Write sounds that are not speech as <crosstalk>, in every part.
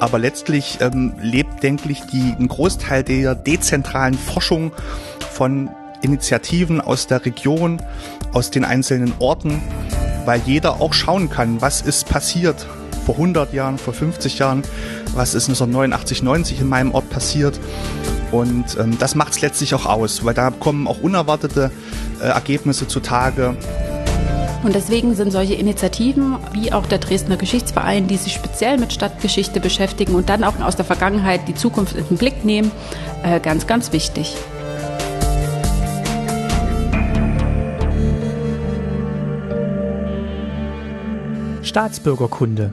aber letztlich ähm, lebt, denke ich, die, ein Großteil der dezentralen Forschung von Initiativen aus der Region, aus den einzelnen Orten, weil jeder auch schauen kann, was ist passiert vor 100 Jahren, vor 50 Jahren, was ist 1989, 90 in meinem Ort passiert. Und ähm, das macht es letztlich auch aus, weil da kommen auch unerwartete äh, Ergebnisse zutage. Und deswegen sind solche Initiativen wie auch der Dresdner Geschichtsverein, die sich speziell mit Stadtgeschichte beschäftigen und dann auch aus der Vergangenheit die Zukunft in den Blick nehmen, äh, ganz, ganz wichtig. Staatsbürgerkunde.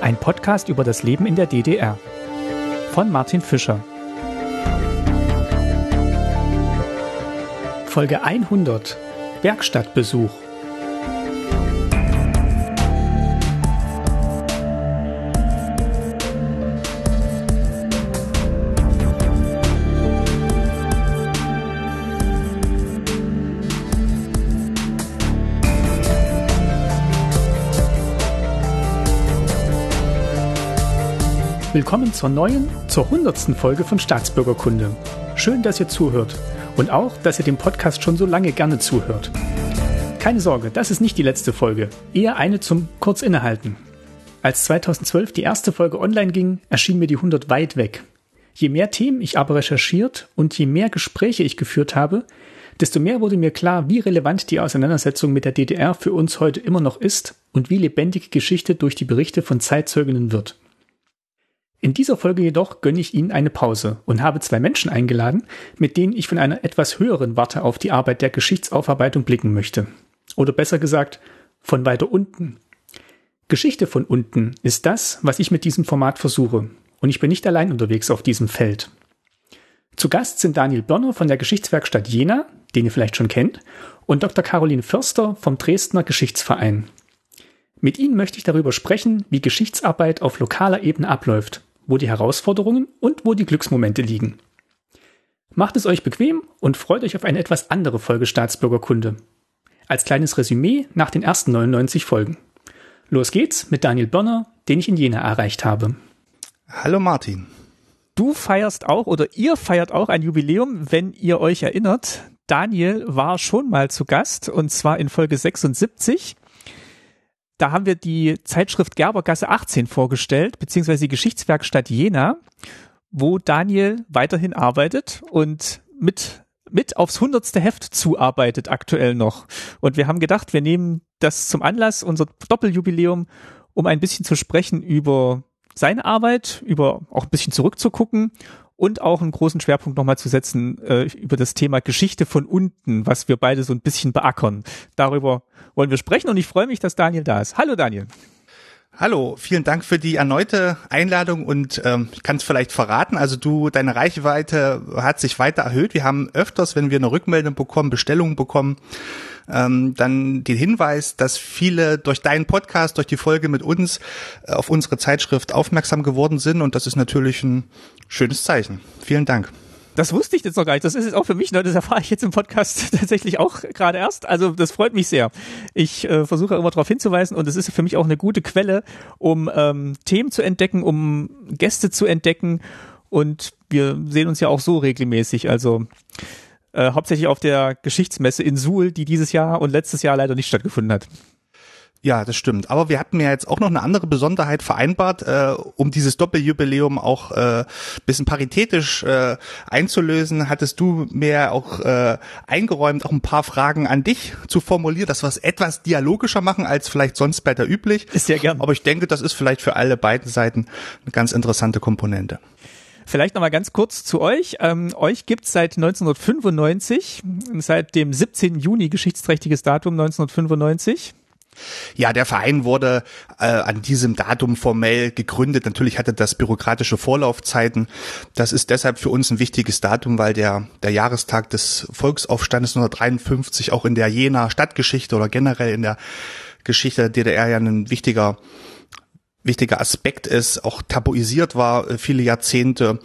Ein Podcast über das Leben in der DDR. Von Martin Fischer. Folge 100. Werkstattbesuch. Willkommen zur neuen, zur hundertsten Folge von Staatsbürgerkunde. Schön, dass ihr zuhört und auch, dass ihr dem Podcast schon so lange gerne zuhört. Keine Sorge, das ist nicht die letzte Folge, eher eine zum kurz innehalten. Als 2012 die erste Folge online ging, erschien mir die 100 weit weg. Je mehr Themen ich aber recherchiert und je mehr Gespräche ich geführt habe, desto mehr wurde mir klar, wie relevant die Auseinandersetzung mit der DDR für uns heute immer noch ist und wie lebendig Geschichte durch die Berichte von Zeitzeuginnen wird. In dieser Folge jedoch gönne ich Ihnen eine Pause und habe zwei Menschen eingeladen, mit denen ich von einer etwas höheren Warte auf die Arbeit der Geschichtsaufarbeitung blicken möchte. Oder besser gesagt, von weiter unten. Geschichte von unten ist das, was ich mit diesem Format versuche. Und ich bin nicht allein unterwegs auf diesem Feld. Zu Gast sind Daniel Börner von der Geschichtswerkstatt Jena, den ihr vielleicht schon kennt, und Dr. Caroline Förster vom Dresdner Geschichtsverein. Mit ihnen möchte ich darüber sprechen, wie Geschichtsarbeit auf lokaler Ebene abläuft wo die Herausforderungen und wo die Glücksmomente liegen. Macht es euch bequem und freut euch auf eine etwas andere Folge Staatsbürgerkunde. Als kleines Resümee nach den ersten 99 Folgen. Los geht's mit Daniel Börner, den ich in Jena erreicht habe. Hallo Martin. Du feierst auch oder ihr feiert auch ein Jubiläum, wenn ihr euch erinnert. Daniel war schon mal zu Gast und zwar in Folge 76 da haben wir die Zeitschrift Gerbergasse 18 vorgestellt, beziehungsweise die Geschichtswerkstatt Jena, wo Daniel weiterhin arbeitet und mit mit aufs hundertste Heft zuarbeitet aktuell noch. Und wir haben gedacht, wir nehmen das zum Anlass, unser Doppeljubiläum, um ein bisschen zu sprechen über seine Arbeit, über auch ein bisschen zurückzugucken und auch einen großen Schwerpunkt nochmal zu setzen äh, über das Thema Geschichte von unten, was wir beide so ein bisschen beackern. Darüber wollen wir sprechen und ich freue mich, dass Daniel da ist. Hallo Daniel. Hallo, vielen Dank für die erneute Einladung und ähm, ich kann es vielleicht verraten, also du, deine Reichweite hat sich weiter erhöht. Wir haben öfters, wenn wir eine Rückmeldung bekommen, Bestellungen bekommen, ähm, dann den Hinweis, dass viele durch deinen Podcast, durch die Folge mit uns äh, auf unsere Zeitschrift aufmerksam geworden sind und das ist natürlich ein schönes Zeichen. Vielen Dank. Das wusste ich jetzt noch gar nicht. Das ist jetzt auch für mich neu. Das erfahre ich jetzt im Podcast <laughs> tatsächlich auch gerade erst. Also das freut mich sehr. Ich äh, versuche immer darauf hinzuweisen und es ist für mich auch eine gute Quelle, um ähm, Themen zu entdecken, um Gäste zu entdecken. Und wir sehen uns ja auch so regelmäßig. Also äh, hauptsächlich auf der Geschichtsmesse in Suhl, die dieses Jahr und letztes Jahr leider nicht stattgefunden hat. Ja, das stimmt. Aber wir hatten ja jetzt auch noch eine andere Besonderheit vereinbart, äh, um dieses Doppeljubiläum auch äh, bisschen paritätisch äh, einzulösen. Hattest du mir auch äh, eingeräumt, auch ein paar Fragen an dich zu formulieren, dass wir es etwas dialogischer machen als vielleicht sonst bei der üblich. Ist sehr gern. Aber ich denke, das ist vielleicht für alle beiden Seiten eine ganz interessante Komponente. Vielleicht nochmal ganz kurz zu euch. Ähm, euch gibt's seit 1995, seit dem 17. Juni, geschichtsträchtiges Datum 1995. Ja, der Verein wurde äh, an diesem Datum formell gegründet. Natürlich hatte das bürokratische Vorlaufzeiten. Das ist deshalb für uns ein wichtiges Datum, weil der, der Jahrestag des Volksaufstandes 1953 auch in der Jena Stadtgeschichte oder generell in der Geschichte der DDR ja ein wichtiger wichtiger Aspekt ist, auch tabuisiert war äh, viele Jahrzehnte.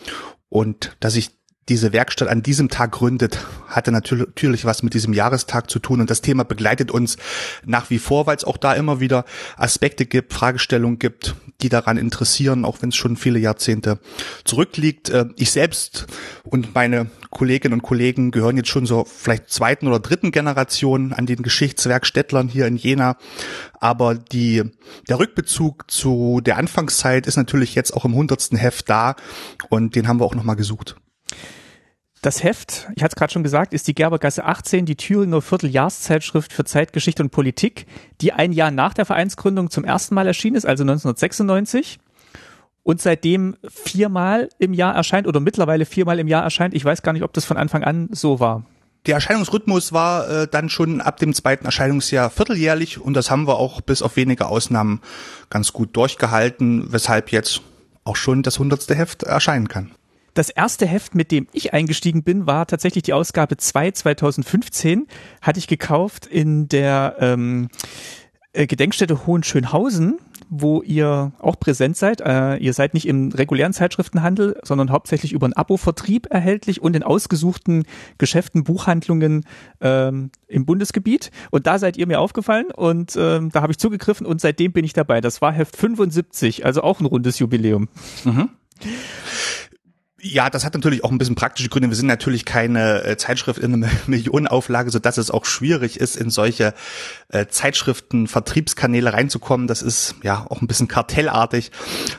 Und dass ich diese Werkstatt an diesem Tag gründet, hatte natürlich was mit diesem Jahrestag zu tun und das Thema begleitet uns nach wie vor, weil es auch da immer wieder Aspekte gibt, Fragestellungen gibt, die daran interessieren, auch wenn es schon viele Jahrzehnte zurückliegt. Äh, ich selbst und meine Kolleginnen und Kollegen gehören jetzt schon so vielleicht zweiten oder dritten Generation an den Geschichtswerkstättlern hier in Jena, aber die, der Rückbezug zu der Anfangszeit ist natürlich jetzt auch im hundertsten Heft da und den haben wir auch nochmal gesucht. Das Heft, ich hatte es gerade schon gesagt, ist die Gerbergasse 18, die Thüringer Vierteljahrszeitschrift für Zeitgeschichte und Politik, die ein Jahr nach der Vereinsgründung zum ersten Mal erschienen ist, also 1996 und seitdem viermal im Jahr erscheint oder mittlerweile viermal im Jahr erscheint. Ich weiß gar nicht, ob das von Anfang an so war. Der Erscheinungsrhythmus war äh, dann schon ab dem zweiten Erscheinungsjahr vierteljährlich und das haben wir auch bis auf wenige Ausnahmen ganz gut durchgehalten, weshalb jetzt auch schon das hundertste Heft erscheinen kann. Das erste Heft, mit dem ich eingestiegen bin, war tatsächlich die Ausgabe 2 2015. Hatte ich gekauft in der ähm, äh, Gedenkstätte Hohenschönhausen, wo ihr auch präsent seid. Äh, ihr seid nicht im regulären Zeitschriftenhandel, sondern hauptsächlich über einen Abo-Vertrieb erhältlich und in ausgesuchten Geschäften, Buchhandlungen ähm, im Bundesgebiet. Und da seid ihr mir aufgefallen und ähm, da habe ich zugegriffen und seitdem bin ich dabei. Das war Heft 75, also auch ein rundes Jubiläum. Mhm. Ja, das hat natürlich auch ein bisschen praktische Gründe. Wir sind natürlich keine äh, Zeitschrift in einer <laughs> Millionenauflage, so dass es auch schwierig ist, in solche äh, Zeitschriften, Vertriebskanäle reinzukommen. Das ist ja auch ein bisschen kartellartig.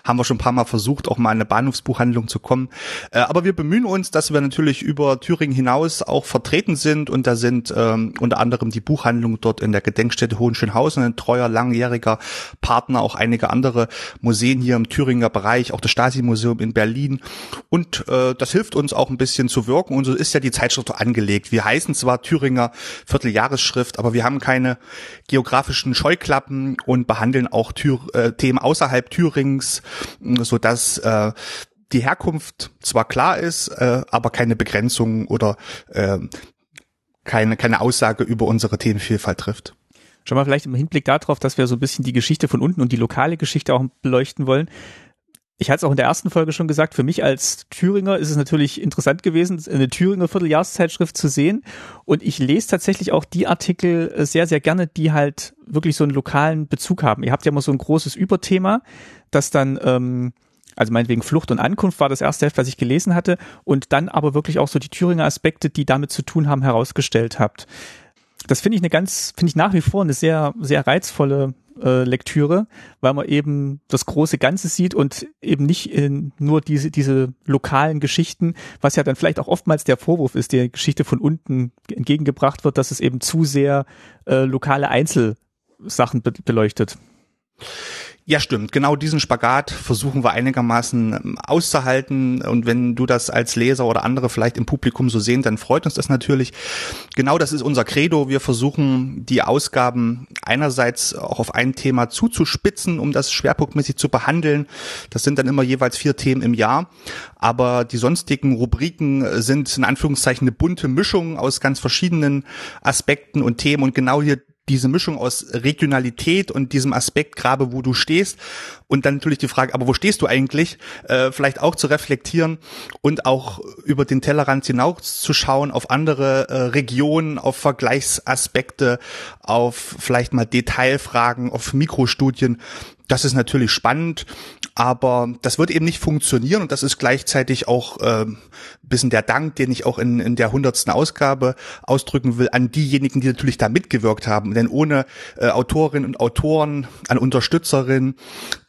Haben wir schon ein paar Mal versucht, auch mal in eine Bahnhofsbuchhandlung zu kommen. Äh, aber wir bemühen uns, dass wir natürlich über Thüringen hinaus auch vertreten sind. Und da sind ähm, unter anderem die Buchhandlung dort in der Gedenkstätte Hohenschönhausen ein treuer, langjähriger Partner, auch einige andere Museen hier im Thüringer Bereich, auch das Stasi-Museum in Berlin und äh, das hilft uns auch ein bisschen zu wirken. Und so ist ja die Zeitschrift angelegt. Wir heißen zwar Thüringer Vierteljahresschrift, aber wir haben keine geografischen Scheuklappen und behandeln auch Thür äh, Themen außerhalb Thürings, so dass äh, die Herkunft zwar klar ist, äh, aber keine Begrenzung oder äh, keine, keine Aussage über unsere Themenvielfalt trifft. Schon mal vielleicht im Hinblick darauf, dass wir so ein bisschen die Geschichte von unten und die lokale Geschichte auch beleuchten wollen ich hatte es auch in der ersten Folge schon gesagt, für mich als Thüringer ist es natürlich interessant gewesen, eine Thüringer Vierteljahrszeitschrift zu sehen. Und ich lese tatsächlich auch die Artikel äh, sehr, sehr gerne, die halt wirklich so einen lokalen Bezug haben. Ihr habt ja immer so ein großes Überthema, das dann, ähm, also meinetwegen Flucht und Ankunft war das erste Heft, was ich gelesen hatte, und dann aber wirklich auch so die Thüringer Aspekte, die damit zu tun haben, herausgestellt habt. Das finde ich eine ganz, finde ich nach wie vor eine sehr, sehr reizvolle äh, Lektüre, weil man eben das große Ganze sieht und eben nicht in nur diese, diese lokalen Geschichten, was ja dann vielleicht auch oftmals der Vorwurf ist, der Geschichte von unten entgegengebracht wird, dass es eben zu sehr äh, lokale Einzelsachen be beleuchtet. Ja, stimmt. Genau diesen Spagat versuchen wir einigermaßen ähm, auszuhalten. Und wenn du das als Leser oder andere vielleicht im Publikum so sehen, dann freut uns das natürlich. Genau das ist unser Credo. Wir versuchen die Ausgaben einerseits auch auf ein Thema zuzuspitzen, um das schwerpunktmäßig zu behandeln. Das sind dann immer jeweils vier Themen im Jahr. Aber die sonstigen Rubriken sind in Anführungszeichen eine bunte Mischung aus ganz verschiedenen Aspekten und Themen. Und genau hier diese Mischung aus Regionalität und diesem Aspekt gerade, wo du stehst und dann natürlich die Frage, aber wo stehst du eigentlich, äh, vielleicht auch zu reflektieren und auch über den Tellerrand hinaus zu schauen auf andere äh, Regionen, auf Vergleichsaspekte, auf vielleicht mal Detailfragen, auf Mikrostudien. Das ist natürlich spannend, aber das wird eben nicht funktionieren und das ist gleichzeitig auch äh, bisschen der Dank, den ich auch in, in der hundertsten Ausgabe ausdrücken will, an diejenigen, die natürlich da mitgewirkt haben. Denn ohne äh, Autorinnen und Autoren, an Unterstützerinnen,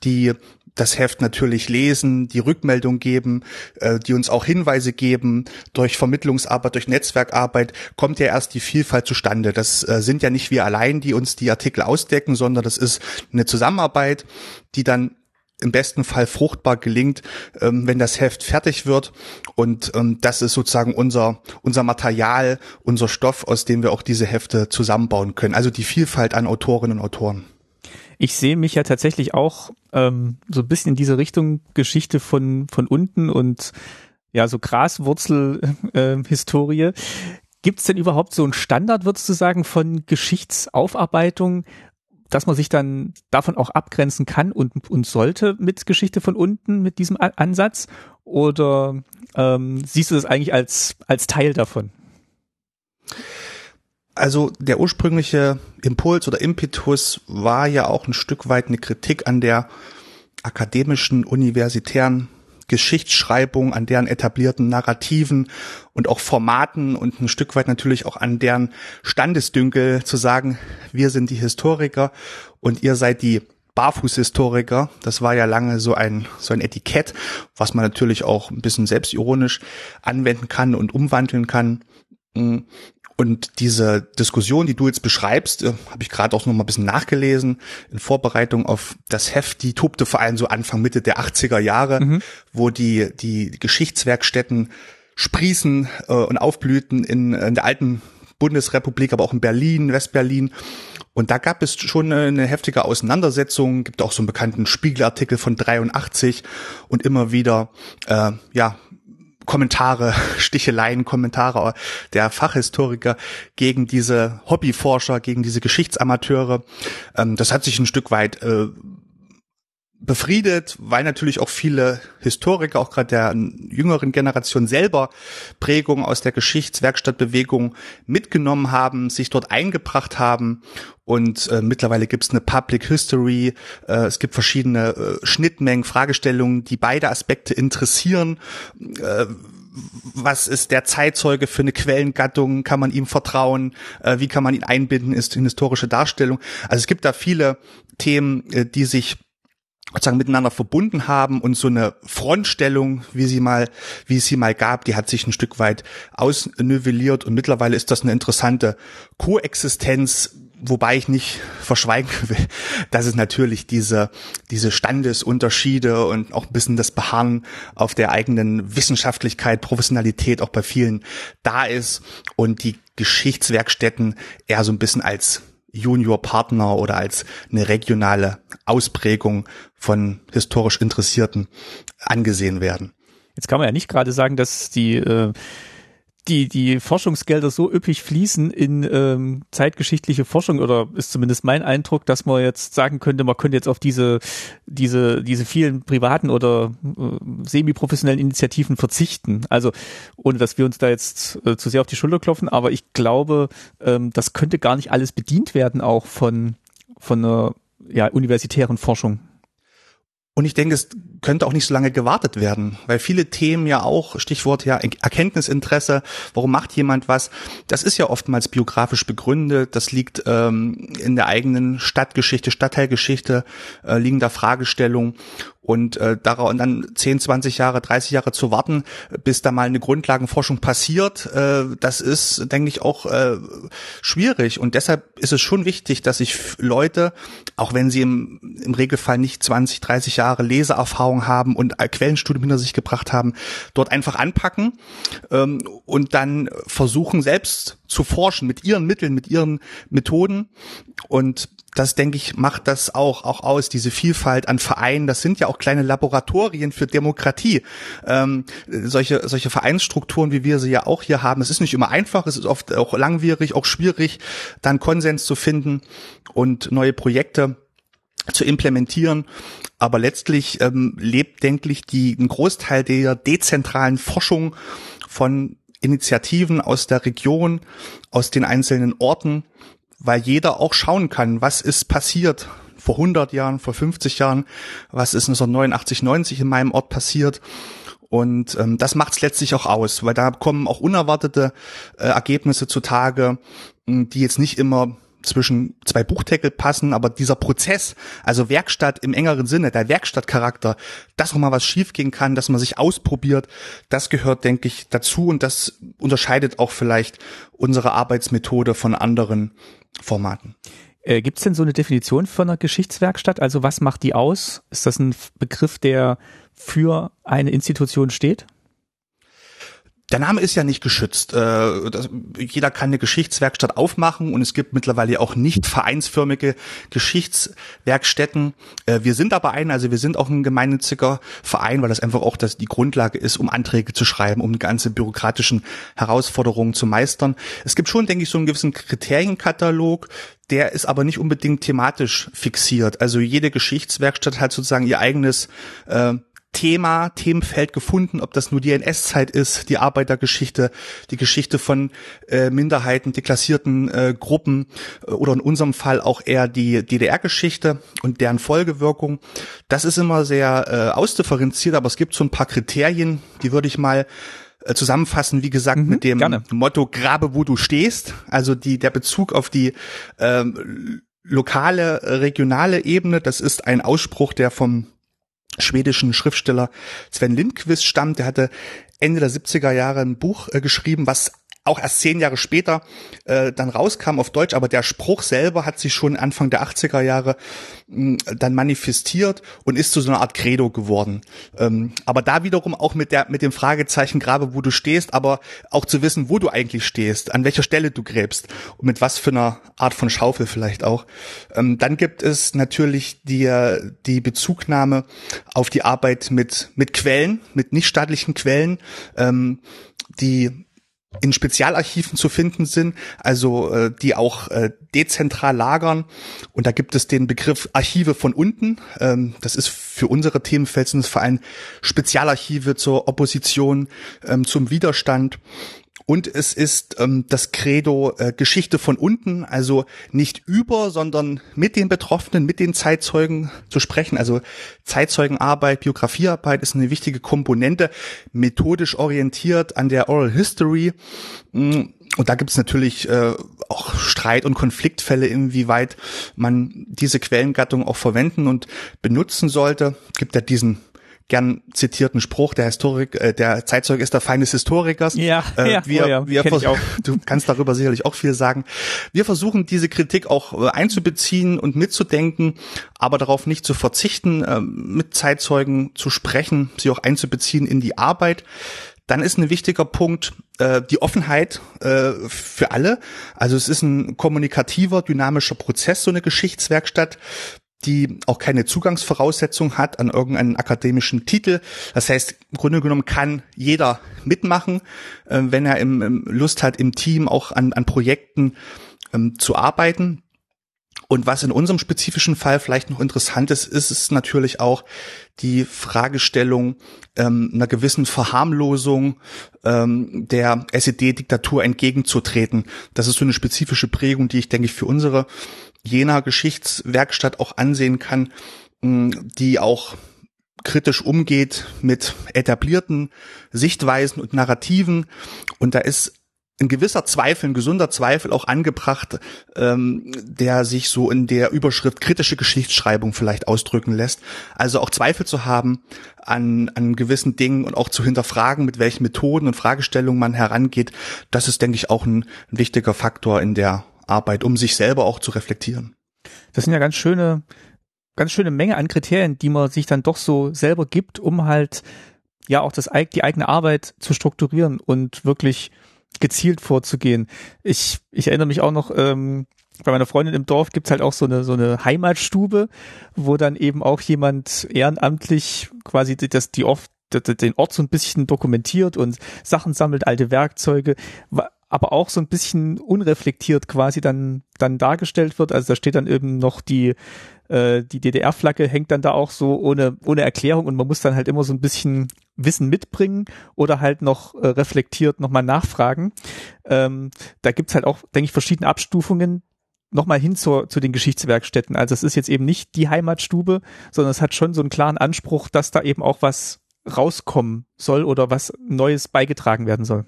die das Heft natürlich lesen, die Rückmeldung geben, äh, die uns auch Hinweise geben. Durch Vermittlungsarbeit, durch Netzwerkarbeit kommt ja erst die Vielfalt zustande. Das äh, sind ja nicht wir allein, die uns die Artikel ausdecken, sondern das ist eine Zusammenarbeit, die dann im besten Fall fruchtbar gelingt, ähm, wenn das Heft fertig wird. Und ähm, das ist sozusagen unser, unser Material, unser Stoff, aus dem wir auch diese Hefte zusammenbauen können. Also die Vielfalt an Autorinnen und Autoren ich sehe mich ja tatsächlich auch ähm, so ein bisschen in diese Richtung Geschichte von, von unten und ja, so Graswurzel-Historie. <laughs> Äh, Gibt es denn überhaupt so einen Standard, würdest du sagen, von Geschichtsaufarbeitung, dass man sich dann davon auch abgrenzen kann und, und sollte mit Geschichte von unten, mit diesem Ansatz? Oder ähm, siehst du das eigentlich als, als Teil davon? Also der ursprüngliche Impuls oder Impetus war ja auch ein Stück weit eine Kritik an der akademischen, universitären Geschichtsschreibung, an deren etablierten Narrativen und auch Formaten und ein Stück weit natürlich auch an deren Standesdünkel zu sagen, wir sind die Historiker und ihr seid die Barfußhistoriker. Das war ja lange so ein, so ein Etikett, was man natürlich auch ein bisschen selbstironisch anwenden kann und umwandeln kann. Und diese Diskussion, die du jetzt beschreibst, äh, habe ich gerade auch noch mal ein bisschen nachgelesen in Vorbereitung auf das Heft. Die tobte vor allem so Anfang Mitte der 80er Jahre, mhm. wo die die Geschichtswerkstätten sprießen äh, und aufblühten in, in der alten Bundesrepublik, aber auch in Berlin, Westberlin. Und da gab es schon eine heftige Auseinandersetzung, gibt auch so einen bekannten Spiegelartikel von 83 und immer wieder äh, ja Kommentare, <laughs> Sticheleien, Kommentare der Fachhistoriker gegen diese Hobbyforscher, gegen diese Geschichtsamateure. Ähm, das hat sich ein Stück weit äh, befriedet, weil natürlich auch viele Historiker, auch gerade der jüngeren Generation selber Prägungen aus der Geschichtswerkstattbewegung mitgenommen haben, sich dort eingebracht haben und äh, mittlerweile gibt es eine Public History, äh, es gibt verschiedene äh, Schnittmengen, Fragestellungen, die beide Aspekte interessieren. Äh, was ist der Zeitzeuge für eine Quellengattung? Kann man ihm vertrauen? Äh, wie kann man ihn einbinden? Ist eine historische Darstellung? Also es gibt da viele Themen, äh, die sich sozusagen miteinander verbunden haben und so eine Frontstellung, wie sie mal, wie es sie mal gab, die hat sich ein Stück weit ausnivelliert und mittlerweile ist das eine interessante Koexistenz, wobei ich nicht <laughs> verschweigen will, dass es natürlich diese, diese Standesunterschiede und auch ein bisschen das Beharren auf der eigenen Wissenschaftlichkeit, Professionalität auch bei vielen da ist und die Geschichtswerkstätten eher so ein bisschen als Juniorpartner oder als eine regionale Ausprägung von historisch Interessierten angesehen werden. Jetzt kann man ja nicht gerade sagen, dass die äh, die, die Forschungsgelder so üppig fließen in ähm, zeitgeschichtliche Forschung oder ist zumindest mein Eindruck, dass man jetzt sagen könnte, man könnte jetzt auf diese, diese, diese vielen privaten oder äh, semi-professionellen Initiativen verzichten. Also ohne dass wir uns da jetzt äh, zu sehr auf die Schulter klopfen, aber ich glaube, ähm, das könnte gar nicht alles bedient werden, auch von, von einer ja, universitären Forschung. Und ich denke, es könnte auch nicht so lange gewartet werden, weil viele Themen ja auch, Stichwort ja Erkenntnisinteresse, warum macht jemand was, das ist ja oftmals biografisch begründet, das liegt ähm, in der eigenen Stadtgeschichte, Stadtteilgeschichte, äh, liegen da Fragestellungen und äh, darauf und dann 10, 20 Jahre, 30 Jahre zu warten, bis da mal eine Grundlagenforschung passiert, äh, das ist, denke ich, auch äh, schwierig. Und deshalb ist es schon wichtig, dass sich Leute, auch wenn sie im, im Regelfall nicht 20, 30 Jahre Leseerfahrung haben und Quellenstudium hinter sich gebracht haben, dort einfach anpacken ähm, und dann versuchen selbst zu forschen mit ihren Mitteln, mit ihren Methoden und das denke ich, macht das auch, auch aus, diese Vielfalt an Vereinen. Das sind ja auch kleine Laboratorien für Demokratie. Ähm, solche, solche Vereinsstrukturen, wie wir sie ja auch hier haben. Es ist nicht immer einfach, es ist oft auch langwierig, auch schwierig, dann Konsens zu finden und neue Projekte zu implementieren. Aber letztlich ähm, lebt, denke ich, die, ein Großteil der dezentralen Forschung von Initiativen aus der Region, aus den einzelnen Orten weil jeder auch schauen kann, was ist passiert vor 100 Jahren, vor 50 Jahren, was ist 1989, 90 in meinem Ort passiert. Und ähm, das macht es letztlich auch aus, weil da kommen auch unerwartete äh, Ergebnisse zutage, die jetzt nicht immer zwischen zwei Buchdeckel passen, aber dieser Prozess, also Werkstatt im engeren Sinne, der Werkstattcharakter, dass auch mal was schiefgehen kann, dass man sich ausprobiert, das gehört, denke ich, dazu und das unterscheidet auch vielleicht unsere Arbeitsmethode von anderen Formaten. Äh, Gibt es denn so eine Definition von einer Geschichtswerkstatt? Also was macht die aus? Ist das ein Begriff, der für eine Institution steht? Der Name ist ja nicht geschützt. Äh, das, jeder kann eine Geschichtswerkstatt aufmachen und es gibt mittlerweile auch nicht vereinsförmige Geschichtswerkstätten. Äh, wir sind aber ein, also wir sind auch ein gemeinnütziger Verein, weil das einfach auch das die Grundlage ist, um Anträge zu schreiben, um die ganze bürokratischen Herausforderungen zu meistern. Es gibt schon, denke ich, so einen gewissen Kriterienkatalog, der ist aber nicht unbedingt thematisch fixiert. Also jede Geschichtswerkstatt hat sozusagen ihr eigenes äh, Thema, Themenfeld gefunden, ob das nur die NS-Zeit ist, die Arbeitergeschichte, die Geschichte von äh, Minderheiten, deklassierten äh, Gruppen äh, oder in unserem Fall auch eher die DDR-Geschichte und deren Folgewirkung. Das ist immer sehr äh, ausdifferenziert, aber es gibt so ein paar Kriterien, die würde ich mal äh, zusammenfassen, wie gesagt, mhm, mit dem gerne. Motto Grabe, wo du stehst. Also die, der Bezug auf die ähm, lokale, regionale Ebene, das ist ein Ausspruch, der vom schwedischen Schriftsteller Sven Lindqvist stammt. Der hatte Ende der 70er Jahre ein Buch äh, geschrieben, was auch erst zehn Jahre später äh, dann rauskam auf Deutsch, aber der Spruch selber hat sich schon Anfang der 80er Jahre mh, dann manifestiert und ist zu so einer Art Credo geworden. Ähm, aber da wiederum auch mit der mit dem Fragezeichen Grabe, wo du stehst, aber auch zu wissen, wo du eigentlich stehst, an welcher Stelle du gräbst und mit was für einer Art von Schaufel vielleicht auch. Ähm, dann gibt es natürlich die die Bezugnahme auf die Arbeit mit mit Quellen, mit nichtstaatlichen Quellen, ähm, die in Spezialarchiven zu finden sind, also äh, die auch äh, dezentral lagern. Und da gibt es den Begriff Archive von unten. Ähm, das ist für unsere Themenfeld sind es vor allem Spezialarchive zur Opposition, ähm, zum Widerstand. Und es ist ähm, das Credo äh, Geschichte von unten, also nicht über, sondern mit den Betroffenen, mit den Zeitzeugen zu sprechen. Also Zeitzeugenarbeit, Biografiearbeit ist eine wichtige Komponente, methodisch orientiert an der Oral History. Mm, und da gibt es natürlich äh, auch Streit- und Konfliktfälle, inwieweit man diese Quellengattung auch verwenden und benutzen sollte. Es gibt ja diesen gern zitierten Spruch, der Historik, äh, der Zeitzeug ist der Feind des Historikers. Ja, äh, ja, wir, oh ja, wir du kannst darüber sicherlich auch viel sagen. Wir versuchen diese Kritik auch äh, einzubeziehen und mitzudenken, aber darauf nicht zu verzichten, äh, mit Zeitzeugen zu sprechen, sie auch einzubeziehen in die Arbeit. Dann ist ein wichtiger Punkt äh, die Offenheit äh, für alle. Also es ist ein kommunikativer, dynamischer Prozess, so eine Geschichtswerkstatt die auch keine Zugangsvoraussetzung hat an irgendeinen akademischen Titel. Das heißt, im Grunde genommen kann jeder mitmachen, äh, wenn er im, im Lust hat, im Team auch an, an Projekten ähm, zu arbeiten. Und was in unserem spezifischen Fall vielleicht noch interessant ist, ist es natürlich auch die Fragestellung ähm, einer gewissen Verharmlosung ähm, der SED-Diktatur entgegenzutreten. Das ist so eine spezifische Prägung, die ich denke ich für unsere jener Geschichtswerkstatt auch ansehen kann, die auch kritisch umgeht mit etablierten Sichtweisen und Narrativen. Und da ist ein gewisser Zweifel, ein gesunder Zweifel auch angebracht, ähm, der sich so in der Überschrift kritische Geschichtsschreibung vielleicht ausdrücken lässt. Also auch Zweifel zu haben an, an gewissen Dingen und auch zu hinterfragen, mit welchen Methoden und Fragestellungen man herangeht, das ist, denke ich, auch ein, ein wichtiger Faktor in der Arbeit, um sich selber auch zu reflektieren. Das sind ja ganz schöne, ganz schöne Menge an Kriterien, die man sich dann doch so selber gibt, um halt ja auch das, die eigene Arbeit zu strukturieren und wirklich gezielt vorzugehen. Ich, ich erinnere mich auch noch, ähm, bei meiner Freundin im Dorf gibt's halt auch so eine, so eine Heimatstube, wo dann eben auch jemand ehrenamtlich quasi das, die oft den Ort so ein bisschen dokumentiert und Sachen sammelt, alte Werkzeuge, aber auch so ein bisschen unreflektiert quasi dann, dann dargestellt wird. Also da steht dann eben noch die, äh, die DDR-Flagge hängt dann da auch so ohne, ohne Erklärung und man muss dann halt immer so ein bisschen Wissen mitbringen oder halt noch äh, reflektiert nochmal nachfragen. Ähm, da gibt's halt auch, denke ich, verschiedene Abstufungen nochmal hin zur, zu den Geschichtswerkstätten. Also es ist jetzt eben nicht die Heimatstube, sondern es hat schon so einen klaren Anspruch, dass da eben auch was rauskommen soll oder was Neues beigetragen werden soll.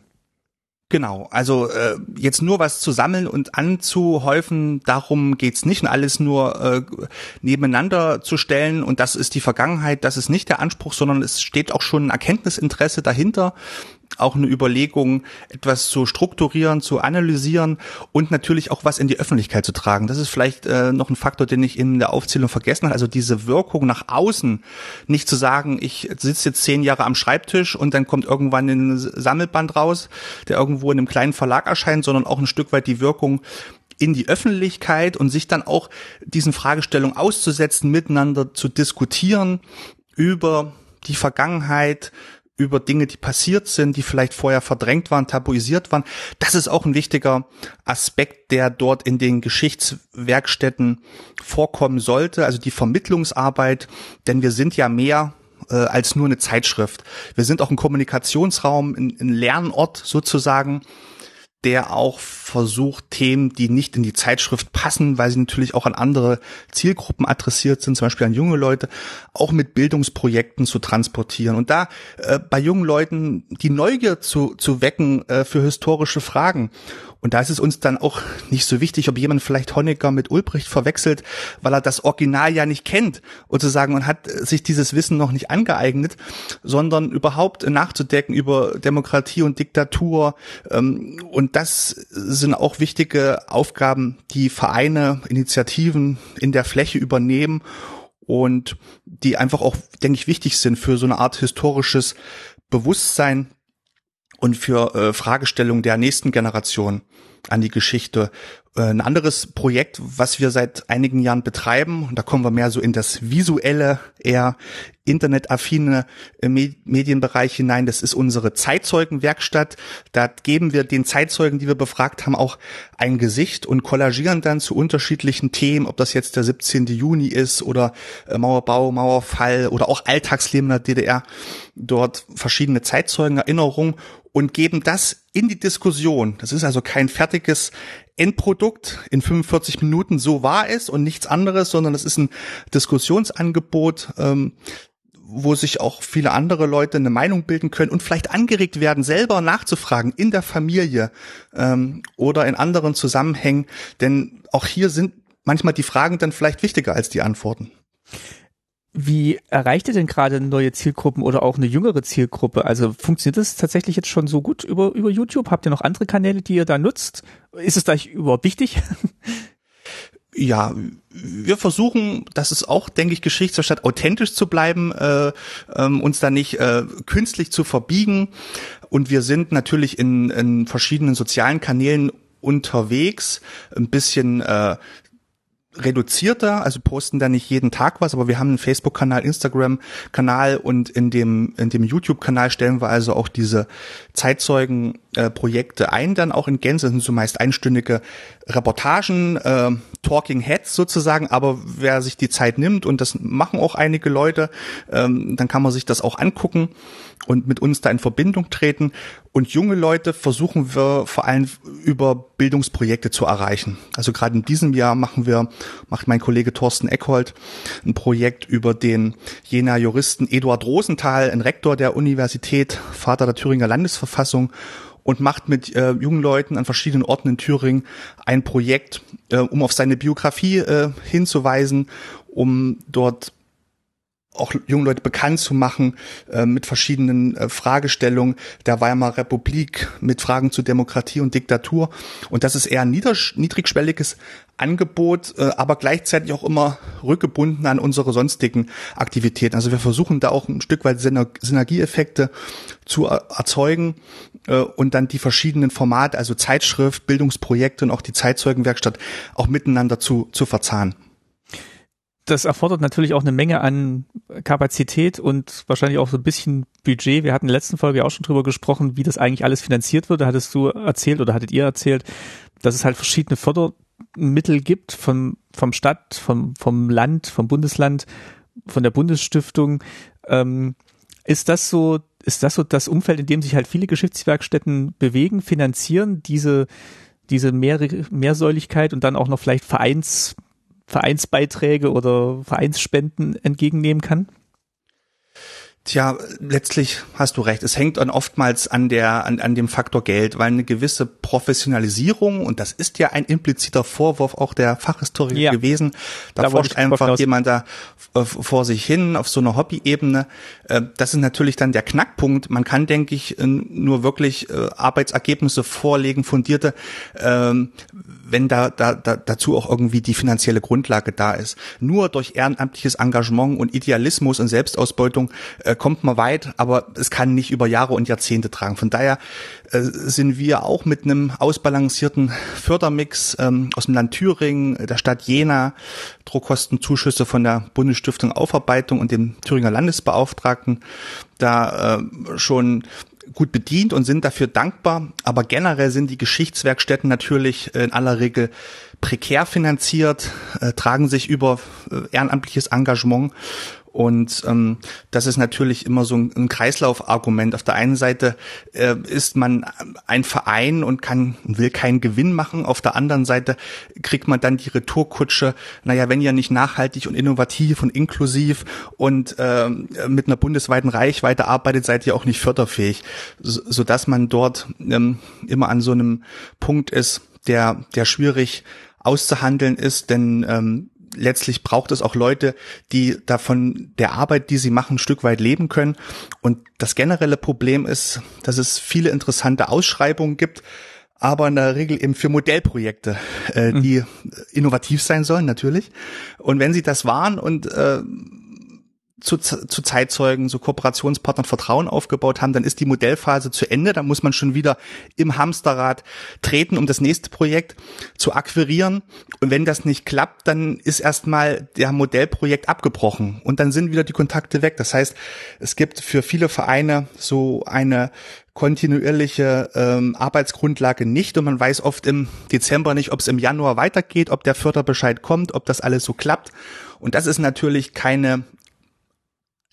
Genau, also äh, jetzt nur was zu sammeln und anzuhäufen, darum geht's nicht. Und alles nur äh, nebeneinander zu stellen. Und das ist die Vergangenheit, das ist nicht der Anspruch, sondern es steht auch schon ein Erkenntnisinteresse dahinter, auch eine Überlegung, etwas zu strukturieren, zu analysieren und natürlich auch was in die Öffentlichkeit zu tragen. Das ist vielleicht äh, noch ein Faktor, den ich in der Aufzählung vergessen habe. Also diese Wirkung nach außen, nicht zu sagen, ich sitze jetzt zehn Jahre am Schreibtisch und dann kommt irgendwann ein Sammelband raus, der irgendwo in einem kleinen Verlag erscheint, sondern auch ein Stück weit die Wirkung in die Öffentlichkeit und sich dann auch diesen Fragestellungen auszusetzen, miteinander zu diskutieren über die Vergangenheit, über Dinge, die passiert sind, die vielleicht vorher verdrängt waren, tabuisiert waren. Das ist auch ein wichtiger Aspekt, der dort in den Geschichtswerkstätten vorkommen sollte, also die Vermittlungsarbeit, denn wir sind ja mehr äh, als nur eine Zeitschrift. Wir sind auch ein Kommunikationsraum, ein, ein Lernort sozusagen der auch versucht, Themen, die nicht in die Zeitschrift passen, weil sie natürlich auch an andere Zielgruppen adressiert sind, zum Beispiel an junge Leute, auch mit Bildungsprojekten zu transportieren. Und da äh, bei jungen Leuten die Neugier zu, zu wecken äh, für historische Fragen. Und da ist es uns dann auch nicht so wichtig, ob jemand vielleicht Honecker mit Ulbricht verwechselt, weil er das Original ja nicht kennt und zu sagen, man hat sich dieses Wissen noch nicht angeeignet, sondern überhaupt nachzudecken über Demokratie und Diktatur. Ähm, und das sind auch wichtige Aufgaben, die Vereine, Initiativen in der Fläche übernehmen und die einfach auch, denke ich, wichtig sind für so eine Art historisches Bewusstsein und für äh, Fragestellungen der nächsten Generation an die Geschichte. Äh, ein anderes Projekt, was wir seit einigen Jahren betreiben, und da kommen wir mehr so in das visuelle, eher internetaffine äh, Medienbereich hinein, das ist unsere Zeitzeugenwerkstatt. Da geben wir den Zeitzeugen, die wir befragt haben, auch ein Gesicht und kollagieren dann zu unterschiedlichen Themen, ob das jetzt der 17. Juni ist oder äh, Mauerbau, Mauerfall oder auch Alltagsleben der DDR, dort verschiedene Zeitzeugenerinnerungen und geben das in die Diskussion. Das ist also kein fertiges Endprodukt in 45 Minuten, so war es und nichts anderes, sondern es ist ein Diskussionsangebot, ähm, wo sich auch viele andere Leute eine Meinung bilden können und vielleicht angeregt werden, selber nachzufragen in der Familie ähm, oder in anderen Zusammenhängen. Denn auch hier sind manchmal die Fragen dann vielleicht wichtiger als die Antworten. Wie erreicht ihr denn gerade neue Zielgruppen oder auch eine jüngere Zielgruppe? Also funktioniert das tatsächlich jetzt schon so gut über, über YouTube? Habt ihr noch andere Kanäle, die ihr da nutzt? Ist es da überhaupt wichtig? <laughs> ja, wir versuchen, das ist auch, denke ich, Geschichtsverstatt, authentisch zu bleiben, äh, ähm, uns da nicht äh, künstlich zu verbiegen. Und wir sind natürlich in, in verschiedenen sozialen Kanälen unterwegs, ein bisschen äh, reduzierter, also posten da nicht jeden Tag was, aber wir haben einen Facebook-Kanal, Instagram-Kanal und in dem, in dem YouTube-Kanal stellen wir also auch diese Zeitzeugen-Projekte äh, ein, dann auch in Gänze, das sind zumeist einstündige Reportagen, äh, Talking Heads sozusagen, aber wer sich die Zeit nimmt, und das machen auch einige Leute, ähm, dann kann man sich das auch angucken und mit uns da in Verbindung treten. Und junge Leute versuchen wir vor allem über Bildungsprojekte zu erreichen. Also gerade in diesem Jahr machen wir, macht mein Kollege Thorsten Eckhold ein Projekt über den jener Juristen Eduard Rosenthal, ein Rektor der Universität, Vater der Thüringer Landesverfassung und macht mit äh, jungen Leuten an verschiedenen Orten in Thüringen ein Projekt, äh, um auf seine Biografie äh, hinzuweisen, um dort auch junge Leute bekannt zu machen äh, mit verschiedenen äh, Fragestellungen der Weimarer Republik, mit Fragen zu Demokratie und Diktatur. Und das ist eher ein niedrigschwelliges Angebot, äh, aber gleichzeitig auch immer rückgebunden an unsere sonstigen Aktivitäten. Also wir versuchen da auch ein Stück weit Synergieeffekte zu erzeugen äh, und dann die verschiedenen Formate, also Zeitschrift, Bildungsprojekte und auch die Zeitzeugenwerkstatt auch miteinander zu, zu verzahnen das erfordert natürlich auch eine Menge an Kapazität und wahrscheinlich auch so ein bisschen Budget. Wir hatten in der letzten Folge auch schon drüber gesprochen, wie das eigentlich alles finanziert wird. Da hattest du erzählt oder hattet ihr erzählt, dass es halt verschiedene Fördermittel gibt vom, vom Stadt, vom, vom Land, vom Bundesland, von der Bundesstiftung. Ähm, ist das so, ist das so das Umfeld, in dem sich halt viele Geschichtswerkstätten bewegen, finanzieren, diese, diese Mehr Mehrsäuligkeit und dann auch noch vielleicht Vereins Vereinsbeiträge oder Vereinsspenden entgegennehmen kann? Tja, letztlich hast du recht. Es hängt dann oftmals an der, an, an dem Faktor Geld, weil eine gewisse Professionalisierung, und das ist ja ein impliziter Vorwurf auch der Fachhistoriker ja. gewesen, da, da forscht einfach jemand da äh, vor sich hin auf so einer Hobby-Ebene. Äh, das ist natürlich dann der Knackpunkt. Man kann, denke ich, nur wirklich äh, Arbeitsergebnisse vorlegen, fundierte, ähm, wenn da, da, da dazu auch irgendwie die finanzielle Grundlage da ist. Nur durch ehrenamtliches Engagement und Idealismus und Selbstausbeutung äh, kommt man weit, aber es kann nicht über Jahre und Jahrzehnte tragen. Von daher sind wir auch mit einem ausbalancierten Fördermix ähm, aus dem Land Thüringen, der Stadt Jena, Druckkostenzuschüsse von der Bundesstiftung Aufarbeitung und dem Thüringer Landesbeauftragten da äh, schon gut bedient und sind dafür dankbar. Aber generell sind die Geschichtswerkstätten natürlich in aller Regel prekär finanziert, äh, tragen sich über äh, ehrenamtliches Engagement und ähm, das ist natürlich immer so ein, ein Kreislaufargument. Auf der einen Seite äh, ist man ein Verein und kann will keinen Gewinn machen. Auf der anderen Seite kriegt man dann die Retourkutsche. Naja, wenn ihr nicht nachhaltig und innovativ und inklusiv und äh, mit einer bundesweiten Reichweite arbeitet, seid ihr auch nicht förderfähig, so, so dass man dort ähm, immer an so einem Punkt ist, der der schwierig auszuhandeln ist, denn ähm, letztlich braucht es auch Leute, die davon der Arbeit, die sie machen, ein Stück weit leben können. Und das generelle Problem ist, dass es viele interessante Ausschreibungen gibt, aber in der Regel eben für Modellprojekte, äh, die mhm. innovativ sein sollen natürlich. Und wenn sie das waren und äh, zu, zu Zeitzeugen, so Kooperationspartnern Vertrauen aufgebaut haben, dann ist die Modellphase zu Ende. Dann muss man schon wieder im Hamsterrad treten, um das nächste Projekt zu akquirieren. Und wenn das nicht klappt, dann ist erstmal der Modellprojekt abgebrochen und dann sind wieder die Kontakte weg. Das heißt, es gibt für viele Vereine so eine kontinuierliche ähm, Arbeitsgrundlage nicht und man weiß oft im Dezember nicht, ob es im Januar weitergeht, ob der Förderbescheid kommt, ob das alles so klappt. Und das ist natürlich keine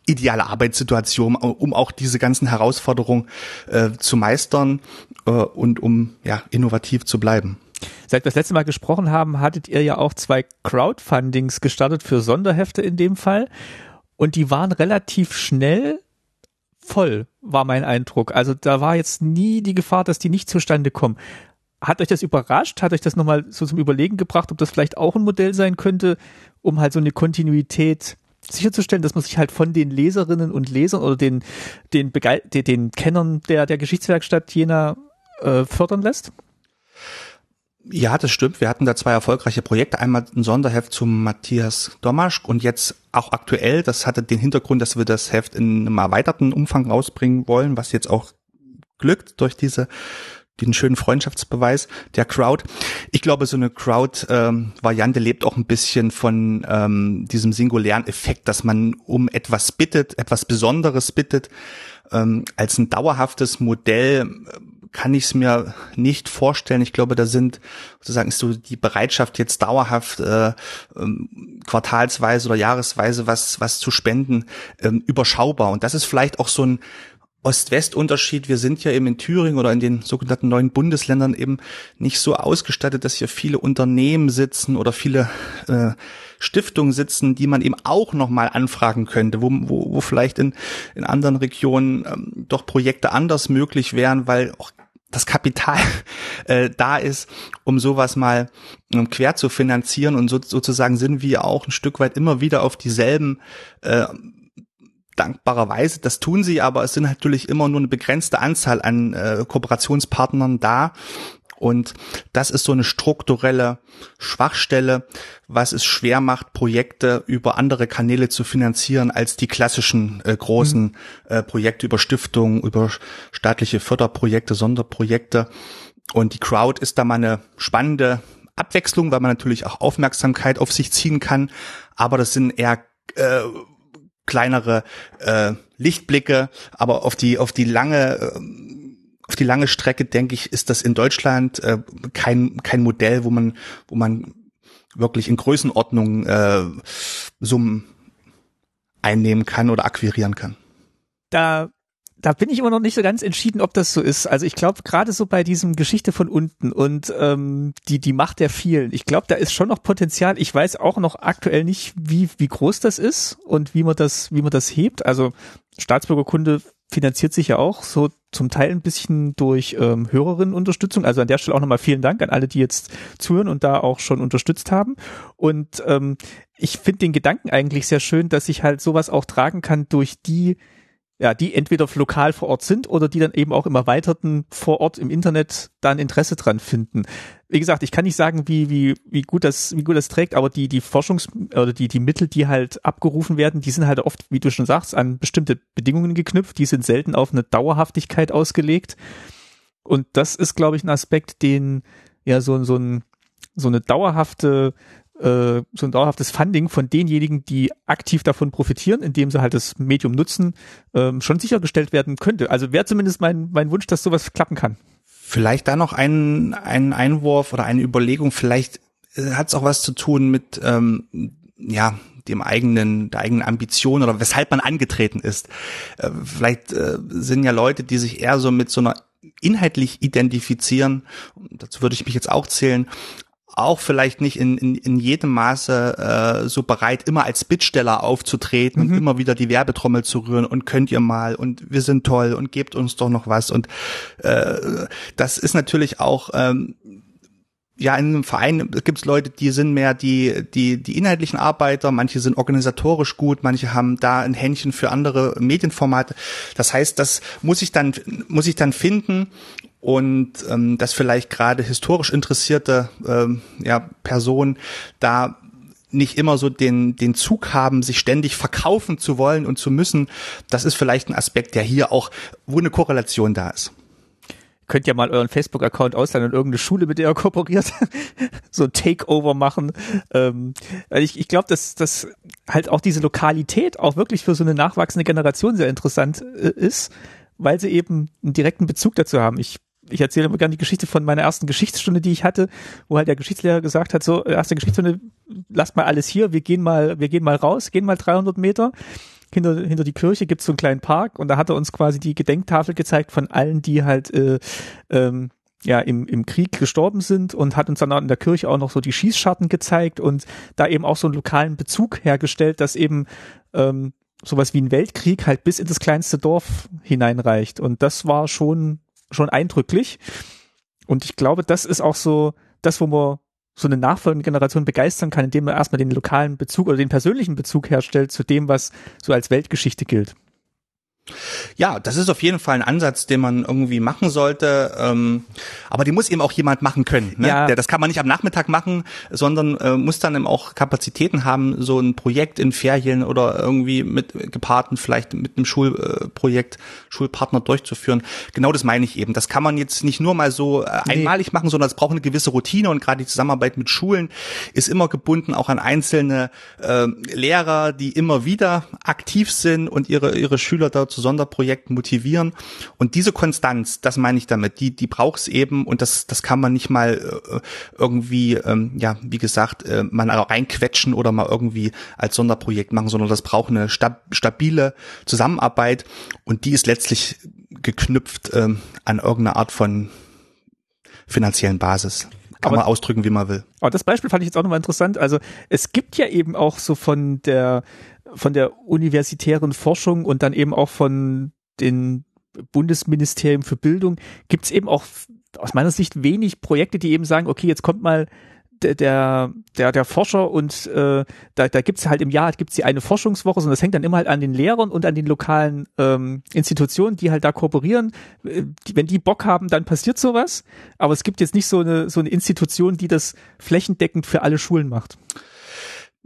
ideale Arbeitssituation, um auch diese ganzen Herausforderungen äh, zu meistern äh, und um ja innovativ zu bleiben. Seit wir das letzte Mal gesprochen haben, hattet ihr ja auch zwei Crowdfundings gestartet für Sonderhefte in dem Fall. Und die waren relativ schnell voll, war mein Eindruck. Also da war jetzt nie die Gefahr, dass die nicht zustande kommen. Hat euch das überrascht? Hat euch das nochmal so zum Überlegen gebracht, ob das vielleicht auch ein Modell sein könnte, um halt so eine Kontinuität sicherzustellen, dass man sich halt von den Leserinnen und Lesern oder den, den, Bege den, den Kennern der, der Geschichtswerkstatt Jena äh, fördern lässt? Ja, das stimmt. Wir hatten da zwei erfolgreiche Projekte. Einmal ein Sonderheft zum Matthias Domaschk und jetzt auch aktuell. Das hatte den Hintergrund, dass wir das Heft in einem erweiterten Umfang rausbringen wollen, was jetzt auch glückt durch diese den schönen Freundschaftsbeweis der Crowd. Ich glaube, so eine Crowd-Variante ähm, lebt auch ein bisschen von ähm, diesem singulären Effekt, dass man um etwas bittet, etwas Besonderes bittet. Ähm, als ein dauerhaftes Modell äh, kann ich es mir nicht vorstellen. Ich glaube, da sind sozusagen ist so die Bereitschaft jetzt dauerhaft äh, ähm, quartalsweise oder jahresweise was was zu spenden ähm, überschaubar. Und das ist vielleicht auch so ein Ost-West-Unterschied. Wir sind ja eben in Thüringen oder in den sogenannten neuen Bundesländern eben nicht so ausgestattet, dass hier viele Unternehmen sitzen oder viele äh, Stiftungen sitzen, die man eben auch nochmal anfragen könnte, wo, wo, wo vielleicht in, in anderen Regionen ähm, doch Projekte anders möglich wären, weil auch das Kapital <laughs> äh, da ist, um sowas mal ähm, quer zu finanzieren und so, sozusagen sind wir auch ein Stück weit immer wieder auf dieselben äh, dankbarerweise. Das tun sie, aber es sind natürlich immer nur eine begrenzte Anzahl an äh, Kooperationspartnern da. Und das ist so eine strukturelle Schwachstelle, was es schwer macht, Projekte über andere Kanäle zu finanzieren als die klassischen äh, großen mhm. äh, Projekte über Stiftungen, über staatliche Förderprojekte, Sonderprojekte. Und die Crowd ist da mal eine spannende Abwechslung, weil man natürlich auch Aufmerksamkeit auf sich ziehen kann. Aber das sind eher äh, kleinere äh, Lichtblicke, aber auf die auf die lange äh, auf die lange Strecke denke ich, ist das in Deutschland äh, kein kein Modell, wo man wo man wirklich in Größenordnung äh, Summen einnehmen kann oder akquirieren kann. Da da bin ich immer noch nicht so ganz entschieden, ob das so ist. Also ich glaube, gerade so bei diesem Geschichte von unten und ähm, die, die Macht der vielen, ich glaube, da ist schon noch Potenzial. Ich weiß auch noch aktuell nicht, wie, wie groß das ist und wie man das, wie man das hebt. Also Staatsbürgerkunde finanziert sich ja auch so zum Teil ein bisschen durch ähm, Hörerinnenunterstützung. Also an der Stelle auch nochmal vielen Dank an alle, die jetzt zuhören und da auch schon unterstützt haben. Und ähm, ich finde den Gedanken eigentlich sehr schön, dass ich halt sowas auch tragen kann durch die ja, die entweder lokal vor Ort sind oder die dann eben auch im Erweiterten vor Ort im Internet da ein Interesse dran finden. Wie gesagt, ich kann nicht sagen, wie, wie, wie gut das, wie gut das trägt, aber die, die Forschungs- oder die, die Mittel, die halt abgerufen werden, die sind halt oft, wie du schon sagst, an bestimmte Bedingungen geknüpft. Die sind selten auf eine Dauerhaftigkeit ausgelegt. Und das ist, glaube ich, ein Aspekt, den ja so, so ein, so eine dauerhafte äh, so ein dauerhaftes Funding von denjenigen, die aktiv davon profitieren, indem sie halt das Medium nutzen, ähm, schon sichergestellt werden könnte. Also wäre zumindest mein, mein Wunsch, dass sowas klappen kann. Vielleicht da noch ein, ein Einwurf oder eine Überlegung, vielleicht äh, hat es auch was zu tun mit ähm, ja, dem eigenen, der eigenen Ambition oder weshalb man angetreten ist. Äh, vielleicht äh, sind ja Leute, die sich eher so mit so einer inhaltlich identifizieren, dazu würde ich mich jetzt auch zählen, auch vielleicht nicht in, in, in jedem Maße äh, so bereit, immer als Bittsteller aufzutreten mhm. und immer wieder die Werbetrommel zu rühren und könnt ihr mal und wir sind toll und gebt uns doch noch was. Und äh, das ist natürlich auch ähm, ja, in einem Verein gibt es Leute, die sind mehr die, die, die inhaltlichen Arbeiter, manche sind organisatorisch gut, manche haben da ein Händchen für andere Medienformate. Das heißt, das muss ich dann, muss ich dann finden und ähm, dass vielleicht gerade historisch interessierte ähm, ja, Personen da nicht immer so den, den Zug haben, sich ständig verkaufen zu wollen und zu müssen. Das ist vielleicht ein Aspekt, der hier auch, wo eine Korrelation da ist könnt ja mal euren Facebook-Account ausleihen und irgendeine Schule, mit der ihr kooperiert, <laughs> so ein Takeover machen. Ähm, ich ich glaube, dass, dass halt auch diese Lokalität auch wirklich für so eine nachwachsende Generation sehr interessant äh, ist, weil sie eben einen direkten Bezug dazu haben. Ich ich erzähle immer gerne die Geschichte von meiner ersten Geschichtsstunde, die ich hatte, wo halt der Geschichtslehrer gesagt hat, so, erste Geschichtsstunde, lasst mal alles hier, wir gehen mal, wir gehen mal raus, gehen mal 300 Meter hinter, hinter die Kirche gibt's so einen kleinen Park und da hat er uns quasi die Gedenktafel gezeigt von allen, die halt äh, ähm, ja im, im Krieg gestorben sind und hat uns dann in der Kirche auch noch so die Schießscharten gezeigt und da eben auch so einen lokalen Bezug hergestellt, dass eben ähm, sowas wie ein Weltkrieg halt bis in das kleinste Dorf hineinreicht. Und das war schon, schon eindrücklich. Und ich glaube, das ist auch so das, wo man so eine nachfolgende Generation begeistern kann, indem man erstmal den lokalen Bezug oder den persönlichen Bezug herstellt zu dem, was so als Weltgeschichte gilt. Ja, das ist auf jeden Fall ein Ansatz, den man irgendwie machen sollte. Ähm, aber die muss eben auch jemand machen können. Ne? Ja. Das kann man nicht am Nachmittag machen, sondern äh, muss dann eben auch Kapazitäten haben, so ein Projekt in Ferien oder irgendwie mit gepaarten vielleicht mit einem Schulprojekt, Schulpartner durchzuführen. Genau das meine ich eben. Das kann man jetzt nicht nur mal so äh, einmalig nee. machen, sondern es braucht eine gewisse Routine und gerade die Zusammenarbeit mit Schulen ist immer gebunden auch an einzelne äh, Lehrer, die immer wieder aktiv sind und ihre ihre Schüler dazu zu Sonderprojekten motivieren. Und diese Konstanz, das meine ich damit, die, die braucht es eben und das, das kann man nicht mal äh, irgendwie, ähm, ja, wie gesagt, äh, mal reinquetschen oder mal irgendwie als Sonderprojekt machen, sondern das braucht eine stab stabile Zusammenarbeit und die ist letztlich geknüpft ähm, an irgendeine Art von finanziellen Basis. Kann aber, man ausdrücken, wie man will. Aber das Beispiel fand ich jetzt auch nochmal interessant. Also es gibt ja eben auch so von der von der universitären Forschung und dann eben auch von den Bundesministerium für Bildung gibt es eben auch aus meiner Sicht wenig Projekte, die eben sagen, okay, jetzt kommt mal der, der, der, der Forscher und äh, da, da gibt es halt im Jahr gibt's die eine Forschungswoche, sondern das hängt dann immer halt an den Lehrern und an den lokalen ähm, Institutionen, die halt da kooperieren. Äh, wenn die Bock haben, dann passiert sowas. Aber es gibt jetzt nicht so eine, so eine Institution, die das flächendeckend für alle Schulen macht.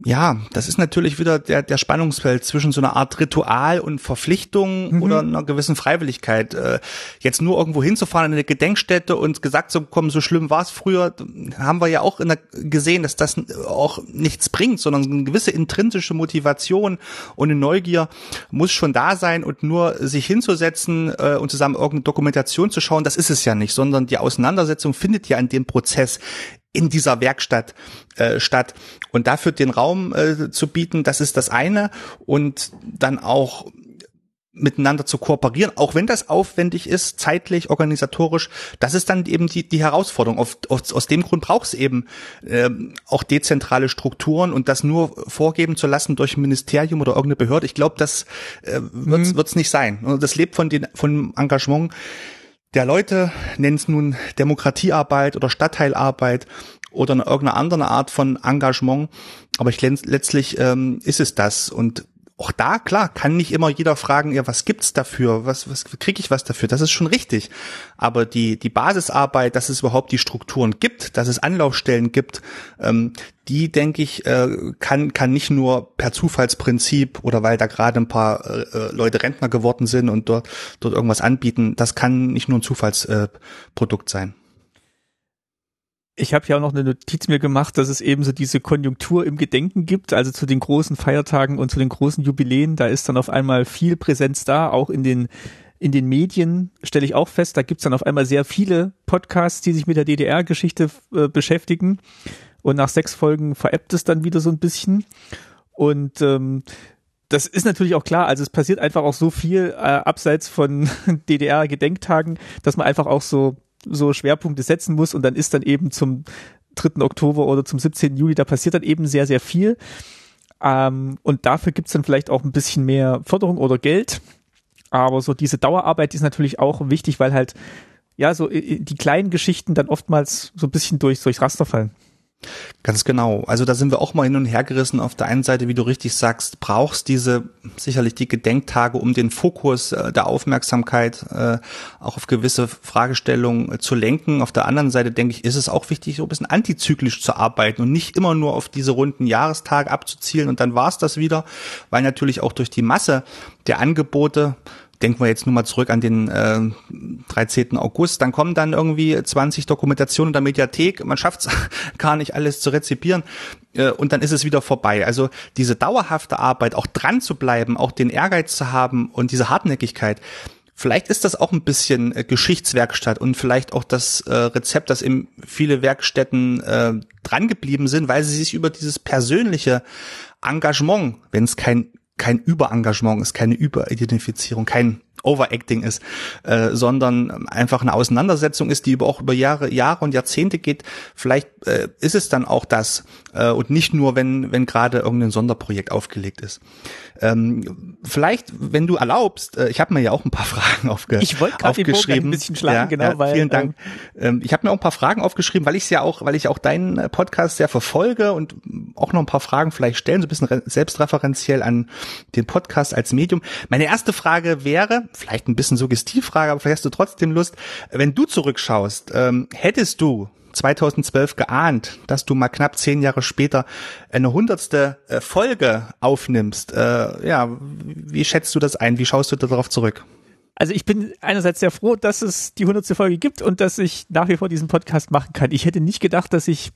Ja, das ist natürlich wieder der, der Spannungsfeld zwischen so einer Art Ritual und Verpflichtung mhm. oder einer gewissen Freiwilligkeit. Äh, jetzt nur irgendwo hinzufahren in eine Gedenkstätte und gesagt zu bekommen, so schlimm war es früher, haben wir ja auch der, gesehen, dass das auch nichts bringt, sondern eine gewisse intrinsische Motivation und eine Neugier muss schon da sein und nur sich hinzusetzen äh, und zusammen irgendeine Dokumentation zu schauen, das ist es ja nicht, sondern die Auseinandersetzung findet ja in dem Prozess in dieser Werkstatt äh, statt. Und dafür den Raum äh, zu bieten, das ist das eine. Und dann auch miteinander zu kooperieren, auch wenn das aufwendig ist, zeitlich, organisatorisch. Das ist dann eben die, die Herausforderung. Auf, auf, aus dem Grund braucht es eben ähm, auch dezentrale Strukturen und das nur vorgeben zu lassen durch ein Ministerium oder irgendeine Behörde. Ich glaube, das äh, wird es mhm. nicht sein. Das lebt von den von Engagement der Leute, nennen es nun Demokratiearbeit oder Stadtteilarbeit oder eine, irgendeine andere Art von Engagement. Aber ich letztlich ähm, ist es das. Und auch da, klar, kann nicht immer jeder fragen, ja, was gibt's dafür? Was, was kriege ich was dafür? Das ist schon richtig. Aber die, die Basisarbeit, dass es überhaupt die Strukturen gibt, dass es Anlaufstellen gibt, ähm, die, denke ich, äh, kann, kann nicht nur per Zufallsprinzip oder weil da gerade ein paar äh, äh, Leute Rentner geworden sind und dort, dort irgendwas anbieten, das kann nicht nur ein Zufallsprodukt äh, sein ich habe ja auch noch eine Notiz mir gemacht, dass es eben so diese Konjunktur im Gedenken gibt, also zu den großen Feiertagen und zu den großen Jubiläen, da ist dann auf einmal viel Präsenz da, auch in den in den Medien stelle ich auch fest, da gibt's dann auf einmal sehr viele Podcasts, die sich mit der DDR-Geschichte äh, beschäftigen. Und nach sechs Folgen veräppt es dann wieder so ein bisschen. Und ähm, das ist natürlich auch klar, also es passiert einfach auch so viel äh, abseits von <laughs> DDR-Gedenktagen, dass man einfach auch so so Schwerpunkte setzen muss und dann ist dann eben zum 3. Oktober oder zum 17. Juli, da passiert dann eben sehr, sehr viel. Ähm, und dafür gibt's dann vielleicht auch ein bisschen mehr Förderung oder Geld. Aber so diese Dauerarbeit ist natürlich auch wichtig, weil halt, ja, so äh, die kleinen Geschichten dann oftmals so ein bisschen durch, durchs Raster fallen. Ganz genau. Also da sind wir auch mal hin und her gerissen. Auf der einen Seite, wie du richtig sagst, brauchst diese sicherlich die Gedenktage, um den Fokus äh, der Aufmerksamkeit äh, auch auf gewisse Fragestellungen äh, zu lenken. Auf der anderen Seite denke ich, ist es auch wichtig, so ein bisschen antizyklisch zu arbeiten und nicht immer nur auf diese runden Jahrestage abzuzielen und dann war es das wieder, weil natürlich auch durch die Masse der Angebote denken wir jetzt nur mal zurück an den äh, 13. August, dann kommen dann irgendwie 20 Dokumentationen in der Mediathek, man schafft es <laughs> gar nicht alles zu rezipieren äh, und dann ist es wieder vorbei. Also diese dauerhafte Arbeit, auch dran zu bleiben, auch den Ehrgeiz zu haben und diese Hartnäckigkeit, Vielleicht ist das auch ein bisschen äh, Geschichtswerkstatt und vielleicht auch das äh, Rezept, dass eben viele Werkstätten äh, drangeblieben sind, weil sie sich über dieses persönliche Engagement, wenn es kein kein Überengagement ist, keine Überidentifizierung, kein Overacting ist, äh, sondern einfach eine Auseinandersetzung ist, die über auch über Jahre, Jahre und Jahrzehnte geht. Vielleicht äh, ist es dann auch das äh, und nicht nur, wenn wenn gerade irgendein Sonderprojekt aufgelegt ist. Ähm, vielleicht, wenn du erlaubst, äh, ich habe mir ja auch ein paar <laughs> Fragen aufge ich aufgeschrieben. ein bisschen schlagen, ja, genau, ja, weil, vielen Dank. Ähm, ich habe mir auch ein paar Fragen aufgeschrieben, weil ich ja auch, weil ich auch deinen äh, Podcast sehr verfolge und auch noch ein paar Fragen vielleicht stellen, so ein bisschen selbstreferenziell an den Podcast als Medium. Meine erste Frage wäre, vielleicht ein bisschen Suggestivfrage, aber vielleicht hast du trotzdem Lust, wenn du zurückschaust, ähm, hättest du 2012 geahnt, dass du mal knapp zehn Jahre später eine hundertste äh, Folge aufnimmst. Äh, ja, wie schätzt du das ein? Wie schaust du darauf zurück? Also ich bin einerseits sehr froh, dass es die hundertste Folge gibt und dass ich nach wie vor diesen Podcast machen kann. Ich hätte nicht gedacht, dass ich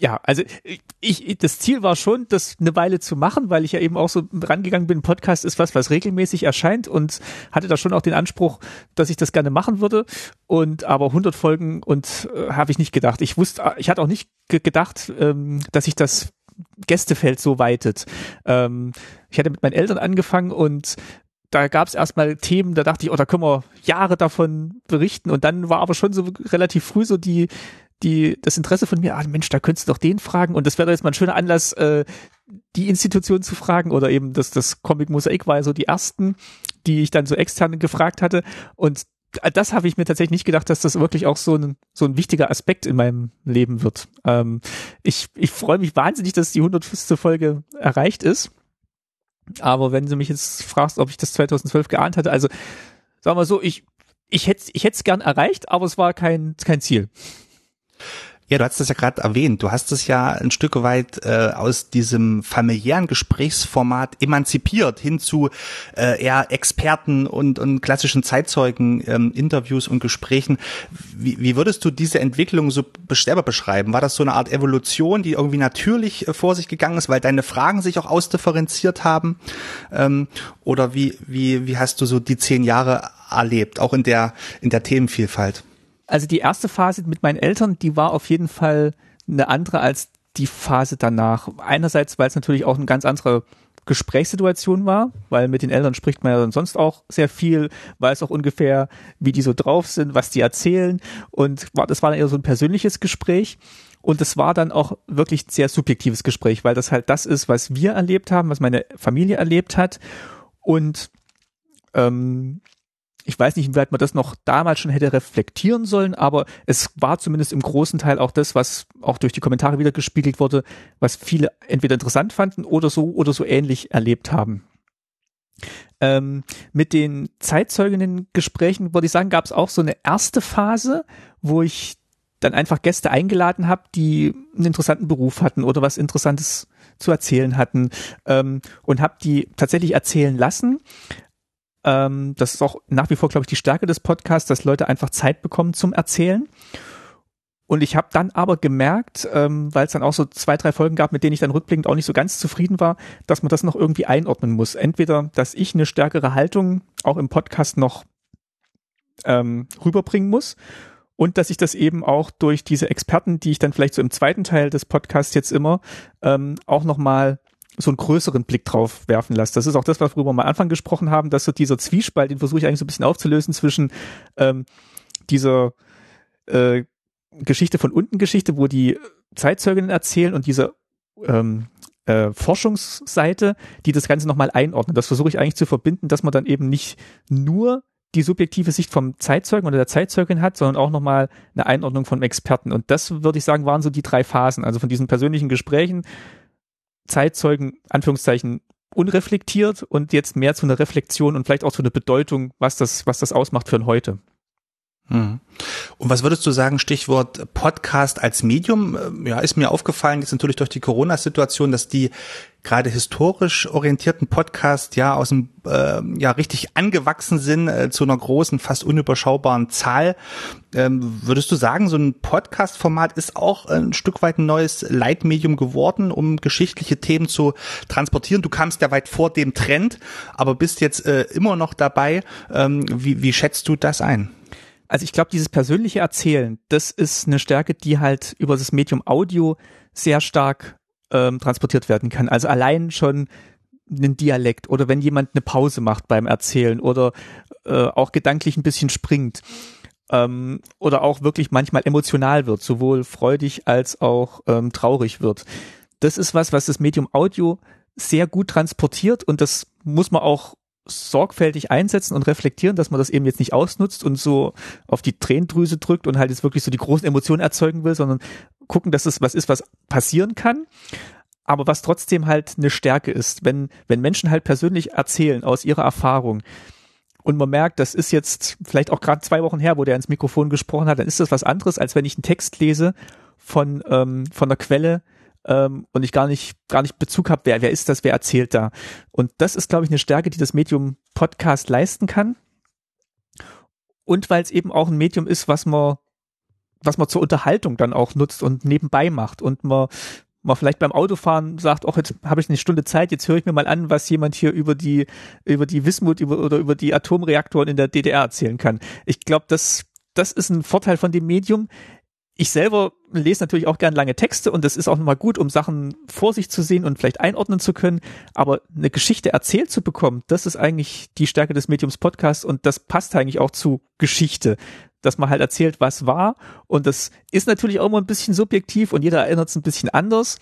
ja, also ich, das Ziel war schon, das eine Weile zu machen, weil ich ja eben auch so rangegangen bin, Podcast ist was, was regelmäßig erscheint und hatte da schon auch den Anspruch, dass ich das gerne machen würde. Und aber 100 Folgen und äh, habe ich nicht gedacht. Ich wusste, ich hatte auch nicht gedacht, ähm, dass sich das Gästefeld so weitet. Ähm, ich hatte mit meinen Eltern angefangen und da gab es erstmal Themen, da dachte ich, oh, da können wir Jahre davon berichten. Und dann war aber schon so relativ früh so die die, das Interesse von mir, ah Mensch, da könntest du doch den fragen und das wäre jetzt mal ein schöner Anlass, äh, die Institution zu fragen oder eben das, das Comic Mosaik war ja so die ersten, die ich dann so extern gefragt hatte und das habe ich mir tatsächlich nicht gedacht, dass das wirklich auch so ein, so ein wichtiger Aspekt in meinem Leben wird. Ähm, ich ich freue mich wahnsinnig, dass die 105. Folge erreicht ist. Aber wenn du mich jetzt fragst, ob ich das 2012 geahnt hatte, also sagen wir so, ich, ich hätte ich hätte es gern erreicht, aber es war kein, kein Ziel. Ja, du hast es ja gerade erwähnt. Du hast es ja ein Stück weit äh, aus diesem familiären Gesprächsformat emanzipiert hin zu äh, eher Experten und, und klassischen Zeitzeugen, ähm, Interviews und Gesprächen. Wie, wie würdest du diese Entwicklung so selber beschreiben? War das so eine Art Evolution, die irgendwie natürlich äh, vor sich gegangen ist, weil deine Fragen sich auch ausdifferenziert haben? Ähm, oder wie, wie, wie hast du so die zehn Jahre erlebt, auch in der, in der Themenvielfalt? Also die erste Phase mit meinen Eltern, die war auf jeden Fall eine andere als die Phase danach. Einerseits, weil es natürlich auch ein ganz anderer Gesprächssituation war, weil mit den Eltern spricht man ja sonst auch sehr viel, weiß auch ungefähr, wie die so drauf sind, was die erzählen. Und war, das war dann eher so ein persönliches Gespräch. Und es war dann auch wirklich ein sehr subjektives Gespräch, weil das halt das ist, was wir erlebt haben, was meine Familie erlebt hat. Und ähm, ich weiß nicht, inwieweit man das noch damals schon hätte reflektieren sollen, aber es war zumindest im großen Teil auch das, was auch durch die Kommentare wieder gespiegelt wurde, was viele entweder interessant fanden oder so oder so ähnlich erlebt haben. Ähm, mit den Zeitzeuginnen-Gesprächen, würde ich sagen, gab es auch so eine erste Phase, wo ich dann einfach Gäste eingeladen habe, die einen interessanten Beruf hatten oder was Interessantes zu erzählen hatten ähm, und habe die tatsächlich erzählen lassen. Ähm, das ist auch nach wie vor, glaube ich, die Stärke des Podcasts, dass Leute einfach Zeit bekommen zum Erzählen. Und ich habe dann aber gemerkt, ähm, weil es dann auch so zwei, drei Folgen gab, mit denen ich dann rückblickend auch nicht so ganz zufrieden war, dass man das noch irgendwie einordnen muss. Entweder, dass ich eine stärkere Haltung auch im Podcast noch ähm, rüberbringen muss und dass ich das eben auch durch diese Experten, die ich dann vielleicht so im zweiten Teil des Podcasts jetzt immer ähm, auch nochmal so einen größeren Blick drauf werfen lässt. Das ist auch das, worüber wir am Anfang gesprochen haben, dass so dieser Zwiespalt, den versuche ich eigentlich so ein bisschen aufzulösen zwischen ähm, dieser äh, Geschichte von unten Geschichte, wo die Zeitzeuginnen erzählen und dieser ähm, äh, Forschungsseite, die das Ganze nochmal einordnet. Das versuche ich eigentlich zu verbinden, dass man dann eben nicht nur die subjektive Sicht vom Zeitzeugen oder der Zeitzeugin hat, sondern auch nochmal eine Einordnung vom Experten. Und das würde ich sagen, waren so die drei Phasen. Also von diesen persönlichen Gesprächen, Zeitzeugen, Anführungszeichen, unreflektiert und jetzt mehr zu einer Reflexion und vielleicht auch zu einer Bedeutung, was das, was das ausmacht für ein Heute. Mhm. Und was würdest du sagen, Stichwort Podcast als Medium? Ähm, ja, ist mir aufgefallen, jetzt natürlich durch die Corona-Situation, dass die gerade historisch orientierten Podcasts ja aus dem äh, ja richtig angewachsen sind äh, zu einer großen, fast unüberschaubaren Zahl. Ähm, würdest du sagen, so ein Podcast-Format ist auch ein Stück weit ein neues Leitmedium geworden, um geschichtliche Themen zu transportieren? Du kamst ja weit vor dem Trend, aber bist jetzt äh, immer noch dabei. Ähm, wie, wie schätzt du das ein? Also ich glaube, dieses persönliche Erzählen, das ist eine Stärke, die halt über das Medium Audio sehr stark ähm, transportiert werden kann. Also allein schon einen Dialekt oder wenn jemand eine Pause macht beim Erzählen oder äh, auch gedanklich ein bisschen springt ähm, oder auch wirklich manchmal emotional wird, sowohl freudig als auch ähm, traurig wird. Das ist was, was das Medium Audio sehr gut transportiert und das muss man auch sorgfältig einsetzen und reflektieren, dass man das eben jetzt nicht ausnutzt und so auf die Tränendrüse drückt und halt jetzt wirklich so die großen Emotionen erzeugen will, sondern gucken, dass es was ist, was passieren kann, aber was trotzdem halt eine Stärke ist, wenn, wenn Menschen halt persönlich erzählen aus ihrer Erfahrung und man merkt, das ist jetzt vielleicht auch gerade zwei Wochen her, wo der ins Mikrofon gesprochen hat, dann ist das was anderes, als wenn ich einen Text lese von, ähm, von der Quelle, ähm, und ich gar nicht, gar nicht Bezug habe, wer, wer ist das, wer erzählt da. Und das ist, glaube ich, eine Stärke, die das Medium Podcast leisten kann. Und weil es eben auch ein Medium ist, was man, was man zur Unterhaltung dann auch nutzt und nebenbei macht und man man vielleicht beim Autofahren sagt, ach, jetzt habe ich eine Stunde Zeit, jetzt höre ich mir mal an, was jemand hier über die, über die Wismut über, oder über die Atomreaktoren in der DDR erzählen kann. Ich glaube, das, das ist ein Vorteil von dem Medium ich selber lese natürlich auch gern lange Texte und das ist auch nochmal gut, um Sachen vor sich zu sehen und vielleicht einordnen zu können. Aber eine Geschichte erzählt zu bekommen, das ist eigentlich die Stärke des Mediums Podcast und das passt eigentlich auch zu Geschichte, dass man halt erzählt, was war. Und das ist natürlich auch immer ein bisschen subjektiv und jeder erinnert es ein bisschen anders.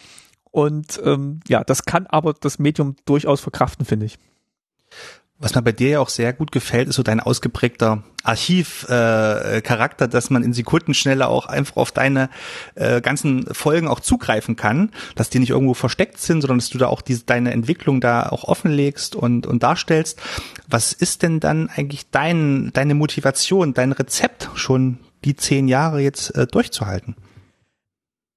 Und ähm, ja, das kann aber das Medium durchaus verkraften, finde ich. Was mir bei dir ja auch sehr gut gefällt, ist so dein ausgeprägter Archivcharakter, äh, dass man in Sekundenschnelle auch einfach auf deine äh, ganzen Folgen auch zugreifen kann, dass die nicht irgendwo versteckt sind, sondern dass du da auch diese, deine Entwicklung da auch offenlegst und, und darstellst. Was ist denn dann eigentlich dein, deine Motivation, dein Rezept schon die zehn Jahre jetzt äh, durchzuhalten?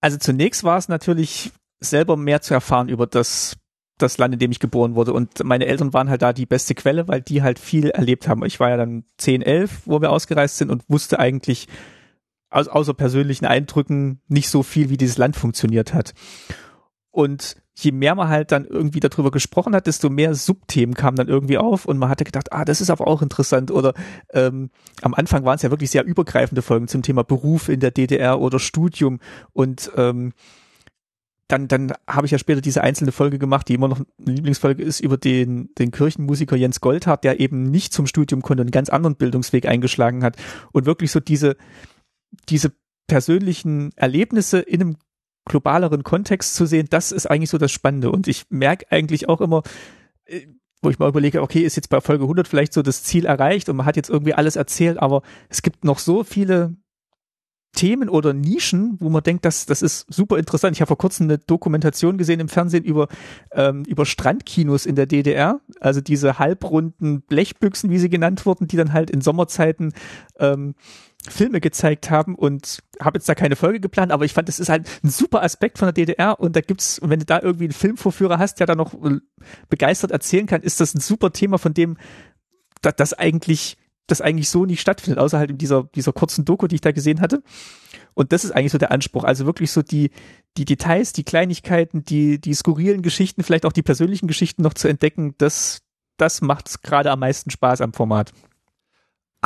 Also zunächst war es natürlich selber mehr zu erfahren über das das Land, in dem ich geboren wurde. Und meine Eltern waren halt da die beste Quelle, weil die halt viel erlebt haben. Ich war ja dann 10, 11, wo wir ausgereist sind und wusste eigentlich aus, außer persönlichen Eindrücken nicht so viel, wie dieses Land funktioniert hat. Und je mehr man halt dann irgendwie darüber gesprochen hat, desto mehr Subthemen kamen dann irgendwie auf und man hatte gedacht, ah, das ist aber auch interessant. Oder ähm, am Anfang waren es ja wirklich sehr übergreifende Folgen zum Thema Beruf in der DDR oder Studium und ähm, dann, dann habe ich ja später diese einzelne Folge gemacht, die immer noch eine Lieblingsfolge ist, über den, den Kirchenmusiker Jens Goldhardt, der eben nicht zum Studium konnte und einen ganz anderen Bildungsweg eingeschlagen hat und wirklich so diese, diese persönlichen Erlebnisse in einem globaleren Kontext zu sehen, das ist eigentlich so das Spannende. Und ich merke eigentlich auch immer, äh, wo ich mal überlege, okay, ist jetzt bei Folge 100 vielleicht so das Ziel erreicht und man hat jetzt irgendwie alles erzählt, aber es gibt noch so viele Themen oder Nischen, wo man denkt, das, das ist super interessant. Ich habe vor kurzem eine Dokumentation gesehen im Fernsehen über, ähm, über Strandkinos in der DDR, also diese halbrunden Blechbüchsen, wie sie genannt wurden, die dann halt in Sommerzeiten ähm, Filme gezeigt haben. Und habe jetzt da keine Folge geplant, aber ich fand, das ist halt ein super Aspekt von der DDR und da gibt's, wenn du da irgendwie einen Filmvorführer hast, der da noch äh, begeistert erzählen kann, ist das ein super Thema, von dem das eigentlich das eigentlich so nicht stattfindet, außer halt in dieser, dieser kurzen Doku, die ich da gesehen hatte. Und das ist eigentlich so der Anspruch. Also wirklich so die, die Details, die Kleinigkeiten, die, die skurrilen Geschichten, vielleicht auch die persönlichen Geschichten noch zu entdecken, das, das macht gerade am meisten Spaß am Format.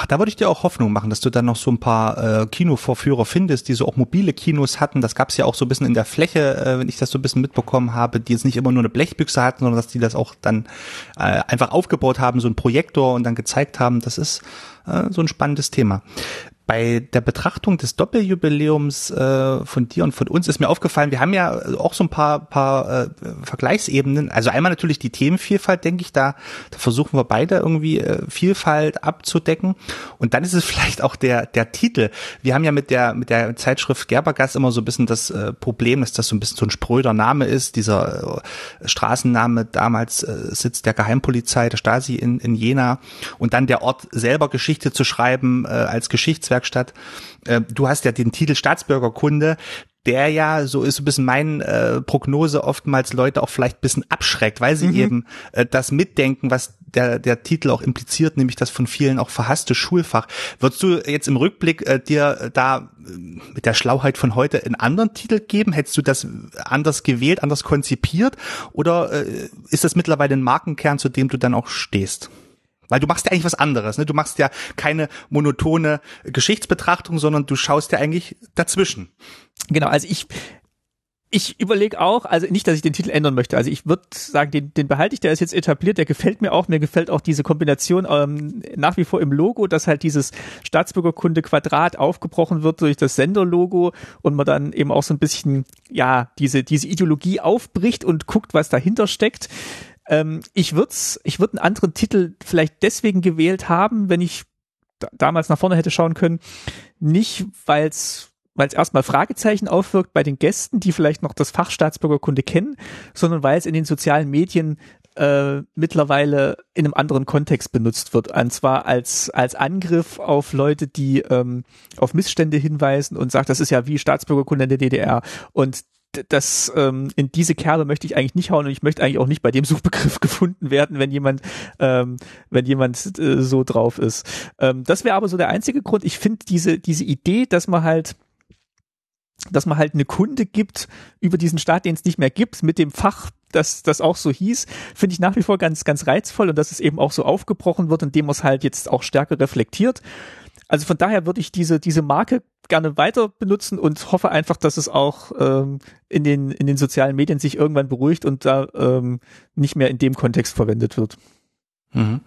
Ach, da würde ich dir auch Hoffnung machen, dass du dann noch so ein paar äh, Kinovorführer findest, die so auch mobile Kinos hatten. Das gab es ja auch so ein bisschen in der Fläche, äh, wenn ich das so ein bisschen mitbekommen habe, die jetzt nicht immer nur eine Blechbüchse hatten, sondern dass die das auch dann äh, einfach aufgebaut haben, so ein Projektor und dann gezeigt haben. Das ist äh, so ein spannendes Thema bei der Betrachtung des Doppeljubiläums äh, von dir und von uns ist mir aufgefallen, wir haben ja auch so ein paar, paar äh, Vergleichsebenen. Also einmal natürlich die Themenvielfalt, denke ich, da, da versuchen wir beide irgendwie äh, Vielfalt abzudecken. Und dann ist es <laughs> vielleicht auch der, der Titel. Wir haben ja mit der, mit der Zeitschrift Gerbergast immer so ein bisschen das äh, Problem, dass das so ein bisschen so ein spröder Name ist. Dieser äh, Straßenname damals äh, Sitz der Geheimpolizei, der Stasi in, in Jena. Und dann der Ort selber Geschichte zu schreiben äh, als Geschichtswerk Kunstwerkstatt. Äh, du hast ja den Titel Staatsbürgerkunde, der ja, so ist ein bisschen mein äh, Prognose, oftmals Leute auch vielleicht ein bisschen abschreckt, weil sie mhm. eben äh, das mitdenken, was der, der Titel auch impliziert, nämlich das von vielen auch verhasste Schulfach. Würdest du jetzt im Rückblick äh, dir da mit der Schlauheit von heute einen anderen Titel geben? Hättest du das anders gewählt, anders konzipiert? Oder äh, ist das mittlerweile ein Markenkern, zu dem du dann auch stehst? Weil du machst ja eigentlich was anderes. Ne? Du machst ja keine monotone Geschichtsbetrachtung, sondern du schaust ja eigentlich dazwischen. Genau, also ich, ich überlege auch, also nicht, dass ich den Titel ändern möchte. Also ich würde sagen, den, den behalte ich, der ist jetzt etabliert, der gefällt mir auch. Mir gefällt auch diese Kombination ähm, nach wie vor im Logo, dass halt dieses Staatsbürgerkunde Quadrat aufgebrochen wird durch das Senderlogo und man dann eben auch so ein bisschen, ja, diese, diese Ideologie aufbricht und guckt, was dahinter steckt. Ähm, ich würde ich würd einen anderen Titel vielleicht deswegen gewählt haben, wenn ich damals nach vorne hätte schauen können. Nicht, weil es erstmal Fragezeichen aufwirkt bei den Gästen, die vielleicht noch das Fach Staatsbürgerkunde kennen, sondern weil es in den sozialen Medien äh, mittlerweile in einem anderen Kontext benutzt wird. Und zwar als, als Angriff auf Leute, die ähm, auf Missstände hinweisen und sagt, das ist ja wie Staatsbürgerkunde in der DDR. Und das ähm, in diese Kerbe möchte ich eigentlich nicht hauen und ich möchte eigentlich auch nicht bei dem Suchbegriff <laughs> gefunden werden, wenn jemand ähm, wenn jemand äh, so drauf ist. Ähm, das wäre aber so der einzige Grund. Ich finde diese diese Idee, dass man halt dass man halt eine Kunde gibt über diesen Staat, den es nicht mehr gibt, mit dem Fach, das das auch so hieß, finde ich nach wie vor ganz ganz reizvoll und dass es eben auch so aufgebrochen wird, indem man es halt jetzt auch stärker reflektiert. Also von daher würde ich diese, diese Marke gerne weiter benutzen und hoffe einfach, dass es auch ähm, in, den, in den sozialen Medien sich irgendwann beruhigt und da ähm, nicht mehr in dem Kontext verwendet wird. Mhm.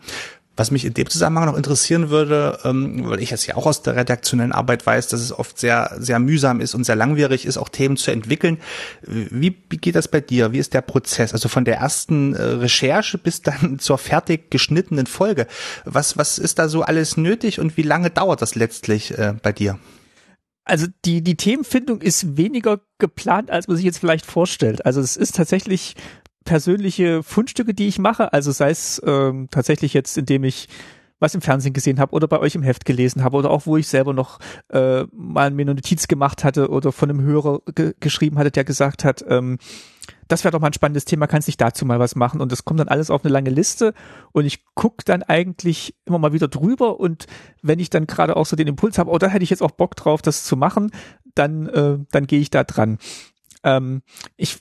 Was mich in dem Zusammenhang noch interessieren würde, ähm, weil ich jetzt ja auch aus der redaktionellen Arbeit weiß, dass es oft sehr, sehr mühsam ist und sehr langwierig ist, auch Themen zu entwickeln. Wie, wie geht das bei dir? Wie ist der Prozess? Also von der ersten äh, Recherche bis dann <laughs> zur fertig geschnittenen Folge. Was, was ist da so alles nötig und wie lange dauert das letztlich äh, bei dir? Also die, die Themenfindung ist weniger geplant, als man sich jetzt vielleicht vorstellt. Also es ist tatsächlich persönliche Fundstücke, die ich mache. Also sei es ähm, tatsächlich jetzt, indem ich was im Fernsehen gesehen habe oder bei euch im Heft gelesen habe oder auch wo ich selber noch äh, mal mir eine Notiz gemacht hatte oder von einem Hörer ge geschrieben hatte, der gesagt hat, ähm, das wäre doch mal ein spannendes Thema, kannst dich dazu mal was machen und das kommt dann alles auf eine lange Liste und ich gucke dann eigentlich immer mal wieder drüber und wenn ich dann gerade auch so den Impuls habe, oh, da hätte ich jetzt auch Bock drauf, das zu machen, dann, äh, dann gehe ich da dran. Ähm, ich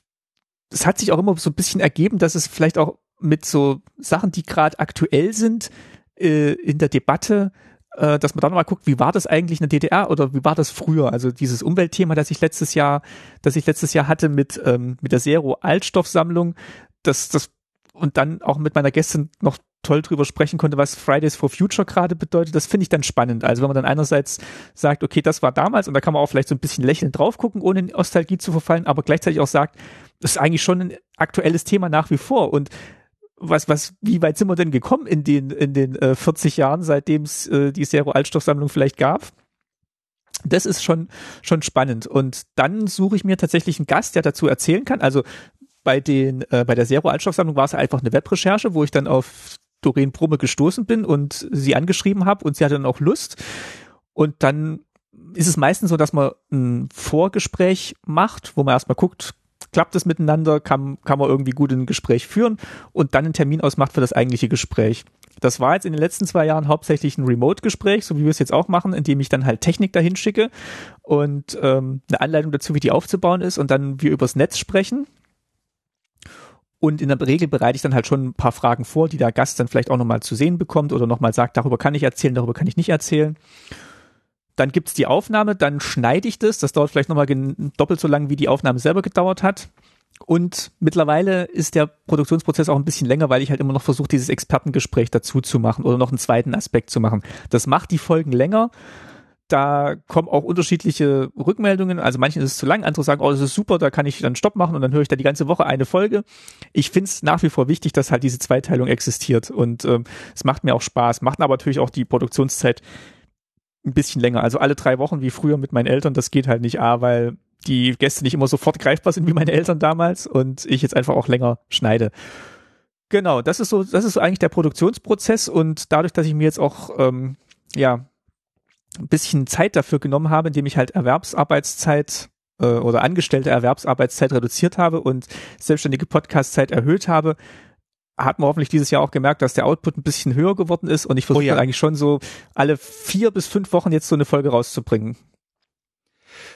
es hat sich auch immer so ein bisschen ergeben, dass es vielleicht auch mit so Sachen, die gerade aktuell sind, äh, in der Debatte äh, dass man dann mal guckt, wie war das eigentlich in der DDR oder wie war das früher? Also dieses Umweltthema, das ich letztes Jahr, das ich letztes Jahr hatte mit ähm, mit der Zero Altstoffsammlung, das das und dann auch mit meiner Gästin noch toll drüber sprechen konnte, was Fridays for Future gerade bedeutet, das finde ich dann spannend. Also wenn man dann einerseits sagt, okay, das war damals und da kann man auch vielleicht so ein bisschen lächelnd drauf gucken, ohne in Nostalgie zu verfallen, aber gleichzeitig auch sagt, das ist eigentlich schon ein aktuelles Thema nach wie vor und was, was, wie weit sind wir denn gekommen in den, in den äh, 40 Jahren, seitdem es äh, die Zero-Altstoffsammlung vielleicht gab? Das ist schon, schon spannend. Und dann suche ich mir tatsächlich einen Gast, der dazu erzählen kann. Also bei den, äh, bei der Zero-Altstoffsammlung war es einfach eine Webrecherche, wo ich dann auf Doreen Brumme gestoßen bin und sie angeschrieben habe und sie hatte dann auch Lust. Und dann ist es meistens so, dass man ein Vorgespräch macht, wo man erstmal guckt, klappt es miteinander, kann, kann man irgendwie gut ein Gespräch führen und dann einen Termin ausmacht für das eigentliche Gespräch. Das war jetzt in den letzten zwei Jahren hauptsächlich ein Remote-Gespräch, so wie wir es jetzt auch machen, indem ich dann halt Technik dahin schicke und ähm, eine Anleitung dazu, wie die aufzubauen ist und dann wir übers Netz sprechen. Und in der Regel bereite ich dann halt schon ein paar Fragen vor, die der Gast dann vielleicht auch nochmal zu sehen bekommt oder nochmal sagt, darüber kann ich erzählen, darüber kann ich nicht erzählen. Dann gibt's die Aufnahme, dann schneide ich das. Das dauert vielleicht nochmal doppelt so lang, wie die Aufnahme selber gedauert hat. Und mittlerweile ist der Produktionsprozess auch ein bisschen länger, weil ich halt immer noch versuche, dieses Expertengespräch dazu zu machen oder noch einen zweiten Aspekt zu machen. Das macht die Folgen länger da kommen auch unterschiedliche Rückmeldungen. Also manchen ist es zu lang, andere sagen, oh, das ist super, da kann ich dann Stopp machen und dann höre ich da die ganze Woche eine Folge. Ich finde es nach wie vor wichtig, dass halt diese Zweiteilung existiert und ähm, es macht mir auch Spaß, macht aber natürlich auch die Produktionszeit ein bisschen länger. Also alle drei Wochen wie früher mit meinen Eltern, das geht halt nicht, A, weil die Gäste nicht immer sofort greifbar sind wie meine Eltern damals und ich jetzt einfach auch länger schneide. Genau, das ist so, das ist so eigentlich der Produktionsprozess und dadurch, dass ich mir jetzt auch ähm, ja ein bisschen Zeit dafür genommen habe, indem ich halt Erwerbsarbeitszeit äh, oder angestellte Erwerbsarbeitszeit reduziert habe und selbstständige Podcastzeit erhöht habe, hat man hoffentlich dieses Jahr auch gemerkt, dass der Output ein bisschen höher geworden ist und ich versuche oh ja. eigentlich schon so alle vier bis fünf Wochen jetzt so eine Folge rauszubringen.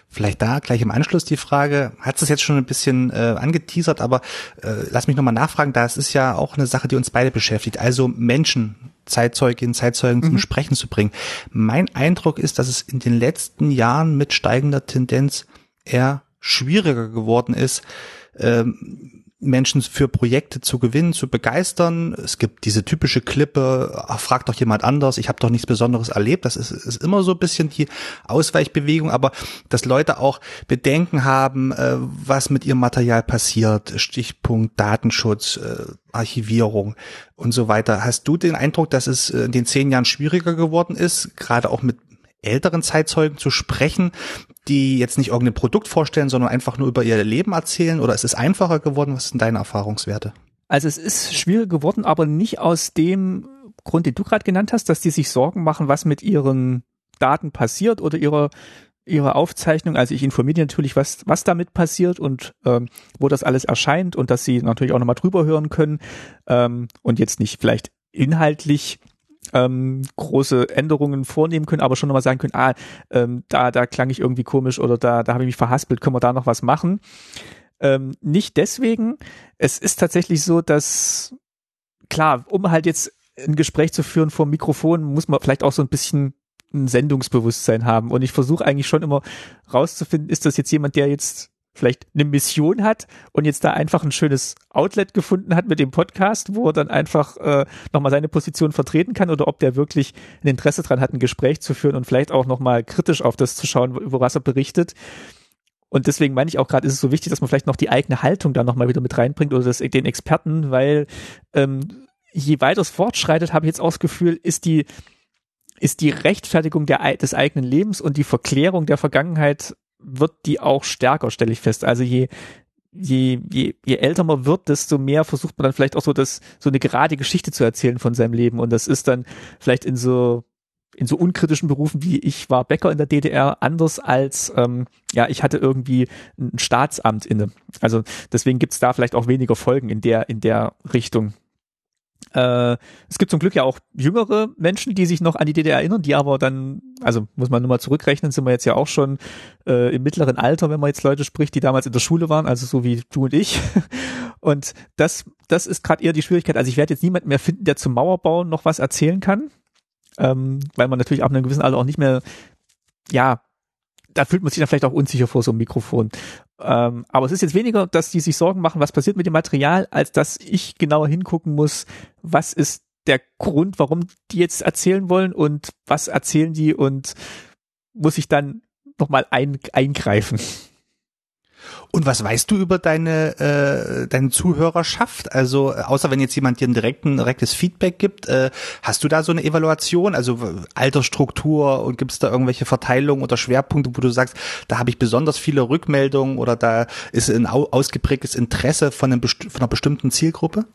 Vielleicht da gleich im Anschluss die Frage, hat es jetzt schon ein bisschen äh, angeteasert, aber äh, lass mich nochmal nachfragen, da es ist ja auch eine Sache, die uns beide beschäftigt. Also Menschen, Zeitzeuginnen, Zeitzeugen mhm. zum Sprechen zu bringen. Mein Eindruck ist, dass es in den letzten Jahren mit steigender Tendenz eher schwieriger geworden ist, ähm, Menschen für Projekte zu gewinnen, zu begeistern. Es gibt diese typische Klippe, ach, frag doch jemand anders, ich habe doch nichts Besonderes erlebt. Das ist, ist immer so ein bisschen die Ausweichbewegung, aber dass Leute auch Bedenken haben, äh, was mit ihrem Material passiert, Stichpunkt Datenschutz, äh, Archivierung und so weiter. Hast du den Eindruck, dass es in den zehn Jahren schwieriger geworden ist, gerade auch mit älteren Zeitzeugen zu sprechen, die jetzt nicht irgendein Produkt vorstellen, sondern einfach nur über ihr Leben erzählen? Oder ist es einfacher geworden? Was sind deine Erfahrungswerte? Also es ist schwieriger geworden, aber nicht aus dem Grund, den du gerade genannt hast, dass die sich Sorgen machen, was mit ihren Daten passiert oder ihrer ihre Aufzeichnung. Also ich informiere natürlich, was was damit passiert und ähm, wo das alles erscheint und dass sie natürlich auch nochmal drüber hören können ähm, und jetzt nicht vielleicht inhaltlich ähm, große Änderungen vornehmen können, aber schon nochmal sagen können, ah, ähm, da, da klang ich irgendwie komisch oder da, da habe ich mich verhaspelt, können wir da noch was machen? Ähm, nicht deswegen. Es ist tatsächlich so, dass klar, um halt jetzt ein Gespräch zu führen vor dem Mikrofon, muss man vielleicht auch so ein bisschen ein Sendungsbewusstsein haben. Und ich versuche eigentlich schon immer rauszufinden, ist das jetzt jemand, der jetzt vielleicht eine Mission hat und jetzt da einfach ein schönes Outlet gefunden hat mit dem Podcast, wo er dann einfach äh, nochmal seine Position vertreten kann oder ob der wirklich ein Interesse dran hat, ein Gespräch zu führen und vielleicht auch nochmal kritisch auf das zu schauen, über was er berichtet. Und deswegen meine ich auch gerade, ist es so wichtig, dass man vielleicht noch die eigene Haltung da nochmal wieder mit reinbringt oder das, den Experten, weil ähm, je weiter es fortschreitet, habe ich jetzt auch das Gefühl, ist die ist die Rechtfertigung der, des eigenen Lebens und die Verklärung der Vergangenheit wird die auch stärker, stelle ich fest. Also je, je, je, je älter man wird, desto mehr versucht man dann vielleicht auch so das, so eine gerade Geschichte zu erzählen von seinem Leben. Und das ist dann vielleicht in so, in so unkritischen Berufen wie ich war Bäcker in der DDR anders als, ähm, ja, ich hatte irgendwie ein Staatsamt inne. Also deswegen gibt's da vielleicht auch weniger Folgen in der, in der Richtung. Äh, es gibt zum Glück ja auch jüngere Menschen, die sich noch an die DDR erinnern, die aber dann, also muss man nur mal zurückrechnen, sind wir jetzt ja auch schon äh, im mittleren Alter, wenn man jetzt Leute spricht, die damals in der Schule waren, also so wie du und ich. <laughs> Und das, das ist gerade eher die Schwierigkeit. Also ich werde jetzt niemanden mehr finden, der zum Mauerbau noch was erzählen kann. ähm, weil man natürlich ab einem gewissen Alter auch nicht mehr, ja, da fühlt man sich dann vielleicht auch unsicher vor so einem Mikrofon. Ähm, aber es ist jetzt weniger, dass die sich Sorgen machen, was passiert mit dem Material, als dass ich genauer hingucken muss, was ist der Grund, warum die jetzt erzählen wollen und was erzählen die und muss ich dann nochmal ein, eingreifen. Und was weißt du über deine, äh, deine Zuhörerschaft? Also, außer wenn jetzt jemand dir ein direkten, direktes Feedback gibt, äh, hast du da so eine Evaluation? Also Altersstruktur und gibt es da irgendwelche Verteilungen oder Schwerpunkte, wo du sagst, da habe ich besonders viele Rückmeldungen oder da ist ein ausgeprägtes Interesse von, einem, von einer bestimmten Zielgruppe?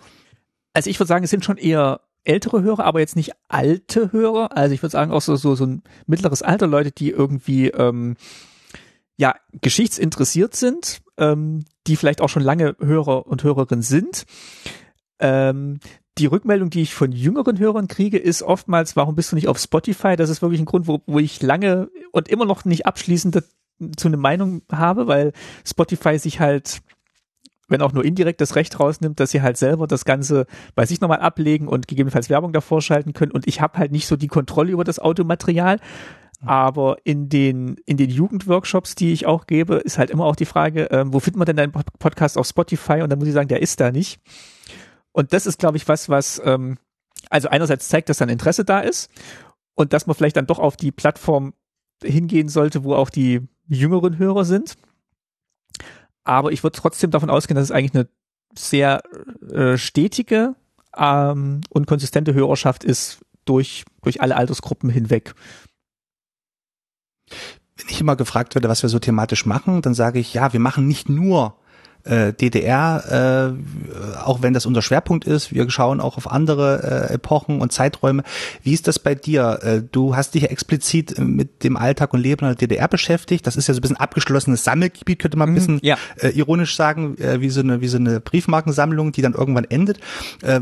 Also ich würde sagen, es sind schon eher ältere Hörer, aber jetzt nicht alte Hörer. Also ich würde sagen auch so, so, so ein mittleres Alter, Leute, die irgendwie ähm, ja geschichtsinteressiert sind, ähm, die vielleicht auch schon lange Hörer und Hörerinnen sind. Ähm, die Rückmeldung, die ich von jüngeren Hörern kriege, ist oftmals, warum bist du nicht auf Spotify? Das ist wirklich ein Grund, wo, wo ich lange und immer noch nicht abschließend zu einer Meinung habe, weil Spotify sich halt wenn auch nur indirekt das Recht rausnimmt, dass sie halt selber das Ganze bei sich nochmal ablegen und gegebenenfalls Werbung davor schalten können. Und ich habe halt nicht so die Kontrolle über das Automaterial. Aber in den, in den Jugendworkshops, die ich auch gebe, ist halt immer auch die Frage, ähm, wo findet man denn deinen Podcast auf Spotify? Und dann muss ich sagen, der ist da nicht. Und das ist, glaube ich, was, was, ähm, also einerseits zeigt, dass dann Interesse da ist und dass man vielleicht dann doch auf die Plattform hingehen sollte, wo auch die jüngeren Hörer sind. Aber ich würde trotzdem davon ausgehen, dass es eigentlich eine sehr äh, stetige ähm, und konsistente Hörerschaft ist durch, durch alle Altersgruppen hinweg. Wenn ich immer gefragt werde, was wir so thematisch machen, dann sage ich, ja, wir machen nicht nur äh, DDR, äh, auch wenn das unser Schwerpunkt ist. Wir schauen auch auf andere äh, Epochen und Zeiträume. Wie ist das bei dir? Äh, du hast dich ja explizit mit dem Alltag und Leben in der DDR beschäftigt. Das ist ja so ein bisschen abgeschlossenes Sammelgebiet, könnte man ein mhm, bisschen ja. äh, ironisch sagen, äh, wie so eine wie so eine Briefmarkensammlung, die dann irgendwann endet. Äh,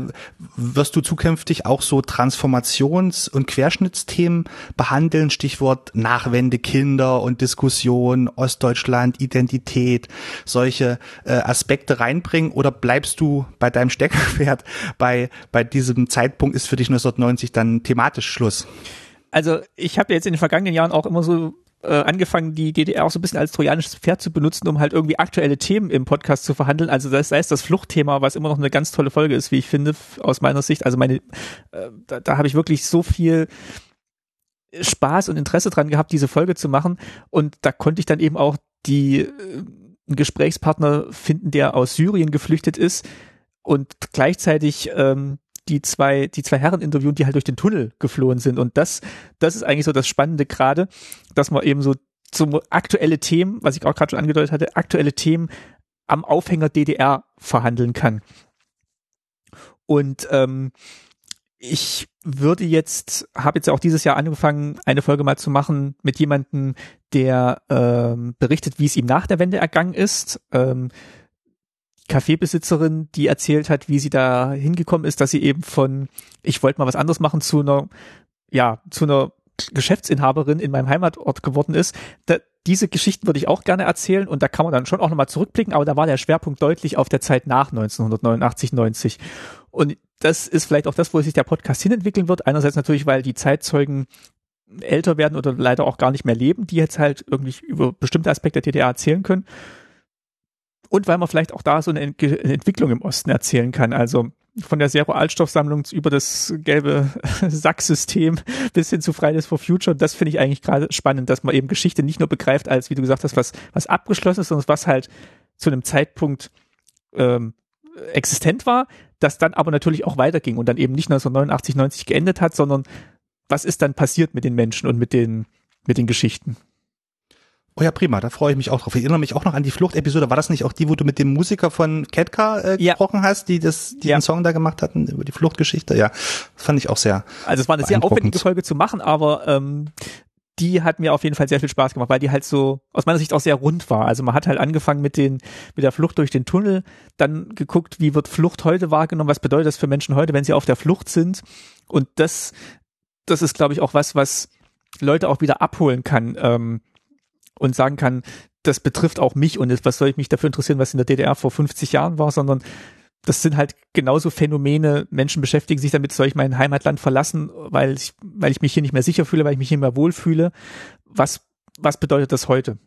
wirst du zukünftig auch so Transformations- und Querschnittsthemen behandeln? Stichwort Nachwende, Kinder und Diskussion, Ostdeutschland, Identität, solche äh, Aspekte reinbringen oder bleibst du bei deinem Steckerpferd <laughs> bei, bei diesem Zeitpunkt ist für dich 1990 dann thematisch Schluss? Also ich habe jetzt in den vergangenen Jahren auch immer so äh, angefangen, die DDR auch so ein bisschen als trojanisches Pferd zu benutzen, um halt irgendwie aktuelle Themen im Podcast zu verhandeln. Also das heißt das Fluchtthema, was immer noch eine ganz tolle Folge ist, wie ich finde, aus meiner Sicht. Also meine, äh, da, da habe ich wirklich so viel Spaß und Interesse dran gehabt, diese Folge zu machen. Und da konnte ich dann eben auch die äh, einen Gesprächspartner finden, der aus Syrien geflüchtet ist und gleichzeitig ähm, die zwei, die zwei Herren interviewen, die halt durch den Tunnel geflohen sind. Und das, das ist eigentlich so das Spannende gerade, dass man eben so zum aktuelle Themen, was ich auch gerade schon angedeutet hatte, aktuelle Themen am Aufhänger DDR verhandeln kann. Und ähm, ich würde jetzt, habe jetzt auch dieses Jahr angefangen, eine Folge mal zu machen mit jemandem, der ähm, berichtet, wie es ihm nach der Wende ergangen ist. Ähm, Kaffeebesitzerin, die erzählt hat, wie sie da hingekommen ist, dass sie eben von, ich wollte mal was anderes machen, zu einer, ja, zu einer Geschäftsinhaberin in meinem Heimatort geworden ist. Da, diese Geschichten würde ich auch gerne erzählen und da kann man dann schon auch nochmal zurückblicken, aber da war der Schwerpunkt deutlich auf der Zeit nach 1989, 90. Und das ist vielleicht auch das, wo sich der Podcast hinentwickeln wird. Einerseits natürlich, weil die Zeitzeugen älter werden oder leider auch gar nicht mehr leben, die jetzt halt irgendwie über bestimmte Aspekte der DDR erzählen können. Und weil man vielleicht auch da so eine Entwicklung im Osten erzählen kann. Also von der Zero-Altstoffsammlung über das gelbe <laughs> Sacksystem bis hin zu Fridays for Future. Das finde ich eigentlich gerade spannend, dass man eben Geschichte nicht nur begreift als, wie du gesagt hast, was, was abgeschlossen ist, sondern was halt zu einem Zeitpunkt ähm, existent war, das dann aber natürlich auch weiterging und dann eben nicht 1989, 90 geendet hat, sondern was ist dann passiert mit den Menschen und mit den, mit den Geschichten. Oh ja, prima, da freue ich mich auch drauf. Ich erinnere mich auch noch an die Fluchtepisode. War das nicht auch die, wo du mit dem Musiker von Ketka äh, ja. gesprochen hast, die das, die ja. den Song da gemacht hatten über die Fluchtgeschichte? Ja, das fand ich auch sehr. Also es war eine sehr aufwendige Folge zu machen, aber ähm, die hat mir auf jeden Fall sehr viel Spaß gemacht, weil die halt so aus meiner Sicht auch sehr rund war. Also man hat halt angefangen mit den mit der Flucht durch den Tunnel, dann geguckt, wie wird Flucht heute wahrgenommen, was bedeutet das für Menschen heute, wenn sie auf der Flucht sind und das das ist glaube ich auch was, was Leute auch wieder abholen kann ähm, und sagen kann, das betrifft auch mich und was soll ich mich dafür interessieren, was in der DDR vor 50 Jahren war, sondern das sind halt genauso Phänomene. Menschen beschäftigen sich damit, soll ich mein Heimatland verlassen, weil ich, weil ich mich hier nicht mehr sicher fühle, weil ich mich hier mehr wohlfühle. Was, was bedeutet das heute?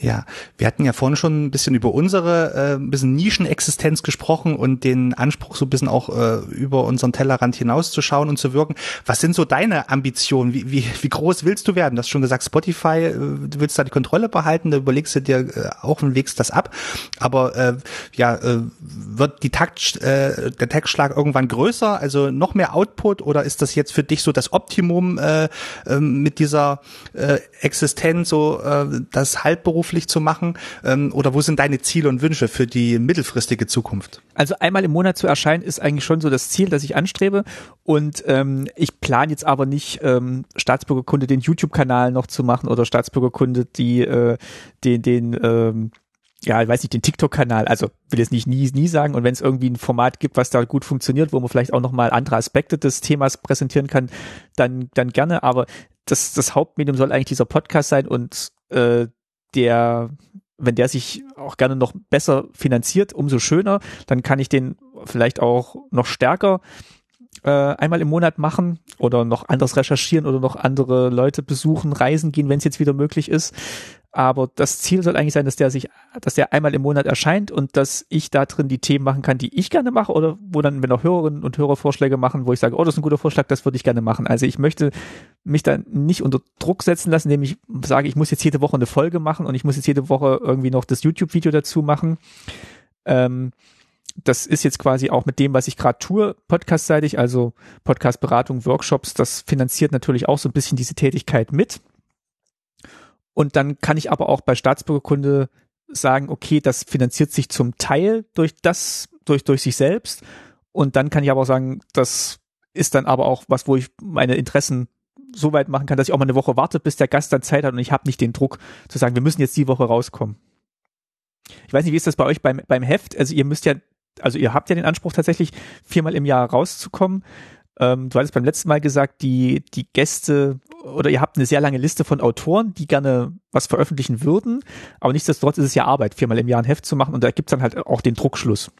Ja, wir hatten ja vorhin schon ein bisschen über unsere äh, ein bisschen Nischenexistenz gesprochen und den Anspruch so ein bisschen auch äh, über unseren Tellerrand hinauszuschauen und zu wirken. Was sind so deine Ambitionen? Wie, wie, wie groß willst du werden? Du hast schon gesagt, Spotify, äh, du willst da die Kontrolle behalten, da überlegst du dir äh, auch und legst das ab. Aber äh, ja, äh, wird die Takt, äh, der Textschlag irgendwann größer, also noch mehr Output oder ist das jetzt für dich so das Optimum äh, äh, mit dieser äh, Existenz, so äh, das Halbberuf beruflich zu machen? Ähm, oder wo sind deine Ziele und Wünsche für die mittelfristige Zukunft? Also einmal im Monat zu erscheinen ist eigentlich schon so das Ziel, das ich anstrebe. Und ähm, ich plane jetzt aber nicht ähm, Staatsbürgerkunde den YouTube-Kanal noch zu machen oder Staatsbürgerkunde die äh, den den ähm, ja, ich weiß nicht, den TikTok-Kanal, also will jetzt nicht nie, nie sagen. Und wenn es irgendwie ein Format gibt, was da gut funktioniert, wo man vielleicht auch nochmal andere Aspekte des Themas präsentieren kann, dann, dann gerne. Aber das, das Hauptmedium soll eigentlich dieser Podcast sein und äh, der, wenn der sich auch gerne noch besser finanziert, umso schöner, dann kann ich den vielleicht auch noch stärker äh, einmal im Monat machen oder noch anders recherchieren oder noch andere Leute besuchen, reisen gehen, wenn es jetzt wieder möglich ist. Aber das Ziel soll eigentlich sein, dass der sich, dass der einmal im Monat erscheint und dass ich da drin die Themen machen kann, die ich gerne mache oder wo dann, wenn auch Hörerinnen und Hörer Vorschläge machen, wo ich sage, oh, das ist ein guter Vorschlag, das würde ich gerne machen. Also ich möchte mich da nicht unter Druck setzen lassen, indem ich sage, ich muss jetzt jede Woche eine Folge machen und ich muss jetzt jede Woche irgendwie noch das YouTube-Video dazu machen. Ähm, das ist jetzt quasi auch mit dem, was ich gerade tue, podcastseitig, also Podcastberatung, Workshops, das finanziert natürlich auch so ein bisschen diese Tätigkeit mit. Und dann kann ich aber auch bei Staatsbürgerkunde sagen, okay, das finanziert sich zum Teil durch das, durch, durch sich selbst. Und dann kann ich aber auch sagen, das ist dann aber auch was, wo ich meine Interessen so weit machen kann, dass ich auch mal eine Woche warte, bis der Gast dann Zeit hat und ich habe nicht den Druck zu sagen, wir müssen jetzt die Woche rauskommen. Ich weiß nicht, wie ist das bei euch beim, beim Heft? Also ihr müsst ja, also ihr habt ja den Anspruch tatsächlich viermal im Jahr rauszukommen. Ähm, du hattest beim letzten Mal gesagt, die, die Gäste oder ihr habt eine sehr lange Liste von Autoren, die gerne was veröffentlichen würden, aber nichtsdestotrotz ist es ja Arbeit, viermal im Jahr ein Heft zu machen und da gibt's dann halt auch den Druckschluss.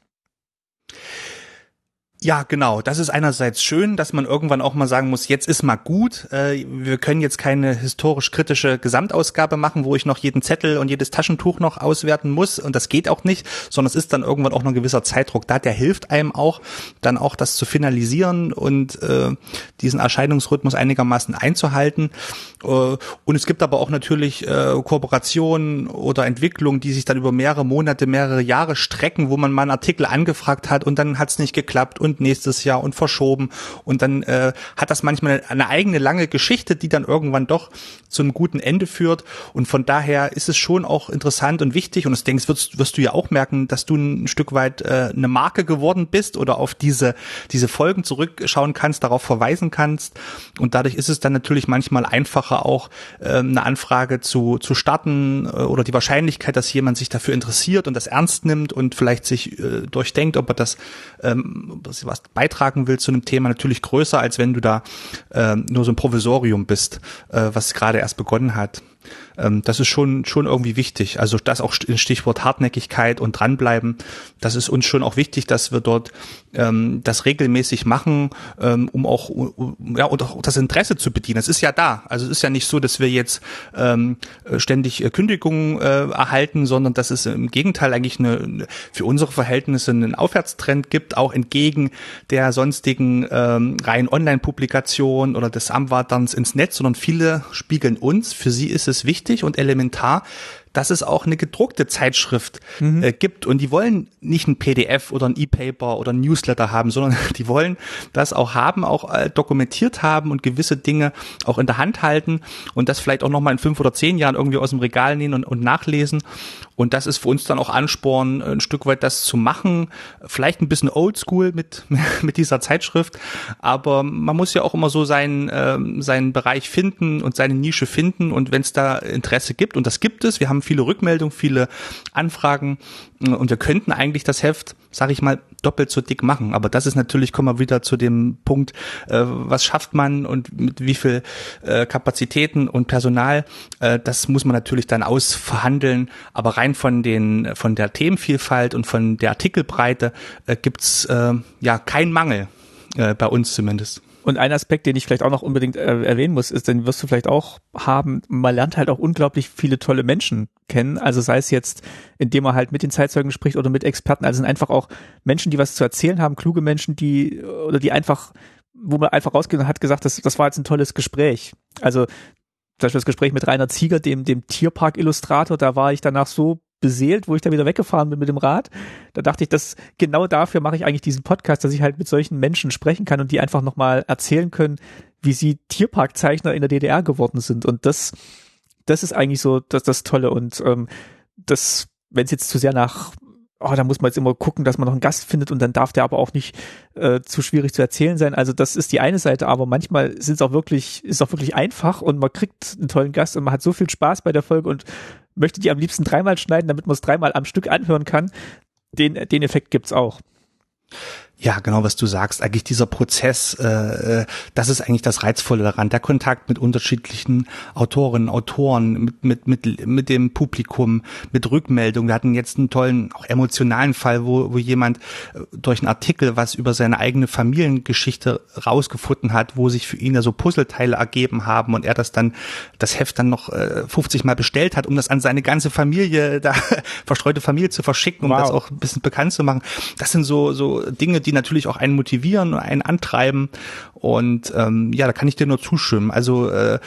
Ja, genau. Das ist einerseits schön, dass man irgendwann auch mal sagen muss, jetzt ist mal gut. Äh, wir können jetzt keine historisch kritische Gesamtausgabe machen, wo ich noch jeden Zettel und jedes Taschentuch noch auswerten muss. Und das geht auch nicht, sondern es ist dann irgendwann auch noch ein gewisser Zeitdruck da. Der hilft einem auch, dann auch das zu finalisieren und äh, diesen Erscheinungsrhythmus einigermaßen einzuhalten. Äh, und es gibt aber auch natürlich äh, Kooperationen oder Entwicklungen, die sich dann über mehrere Monate, mehrere Jahre strecken, wo man mal einen Artikel angefragt hat und dann hat es nicht geklappt und und nächstes Jahr und verschoben. Und dann äh, hat das manchmal eine eigene lange Geschichte, die dann irgendwann doch zu einem guten Ende führt. Und von daher ist es schon auch interessant und wichtig. Und ich denke, wirst, wirst du ja auch merken, dass du ein Stück weit äh, eine Marke geworden bist oder auf diese, diese Folgen zurückschauen kannst, darauf verweisen kannst. Und dadurch ist es dann natürlich manchmal einfacher, auch äh, eine Anfrage zu, zu starten äh, oder die Wahrscheinlichkeit, dass jemand sich dafür interessiert und das ernst nimmt und vielleicht sich äh, durchdenkt, ob er das, ähm, was beitragen will zu einem Thema, natürlich größer, als wenn du da äh, nur so ein Provisorium bist, äh, was gerade erst begonnen hat. Ähm, das ist schon, schon irgendwie wichtig. Also das auch Stichwort Hartnäckigkeit und dranbleiben. Das ist uns schon auch wichtig, dass wir dort ähm, das regelmäßig machen, ähm, um auch, ja, und auch das Interesse zu bedienen. Es ist ja da. Also es ist ja nicht so, dass wir jetzt ähm, ständig äh, Kündigungen äh, erhalten, sondern dass es im Gegenteil eigentlich eine, für unsere Verhältnisse einen Aufwärtstrend gibt, auch entgegen der sonstigen ähm, rein Online-Publikation oder des Anwarterns ins Netz, sondern viele spiegeln uns. Für sie ist es wichtig, wichtig und elementar, dass es auch eine gedruckte Zeitschrift mhm. äh, gibt. Und die wollen nicht ein PDF oder ein E-Paper oder ein Newsletter haben, sondern <laughs> die wollen das auch haben, auch äh, dokumentiert haben und gewisse Dinge auch in der Hand halten und das vielleicht auch nochmal in fünf oder zehn Jahren irgendwie aus dem Regal nehmen und, und nachlesen. Und das ist für uns dann auch Ansporn, ein Stück weit das zu machen. Vielleicht ein bisschen oldschool mit, <laughs> mit dieser Zeitschrift. Aber man muss ja auch immer so seinen, ähm, seinen Bereich finden und seine Nische finden. Und wenn es da Interesse gibt, und das gibt es, wir haben viele Rückmeldungen, viele Anfragen und wir könnten eigentlich das Heft, sage ich mal, doppelt so dick machen. Aber das ist natürlich, kommen wir wieder zu dem Punkt, äh, was schafft man und mit wie viel äh, Kapazitäten und Personal, äh, das muss man natürlich dann ausverhandeln. Aber rein von den, von der Themenvielfalt und von der Artikelbreite äh, gibt's äh, ja keinen Mangel, äh, bei uns zumindest. Und ein Aspekt, den ich vielleicht auch noch unbedingt äh, erwähnen muss, ist, den wirst du vielleicht auch haben, man lernt halt auch unglaublich viele tolle Menschen kennen. Also sei es jetzt, indem man halt mit den Zeitzeugen spricht oder mit Experten. Also sind einfach auch Menschen, die was zu erzählen haben, kluge Menschen, die oder die einfach, wo man einfach rausgeht und hat gesagt, das, das war jetzt ein tolles Gespräch. Also zum Beispiel das Gespräch mit Rainer Zieger, dem, dem Tierpark-Illustrator, da war ich danach so beseelt, wo ich da wieder weggefahren bin mit dem Rad. Da dachte ich, dass genau dafür mache ich eigentlich diesen Podcast, dass ich halt mit solchen Menschen sprechen kann und die einfach nochmal erzählen können, wie sie Tierparkzeichner in der DDR geworden sind. Und das, das ist eigentlich so das, das Tolle. Und ähm, das, wenn es jetzt zu sehr nach oh, da muss man jetzt immer gucken, dass man noch einen Gast findet und dann darf der aber auch nicht äh, zu schwierig zu erzählen sein. Also das ist die eine Seite, aber manchmal sind es auch wirklich, ist auch wirklich einfach und man kriegt einen tollen Gast und man hat so viel Spaß bei der Folge und möchte die am liebsten dreimal schneiden, damit man es dreimal am Stück anhören kann. Den, den Effekt gibt's auch. Ja, genau, was du sagst. Eigentlich dieser Prozess, äh, äh, das ist eigentlich das Reizvolle daran. Der Kontakt mit unterschiedlichen Autorinnen, Autoren, mit, mit, mit, mit dem Publikum, mit Rückmeldung. Wir hatten jetzt einen tollen, auch emotionalen Fall, wo, wo jemand äh, durch einen Artikel was über seine eigene Familiengeschichte rausgefunden hat, wo sich für ihn ja so Puzzleteile ergeben haben und er das dann, das Heft dann noch äh, 50 Mal bestellt hat, um das an seine ganze Familie, <laughs> da verstreute Familie zu verschicken, um wow. das auch ein bisschen bekannt zu machen. Das sind so, so Dinge, die die natürlich auch einen motivieren und einen antreiben. Und ähm, ja, da kann ich dir nur zustimmen. Also äh, äh,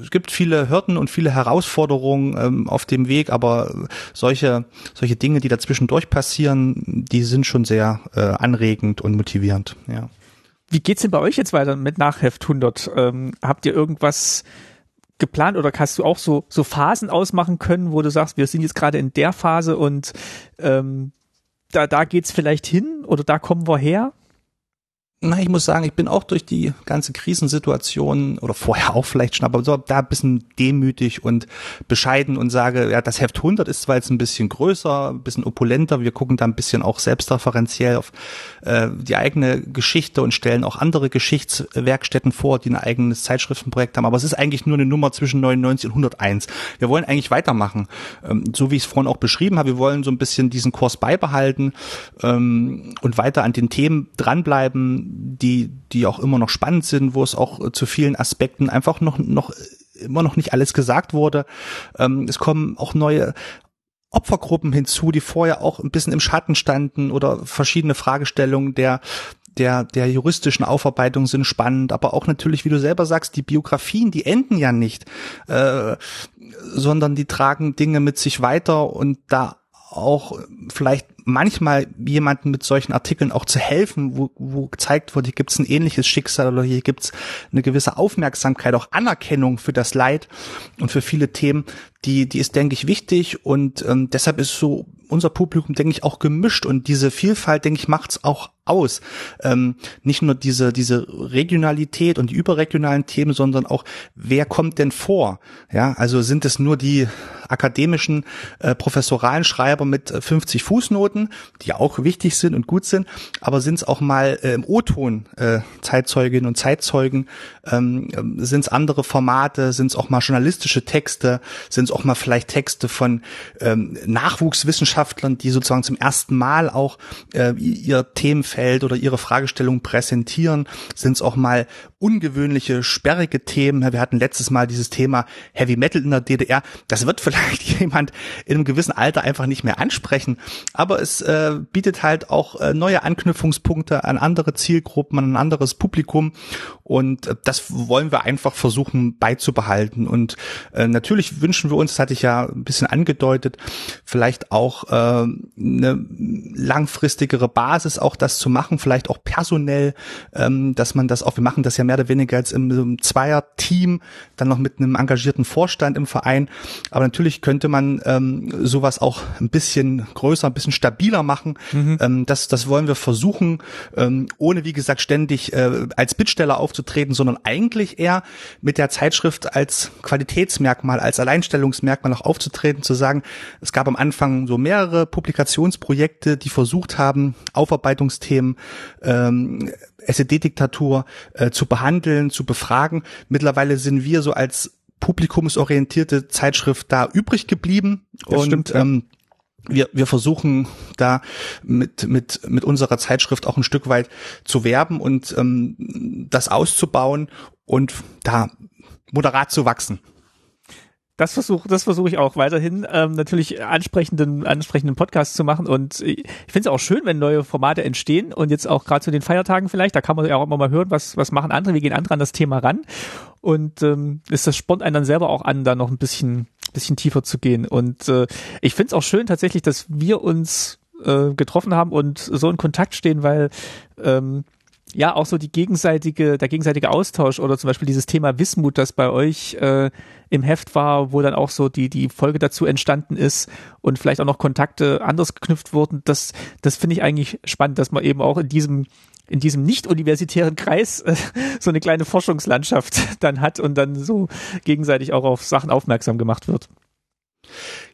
es gibt viele Hürden und viele Herausforderungen ähm, auf dem Weg, aber solche, solche Dinge, die dazwischendurch passieren, die sind schon sehr äh, anregend und motivierend. Ja. Wie geht's denn bei euch jetzt weiter mit Nachheft 100? Ähm, habt ihr irgendwas geplant oder hast du auch so so Phasen ausmachen können, wo du sagst, wir sind jetzt gerade in der Phase und ähm, da, da geht's vielleicht hin oder da kommen wir her? Na, ich muss sagen, ich bin auch durch die ganze Krisensituation oder vorher auch vielleicht schon, aber so da ein bisschen demütig und bescheiden und sage, ja, das Heft 100 ist zwar jetzt ein bisschen größer, ein bisschen opulenter, wir gucken da ein bisschen auch selbstreferenziell auf äh, die eigene Geschichte und stellen auch andere Geschichtswerkstätten vor, die ein eigenes Zeitschriftenprojekt haben, aber es ist eigentlich nur eine Nummer zwischen 99 und 101. Wir wollen eigentlich weitermachen, ähm, so wie ich es vorhin auch beschrieben habe, wir wollen so ein bisschen diesen Kurs beibehalten ähm, und weiter an den Themen dranbleiben, die, die auch immer noch spannend sind, wo es auch zu vielen Aspekten einfach noch, noch immer noch nicht alles gesagt wurde. Ähm, es kommen auch neue Opfergruppen hinzu, die vorher auch ein bisschen im Schatten standen oder verschiedene Fragestellungen der der, der juristischen Aufarbeitung sind spannend, aber auch natürlich, wie du selber sagst, die Biografien, die enden ja nicht, äh, sondern die tragen Dinge mit sich weiter und da auch vielleicht manchmal jemanden mit solchen Artikeln auch zu helfen, wo, wo gezeigt wurde, hier gibt es ein ähnliches Schicksal oder hier gibt es eine gewisse Aufmerksamkeit, auch Anerkennung für das Leid und für viele Themen, die, die ist, denke ich, wichtig und ähm, deshalb ist so unser Publikum, denke ich, auch gemischt und diese Vielfalt, denke ich, macht's auch aus. Ähm, nicht nur diese, diese Regionalität und die überregionalen Themen, sondern auch, wer kommt denn vor? Ja, also sind es nur die akademischen äh, professoralen Schreiber mit 50 Fußnoten, die auch wichtig sind und gut sind, aber sind es auch mal äh, im O-Ton äh, Zeitzeuginnen und Zeitzeugen, ähm, sind es andere Formate, sind es auch mal journalistische Texte, sind es auch mal vielleicht Texte von ähm, Nachwuchswissenschaftlern, die sozusagen zum ersten Mal auch äh, ihr Themenfeld oder ihre Fragestellung präsentieren, sind es auch mal ungewöhnliche, sperrige Themen. Wir hatten letztes Mal dieses Thema Heavy Metal in der DDR. Das wird <laughs> vielleicht jemand in einem gewissen Alter einfach nicht mehr ansprechen, aber es äh, bietet halt auch äh, neue Anknüpfungspunkte an andere Zielgruppen, an ein anderes Publikum und äh, das wollen wir einfach versuchen beizubehalten. Und äh, natürlich wünschen wir uns, das hatte ich ja ein bisschen angedeutet, vielleicht auch äh, eine langfristigere Basis, auch das zu machen, vielleicht auch personell, ähm, dass man das auch, wir machen das ja mehr oder weniger als im, im Zweier-Team, dann noch mit einem engagierten Vorstand im Verein. Aber natürlich könnte man ähm, sowas auch ein bisschen größer, ein bisschen stabiler machen. Mhm. Ähm, das, das wollen wir versuchen, ähm, ohne wie gesagt ständig äh, als Bittsteller aufzutreten aufzutreten, sondern eigentlich eher mit der Zeitschrift als Qualitätsmerkmal, als Alleinstellungsmerkmal auch aufzutreten, zu sagen, es gab am Anfang so mehrere Publikationsprojekte, die versucht haben, Aufarbeitungsthemen, ähm, SED-Diktatur äh, zu behandeln, zu befragen. Mittlerweile sind wir so als publikumsorientierte Zeitschrift da übrig geblieben. Das und stimmt, ja. ähm, wir, wir versuchen da mit, mit, mit unserer Zeitschrift auch ein Stück weit zu werben und ähm, das auszubauen und da moderat zu wachsen. Das versuche das versuche ich auch weiterhin, ähm, natürlich ansprechenden, ansprechenden Podcast zu machen. Und ich finde es auch schön, wenn neue Formate entstehen und jetzt auch gerade zu den Feiertagen vielleicht, da kann man ja auch immer mal hören, was, was machen andere, wie gehen andere an das Thema ran. Und ähm, ist das spornt einen dann selber auch an, da noch ein bisschen, bisschen tiefer zu gehen. Und äh, ich finde es auch schön tatsächlich, dass wir uns äh, getroffen haben und so in Kontakt stehen, weil ähm, ja auch so die gegenseitige, der gegenseitige Austausch oder zum Beispiel dieses Thema Wismut, das bei euch äh, im Heft war, wo dann auch so die, die Folge dazu entstanden ist und vielleicht auch noch Kontakte anders geknüpft wurden, das, das finde ich eigentlich spannend, dass man eben auch in diesem in diesem nicht-universitären Kreis äh, so eine kleine Forschungslandschaft dann hat und dann so gegenseitig auch auf Sachen aufmerksam gemacht wird.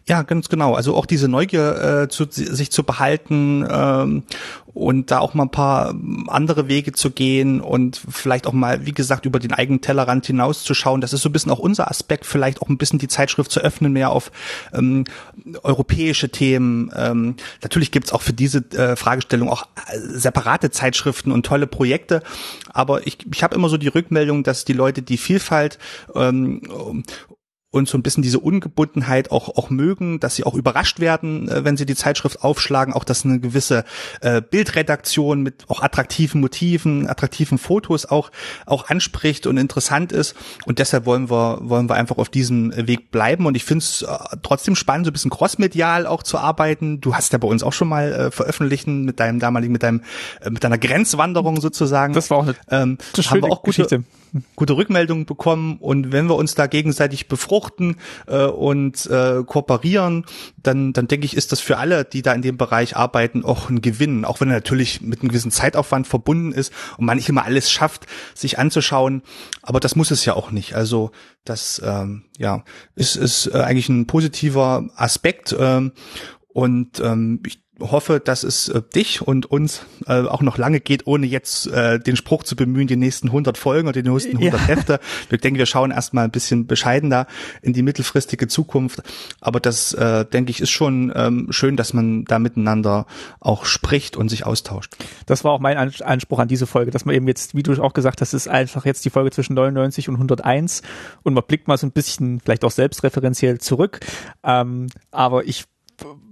Ja, ganz genau. Also auch diese Neugier äh, zu, sich zu behalten ähm, und da auch mal ein paar andere Wege zu gehen und vielleicht auch mal, wie gesagt, über den eigenen Tellerrand hinauszuschauen. Das ist so ein bisschen auch unser Aspekt, vielleicht auch ein bisschen die Zeitschrift zu öffnen, mehr auf ähm, europäische Themen. Ähm, natürlich gibt's auch für diese äh, Fragestellung auch äh, separate Zeitschriften und tolle Projekte. Aber ich, ich habe immer so die Rückmeldung, dass die Leute die Vielfalt ähm, und so ein bisschen diese Ungebundenheit auch auch mögen, dass sie auch überrascht werden, äh, wenn sie die Zeitschrift aufschlagen, auch dass eine gewisse äh, Bildredaktion mit auch attraktiven Motiven, attraktiven Fotos auch auch anspricht und interessant ist und deshalb wollen wir wollen wir einfach auf diesem Weg bleiben und ich finde es äh, trotzdem spannend, so ein bisschen crossmedial auch zu arbeiten. Du hast ja bei uns auch schon mal äh, veröffentlichen mit deinem damaligen mit deinem äh, mit deiner Grenzwanderung sozusagen. Das war auch eine ähm, das haben wir auch gute, Geschichte. Gute Rückmeldungen bekommen. Und wenn wir uns da gegenseitig befruchten äh, und äh, kooperieren, dann, dann denke ich, ist das für alle, die da in dem Bereich arbeiten, auch ein Gewinn, auch wenn er natürlich mit einem gewissen Zeitaufwand verbunden ist und man nicht immer alles schafft, sich anzuschauen, aber das muss es ja auch nicht. Also das ähm, ja ist, ist äh, eigentlich ein positiver Aspekt ähm, und ähm, ich hoffe, dass es äh, dich und uns äh, auch noch lange geht, ohne jetzt äh, den Spruch zu bemühen, die nächsten 100 Folgen oder die nächsten 100 Ja. Hefte. Wir denken, wir schauen erstmal ein bisschen bescheidener in die mittelfristige Zukunft. Aber das, äh, denke ich, ist schon ähm, schön, dass man da miteinander auch spricht und sich austauscht. Das war auch mein Ans- Anspruch an diese Folge, dass man eben jetzt, wie du auch gesagt hast, ist einfach jetzt die Folge zwischen 99 und 101 und man blickt mal so ein bisschen vielleicht auch selbstreferenziell zurück. Ähm, aber ich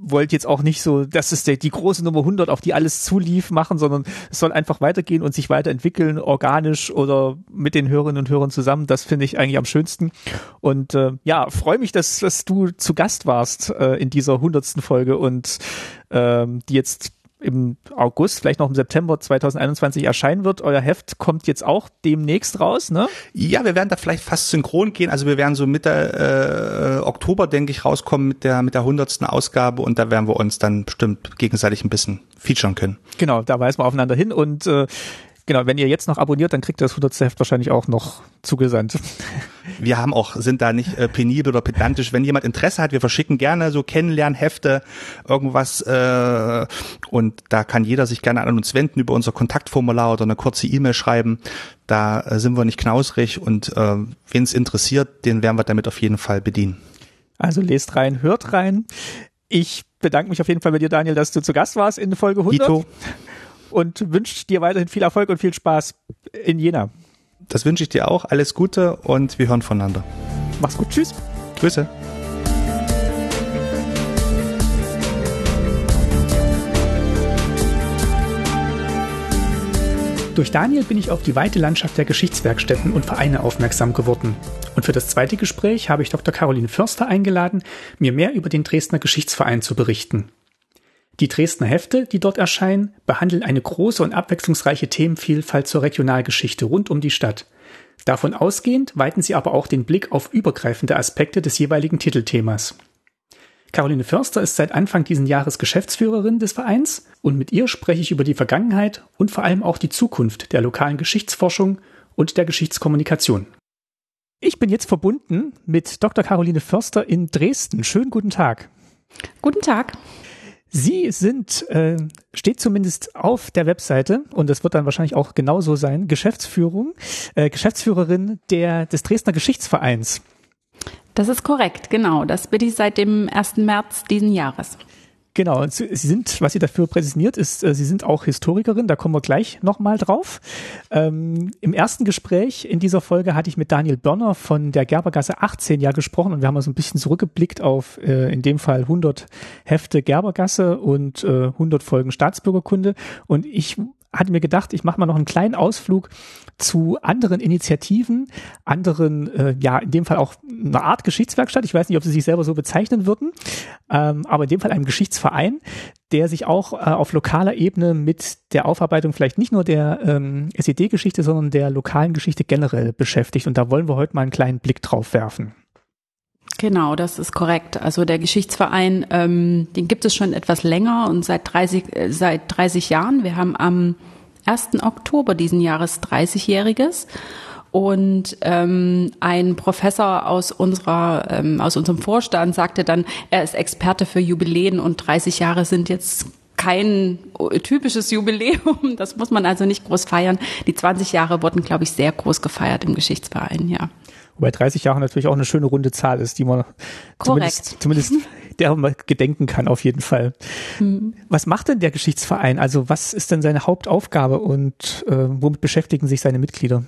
wollte jetzt auch nicht so, das ist der, die große Nummer 100, auf die alles zulief, machen, sondern es soll einfach weitergehen und sich weiterentwickeln, organisch oder mit den Hörerinnen und Hörern zusammen. Das finde ich eigentlich am schönsten. Und äh, ja, freue mich, dass, dass du zu Gast warst äh, in dieser hundertsten Folge und ähm, die jetzt im August, vielleicht noch im September 2021 erscheinen wird. Euer Heft kommt jetzt auch demnächst raus, ne? Ja, wir werden da vielleicht fast synchron gehen. Also wir werden so Mitte äh, Oktober, denke ich, rauskommen mit der mit der hundertsten Ausgabe und da werden wir uns dann bestimmt gegenseitig ein bisschen featuren können. Genau, da weisen wir aufeinander hin und äh, genau, wenn ihr jetzt noch abonniert, dann kriegt ihr das 100. Heft wahrscheinlich auch noch zugesandt. <laughs> Wir haben auch, sind da nicht äh, penibel oder pedantisch. Wenn jemand Interesse hat, wir verschicken gerne so Kennenlernhefte, irgendwas äh, und da kann jeder sich gerne an uns wenden über unser Kontaktformular oder eine kurze E-Mail schreiben. Da äh, sind wir nicht knausrig und äh, wen es interessiert, den werden wir damit auf jeden Fall bedienen. Also lest rein, hört rein. Ich bedanke mich auf jeden Fall bei dir, Daniel, dass du zu Gast warst in Folge 100 Ito, und wünsche dir weiterhin viel Erfolg und viel Spaß in Jena. das wünsche ich dir auch. Alles Gute und wir hören voneinander. Mach's gut, tschüss. Grüße. Durch Daniel bin ich auf die weite Landschaft der Geschichtswerkstätten und Vereine aufmerksam geworden. Und für das zweite Gespräch habe ich Dr. Caroline Förster eingeladen, mir mehr über den Dresdner Geschichtsverein zu berichten. Die Dresdner Hefte, die dort erscheinen, behandeln eine große und abwechslungsreiche Themenvielfalt zur Regionalgeschichte rund um die Stadt. Davon ausgehend weiten sie aber auch den Blick auf übergreifende Aspekte des jeweiligen Titelthemas. Caroline Förster ist seit Anfang diesen Jahres Geschäftsführerin des Vereins und mit ihr spreche ich über die Vergangenheit und vor allem auch die Zukunft der lokalen Geschichtsforschung und der Geschichtskommunikation. Ich bin jetzt verbunden mit Dr. Caroline Förster in Dresden. Schönen guten Tag. Guten Tag. Sie sind, äh, steht zumindest auf der Webseite und das wird dann wahrscheinlich auch genauso sein, Geschäftsführung, äh, Geschäftsführerin der, des Dresdner Geschichtsvereins. Das ist korrekt, genau. Das bin ich seit dem 1. März diesen Jahres. Genau, Sie sind, was Sie dafür präsentiert, ist, äh, Sie sind auch Historikerin, da kommen wir gleich nochmal drauf. Ähm, Im ersten Gespräch in dieser Folge hatte ich mit Daniel Börner von der Gerbergasse 18 ja gesprochen und wir haben so ein bisschen zurückgeblickt auf, äh, in dem Fall 100 Hefte Gerbergasse und äh, 100 Folgen Staatsbürgerkunde und ich hatte mir gedacht, ich mache mal noch einen kleinen Ausflug zu anderen Initiativen, anderen, äh, ja, in dem Fall auch eine Art Geschichtswerkstatt. Ich weiß nicht, ob sie sich selber so bezeichnen würden, ähm, aber in dem Fall einem Geschichtsverein, der sich auch äh, auf lokaler Ebene mit der Aufarbeitung vielleicht nicht nur der ähm, SED-Geschichte, sondern der lokalen Geschichte generell beschäftigt. Und da wollen wir heute mal einen kleinen Blick drauf werfen. Genau, das ist korrekt. Also der Geschichtsverein, ähm, den gibt es schon etwas länger und seit 30, äh, seit 30 Jahren. Wir haben am 1. Oktober diesen Jahres 30-jähriges und ähm, ein Professor aus unserer ähm, aus unserem Vorstand sagte dann, er ist Experte für Jubiläen und 30 Jahre sind jetzt kein typisches Jubiläum. <laughs> Das muss man also nicht groß feiern. Die 20 Jahre wurden, glaube ich, sehr groß gefeiert im Geschichtsverein, ja. Wobei 30 Jahre natürlich auch eine schöne runde Zahl ist, die man zumindest, zumindest <laughs> der man gedenken kann, auf jeden Fall. Mhm. Was macht denn der Geschichtsverein? Also was ist denn seine Hauptaufgabe und äh, womit beschäftigen sich seine Mitglieder?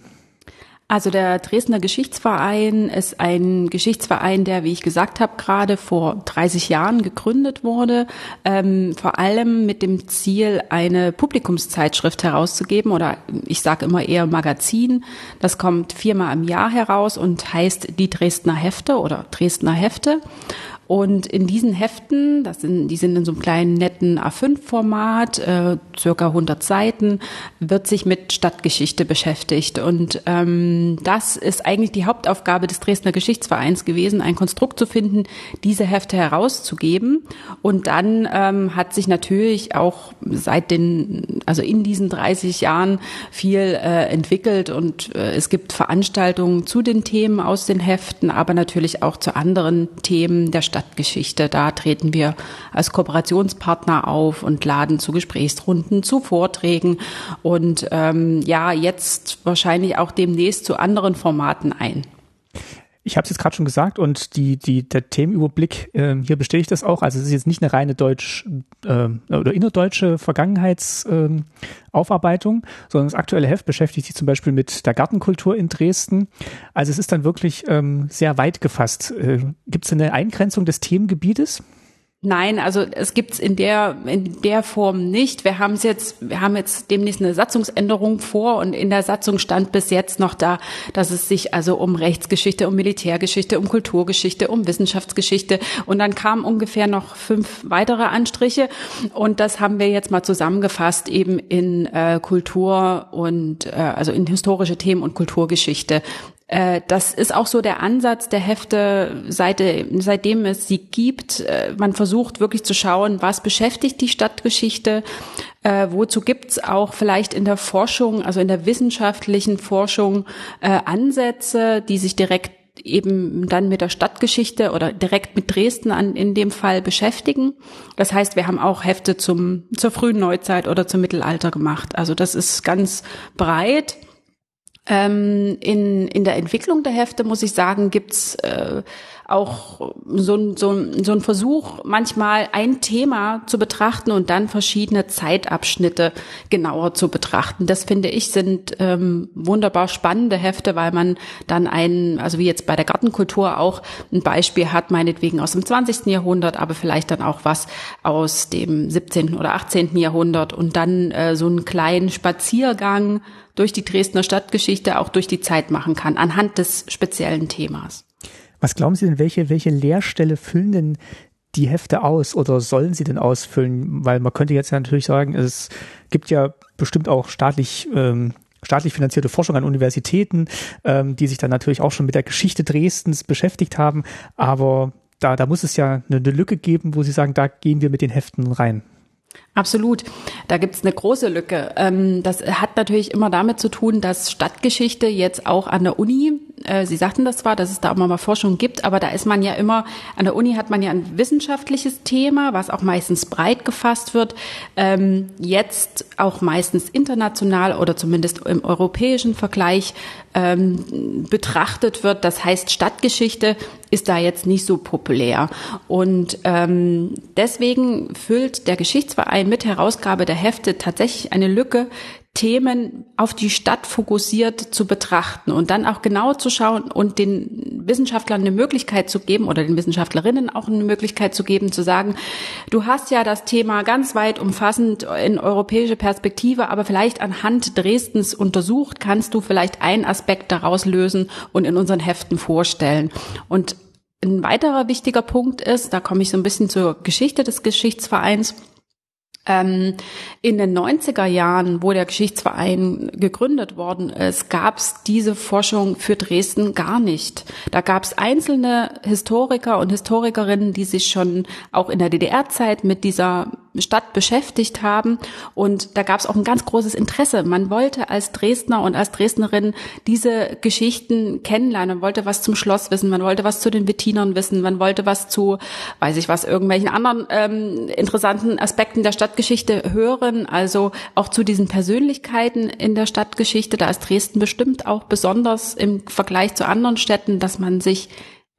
Also der Dresdner Geschichtsverein ist ein Geschichtsverein, der, wie ich gesagt habe, gerade vor 30 Jahren gegründet wurde, ähm, vor allem mit dem Ziel, eine Publikumszeitschrift herauszugeben oder ich sage immer eher Magazin. Das kommt viermal im Jahr heraus und heißt die Dresdner Hefte oder Dresdner Hefte. Und in diesen Heften, das sind, die sind in so einem kleinen netten A5-Format, äh, circa 100 Seiten, wird sich mit Stadtgeschichte beschäftigt. Und ähm, das ist eigentlich die Hauptaufgabe des Dresdner Geschichtsvereins gewesen, ein Konstrukt zu finden, diese Hefte herauszugeben. Und dann ähm, hat sich natürlich auch seit den, also in diesen 30 Jahren viel äh, entwickelt und äh, es gibt Veranstaltungen zu den Themen aus den Heften, aber natürlich auch zu anderen Themen der Stadt Stadtgeschichte. Da treten wir als Kooperationspartner auf und laden zu Gesprächsrunden, zu Vorträgen und ähm, ja, jetzt wahrscheinlich auch demnächst zu anderen Formaten ein. Ich habe es jetzt gerade schon gesagt und die, die, der Themenüberblick, äh, hier bestätigt das auch. Also es ist jetzt nicht eine reine deutsch äh, oder innerdeutsche Vergangenheitsaufarbeitung, äh, sondern das aktuelle Heft beschäftigt sich zum Beispiel mit der Gartenkultur in Dresden. Also es ist dann wirklich ähm, sehr weit gefasst. Äh, Gibt es eine Eingrenzung des Themengebietes? Nein, also es gibt's in der in der Form nicht. Wir haben jetzt, wir haben jetzt demnächst eine Satzungsänderung vor und in der Satzung stand bis jetzt noch da, dass es sich also um Rechtsgeschichte, um Militärgeschichte, um Kulturgeschichte, um Wissenschaftsgeschichte und dann kamen ungefähr noch fünf weitere Anstriche und das haben wir jetzt mal zusammengefasst eben in äh, Kultur und äh, also in historische Themen und Kulturgeschichte das ist auch so der Ansatz der Hefte, seit, seitdem es sie gibt. Äh, man versucht wirklich zu schauen, was beschäftigt die Stadtgeschichte, äh, wozu gibt's auch vielleicht in der Forschung, also in der wissenschaftlichen Forschung äh, Ansätze, die sich direkt eben dann mit der Stadtgeschichte oder direkt mit Dresden an, in dem Fall beschäftigen. Das heißt, wir haben auch Hefte zum, zur frühen Neuzeit oder zum Mittelalter gemacht. Also das ist ganz breit. Ähm, in, in der Entwicklung der Hefte, muss ich sagen, gibt's äh, auch so, so, so ein Versuch, manchmal ein Thema zu betrachten und dann verschiedene Zeitabschnitte genauer zu betrachten. Das finde ich sind ähm, wunderbar spannende Hefte, weil man dann ein, also wie jetzt bei der Gartenkultur auch ein Beispiel hat, meinetwegen aus dem 20. Jahrhundert, aber vielleicht dann auch was aus dem 17. oder 18. Jahrhundert und dann äh, so einen kleinen Spaziergang durch die Dresdner Stadtgeschichte auch durch die Zeit machen kann, anhand des speziellen Themas. Was glauben Sie denn, welche, welche Leerstelle füllen denn die Hefte aus oder sollen sie denn ausfüllen? Weil man könnte jetzt ja natürlich sagen, es gibt ja bestimmt auch staatlich ähm, staatlich finanzierte Forschung an Universitäten, ähm, die sich dann natürlich auch schon mit der Geschichte Dresdens beschäftigt haben. Aber da, da muss es ja eine, eine Lücke geben, wo Sie sagen, da gehen wir mit den Heften rein. Absolut. Da gibt's eine große Lücke. Ähm, das hat natürlich immer damit zu tun, dass Stadtgeschichte jetzt auch an der Uni, Sie sagten das zwar, dass es da auch mal Forschung gibt, aber da ist man ja immer, an der Uni hat man ja ein wissenschaftliches Thema, was auch meistens breit gefasst wird, ähm, jetzt auch meistens international oder zumindest im europäischen Vergleich ähm, betrachtet wird. Das heißt, Stadtgeschichte ist da jetzt nicht so populär. Und ähm, deswegen füllt der Geschichtsverein mit Herausgabe der Hefte tatsächlich eine Lücke, Themen auf die Stadt fokussiert zu betrachten und dann auch genau zu schauen und den Wissenschaftlern eine Möglichkeit zu geben oder den Wissenschaftlerinnen auch eine Möglichkeit zu geben, zu sagen, du hast ja das Thema ganz weit umfassend in europäische Perspektive, aber vielleicht anhand Dresdens untersucht, kannst du vielleicht einen Aspekt daraus lösen und in unseren Heften vorstellen. Und ein weiterer wichtiger Punkt ist, da komme ich so ein bisschen zur Geschichte des Geschichtsvereins, in den 90er Jahren, wo der Geschichtsverein gegründet worden ist, gab es diese Forschung für Dresden gar nicht. Da gab es einzelne Historiker und Historikerinnen, die sich schon auch in der DDR-Zeit mit dieser Stadt beschäftigt haben. Und da gab es auch ein ganz großes Interesse. Man wollte als Dresdner und als Dresdnerin diese Geschichten kennenlernen. Man wollte was zum Schloss wissen, man wollte was zu den Wettinern wissen, man wollte was zu, weiß ich was, irgendwelchen anderen ähm, interessanten Aspekten der Stadtgeschichte hören. Also auch zu diesen Persönlichkeiten in der Stadtgeschichte. Da ist Dresden bestimmt auch besonders im Vergleich zu anderen Städten, dass man sich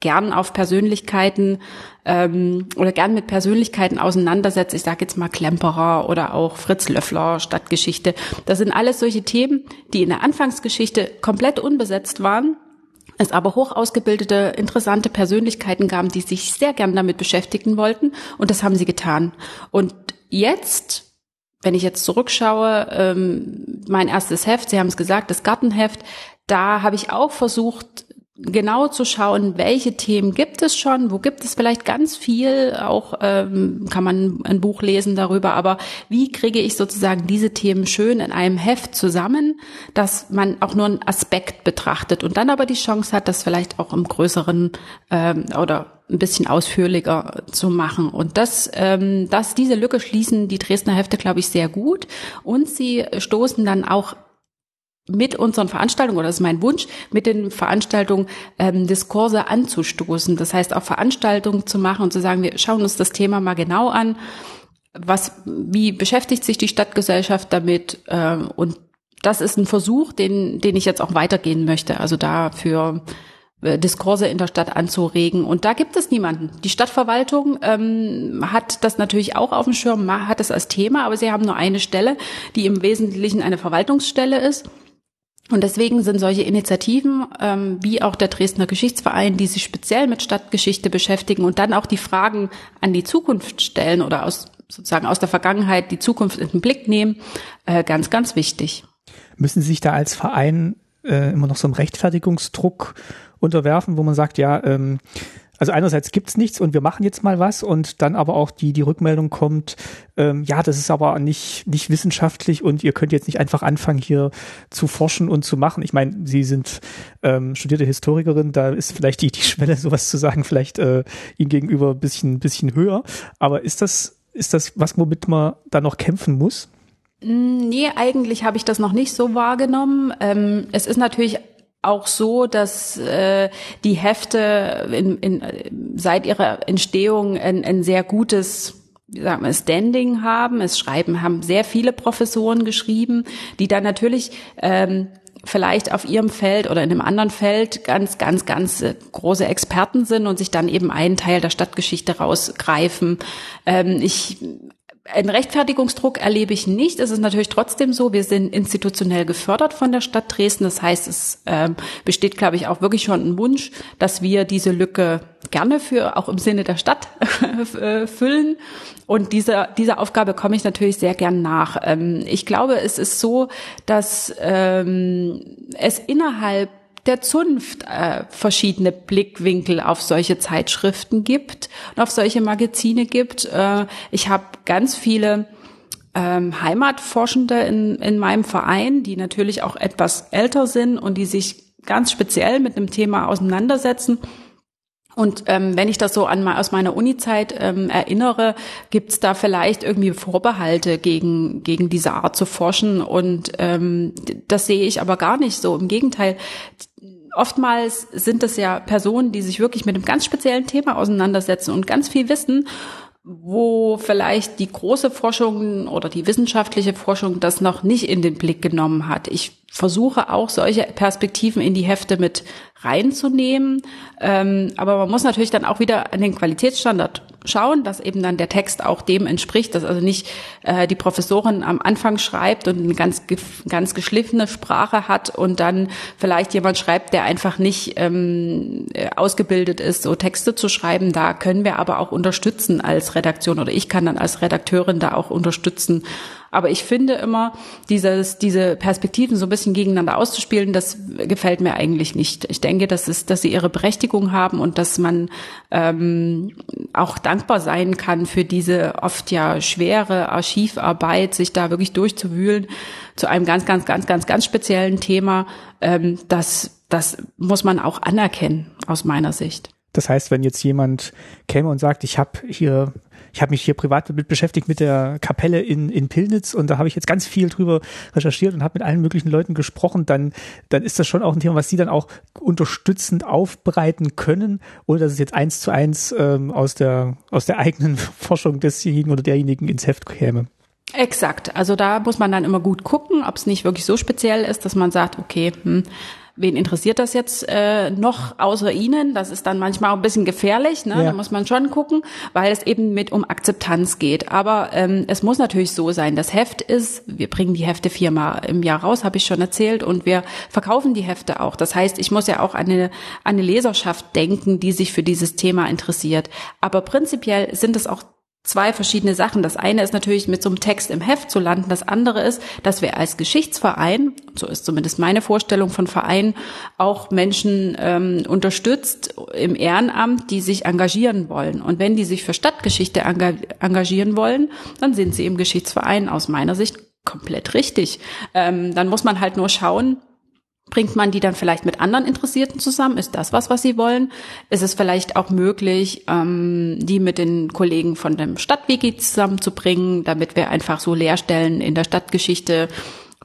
gern auf Persönlichkeiten ähm, oder gern mit Persönlichkeiten auseinandersetzt. Ich sage jetzt mal Klemperer oder auch Fritz Löffler, Stadtgeschichte. Das sind alles solche Themen, die in der Anfangsgeschichte komplett unbesetzt waren es aber hoch ausgebildete, interessante Persönlichkeiten gaben, die sich sehr gern damit beschäftigen wollten. Und das haben sie getan. Und jetzt, wenn ich jetzt zurückschaue, ähm, mein erstes Heft, Sie haben es gesagt, das Gartenheft, da habe ich auch versucht, genau zu schauen, welche Themen gibt es schon, wo gibt es vielleicht ganz viel, auch ähm, kann man ein Buch lesen darüber, aber wie kriege ich sozusagen diese Themen schön in einem Heft zusammen, dass man auch nur einen Aspekt betrachtet und dann aber die Chance hat, das vielleicht auch im größeren ähm, oder ein bisschen ausführlicher zu machen. Und das, ähm, dass diese Lücke schließen die Dresdner Hefte, glaube ich, sehr gut. Und sie stoßen dann auch mit unseren Veranstaltungen, oder das ist mein Wunsch, mit den Veranstaltungen ähm, Diskurse anzustoßen. Das heißt, auch Veranstaltungen zu machen und zu sagen, wir schauen uns das Thema mal genau an. Was, wie beschäftigt sich die Stadtgesellschaft damit? Äh, und das ist ein Versuch, den, den ich jetzt auch weitergehen möchte. Also dafür äh, Diskurse in der Stadt anzuregen. Und da gibt es niemanden. Die Stadtverwaltung ähm, hat das natürlich auch auf dem Schirm, hat es als Thema, aber sie haben nur eine Stelle, die im Wesentlichen eine Verwaltungsstelle ist. Und deswegen sind solche Initiativen ähm, wie auch der Dresdner Geschichtsverein, die sich speziell mit Stadtgeschichte beschäftigen und dann auch die Fragen an die Zukunft stellen oder aus sozusagen aus der Vergangenheit die Zukunft in den Blick nehmen, äh, ganz, ganz wichtig. Müssen Sie sich da als Verein äh, immer noch so einem Rechtfertigungsdruck unterwerfen, wo man sagt, ja, ähm, also einerseits gibt's nichts und wir machen jetzt mal was und dann aber auch die, die Rückmeldung kommt, ähm, ja, das ist aber nicht, nicht wissenschaftlich und ihr könnt jetzt nicht einfach anfangen, hier zu forschen und zu machen. Ich meine, Sie sind ähm, studierte Historikerin, da ist vielleicht die, die Schwelle, sowas zu sagen, vielleicht äh, Ihnen gegenüber ein bisschen, bisschen höher. Aber ist das, ist das was, womit man da noch kämpfen muss? Nee, eigentlich habe ich das noch nicht so wahrgenommen. Ähm, es ist natürlich auch so, dass äh, die Hefte in, in, seit ihrer Entstehung ein, ein sehr gutes wie sagen wir, Standing haben. Es schreiben, haben sehr viele Professoren geschrieben, die dann natürlich ähm, vielleicht auf ihrem Feld oder in einem anderen Feld ganz, ganz, ganz äh, große Experten sind und sich dann eben einen Teil der Stadtgeschichte rausgreifen. Ähm, ich ein Rechtfertigungsdruck erlebe ich nicht. Es ist natürlich trotzdem so, wir sind institutionell gefördert von der Stadt Dresden. Das heißt, es ähm, besteht, glaube ich, auch wirklich schon ein Wunsch, dass wir diese Lücke gerne für auch im Sinne der Stadt <laughs> äh, füllen. Und dieser dieser Aufgabe komme ich natürlich sehr gern nach. Ähm, ich glaube, es ist so, dass ähm, es innerhalb der Zunft äh, verschiedene Blickwinkel auf solche Zeitschriften gibt und auf solche Magazine gibt. Äh, ich habe ganz viele ähm, Heimatforschende in, in meinem Verein, die natürlich auch etwas älter sind und die sich ganz speziell mit einem Thema auseinandersetzen. Und ähm, wenn ich das so an aus meiner Uni-Zeit ähm, erinnere, gibt's da vielleicht irgendwie Vorbehalte gegen gegen diese Art zu forschen. Und ähm, das sehe ich aber gar nicht so. Im Gegenteil, oftmals sind es ja Personen, die sich wirklich mit einem ganz speziellen Thema auseinandersetzen und ganz viel wissen wo vielleicht die große Forschung oder die wissenschaftliche Forschung das noch nicht in den Blick genommen hat. Ich versuche auch solche Perspektiven in die Hefte mit reinzunehmen. Ähm, aber man muss natürlich dann auch wieder an den Qualitätsstandard schauen, dass eben dann der Text auch dem entspricht, dass also nicht äh, die Professorin am Anfang schreibt und eine ganz, ganz geschliffene Sprache hat und dann vielleicht jemand schreibt, der einfach nicht ähm, ausgebildet ist, so Texte zu schreiben. Da können wir aber auch unterstützen als Redaktion oder ich kann dann als Redakteurin da auch unterstützen, aber ich finde immer, dieses, diese Perspektiven so ein bisschen gegeneinander auszuspielen, das gefällt mir eigentlich nicht. Ich denke, dass, es, dass sie ihre Berechtigung haben und dass man ähm, auch dankbar sein kann für diese oft ja schwere Archivarbeit, sich da wirklich durchzuwühlen zu einem ganz, ganz, ganz, ganz, ganz speziellen Thema. Ähm, das, das muss man auch anerkennen aus meiner Sicht. Das heißt, wenn jetzt jemand käme und sagt, ich habe hier ich habe mich hier privat mit beschäftigt mit der Kapelle in, in Pillnitz und da habe ich jetzt ganz viel drüber recherchiert und habe mit allen möglichen Leuten gesprochen, dann, dann ist das schon auch ein Thema, was sie dann auch unterstützend aufbereiten können, oder dass es jetzt eins zu eins ähm, aus, der, aus der eigenen <laughs> Forschung desjenigen oder derjenigen ins Heft käme. Exakt. Also da muss man dann immer gut gucken, ob es nicht wirklich so speziell ist, dass man sagt, okay, hm, wen interessiert das jetzt äh, noch außer Ihnen? Das ist dann manchmal auch ein bisschen gefährlich, ne? Ja. da muss man schon gucken, weil es eben mit um Akzeptanz geht. Aber ähm, es muss natürlich so sein, das Heft ist, wir bringen die Hefte viermal im Jahr raus, habe ich schon erzählt, und wir verkaufen die Hefte auch. Das heißt, ich muss ja auch an eine, an eine Leserschaft denken, die sich für dieses Thema interessiert. Aber prinzipiell sind es auch zwei verschiedene Sachen. Das eine ist natürlich mit so einem Text im Heft zu landen. Das andere ist, dass wir als Geschichtsverein, so ist zumindest meine Vorstellung von Verein, auch Menschen ähm, unterstützt im Ehrenamt, die sich engagieren wollen. Und wenn die sich für Stadtgeschichte engagieren wollen, dann sind sie im Geschichtsverein aus meiner Sicht komplett richtig. Ähm, dann muss man halt nur schauen, Bringt man die dann vielleicht mit anderen Interessierten zusammen? Ist das was, was sie wollen? Ist es vielleicht auch möglich, ähm, die mit den Kollegen von dem Stadtwiki zusammenzubringen, damit wir einfach so Leerstellen in der Stadtgeschichte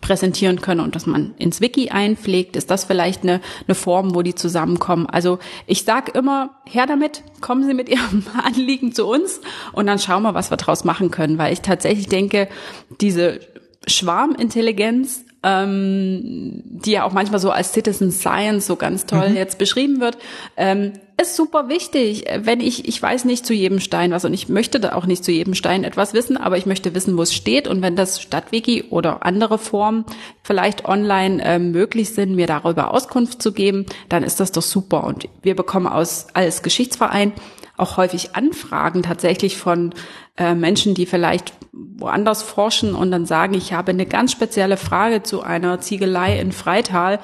präsentieren können und dass man ins Wiki einpflegt, ist das vielleicht eine, eine Form, wo die zusammenkommen. Also ich sag immer, her damit, kommen Sie mit <laughs> Ihrem Anliegen zu uns und dann schauen wir, was wir draus machen können, weil ich tatsächlich denke, diese Schwarmintelligenz ähm, die ja auch manchmal so als Citizen Science so ganz toll mhm. jetzt beschrieben wird, ähm, ist super wichtig. Wenn ich, ich weiß nicht zu jedem Stein was und ich möchte da auch nicht zu jedem Stein etwas wissen, aber ich möchte wissen, wo es steht und wenn das Stadtwiki oder andere Formen vielleicht online äh, möglich sind, mir darüber Auskunft zu geben, dann ist das doch super. Und wir bekommen aus als Geschichtsverein auch häufig Anfragen tatsächlich von äh, Menschen, die vielleicht woanders forschen und dann sagen, ich habe eine ganz spezielle Frage zu einer Ziegelei in Freital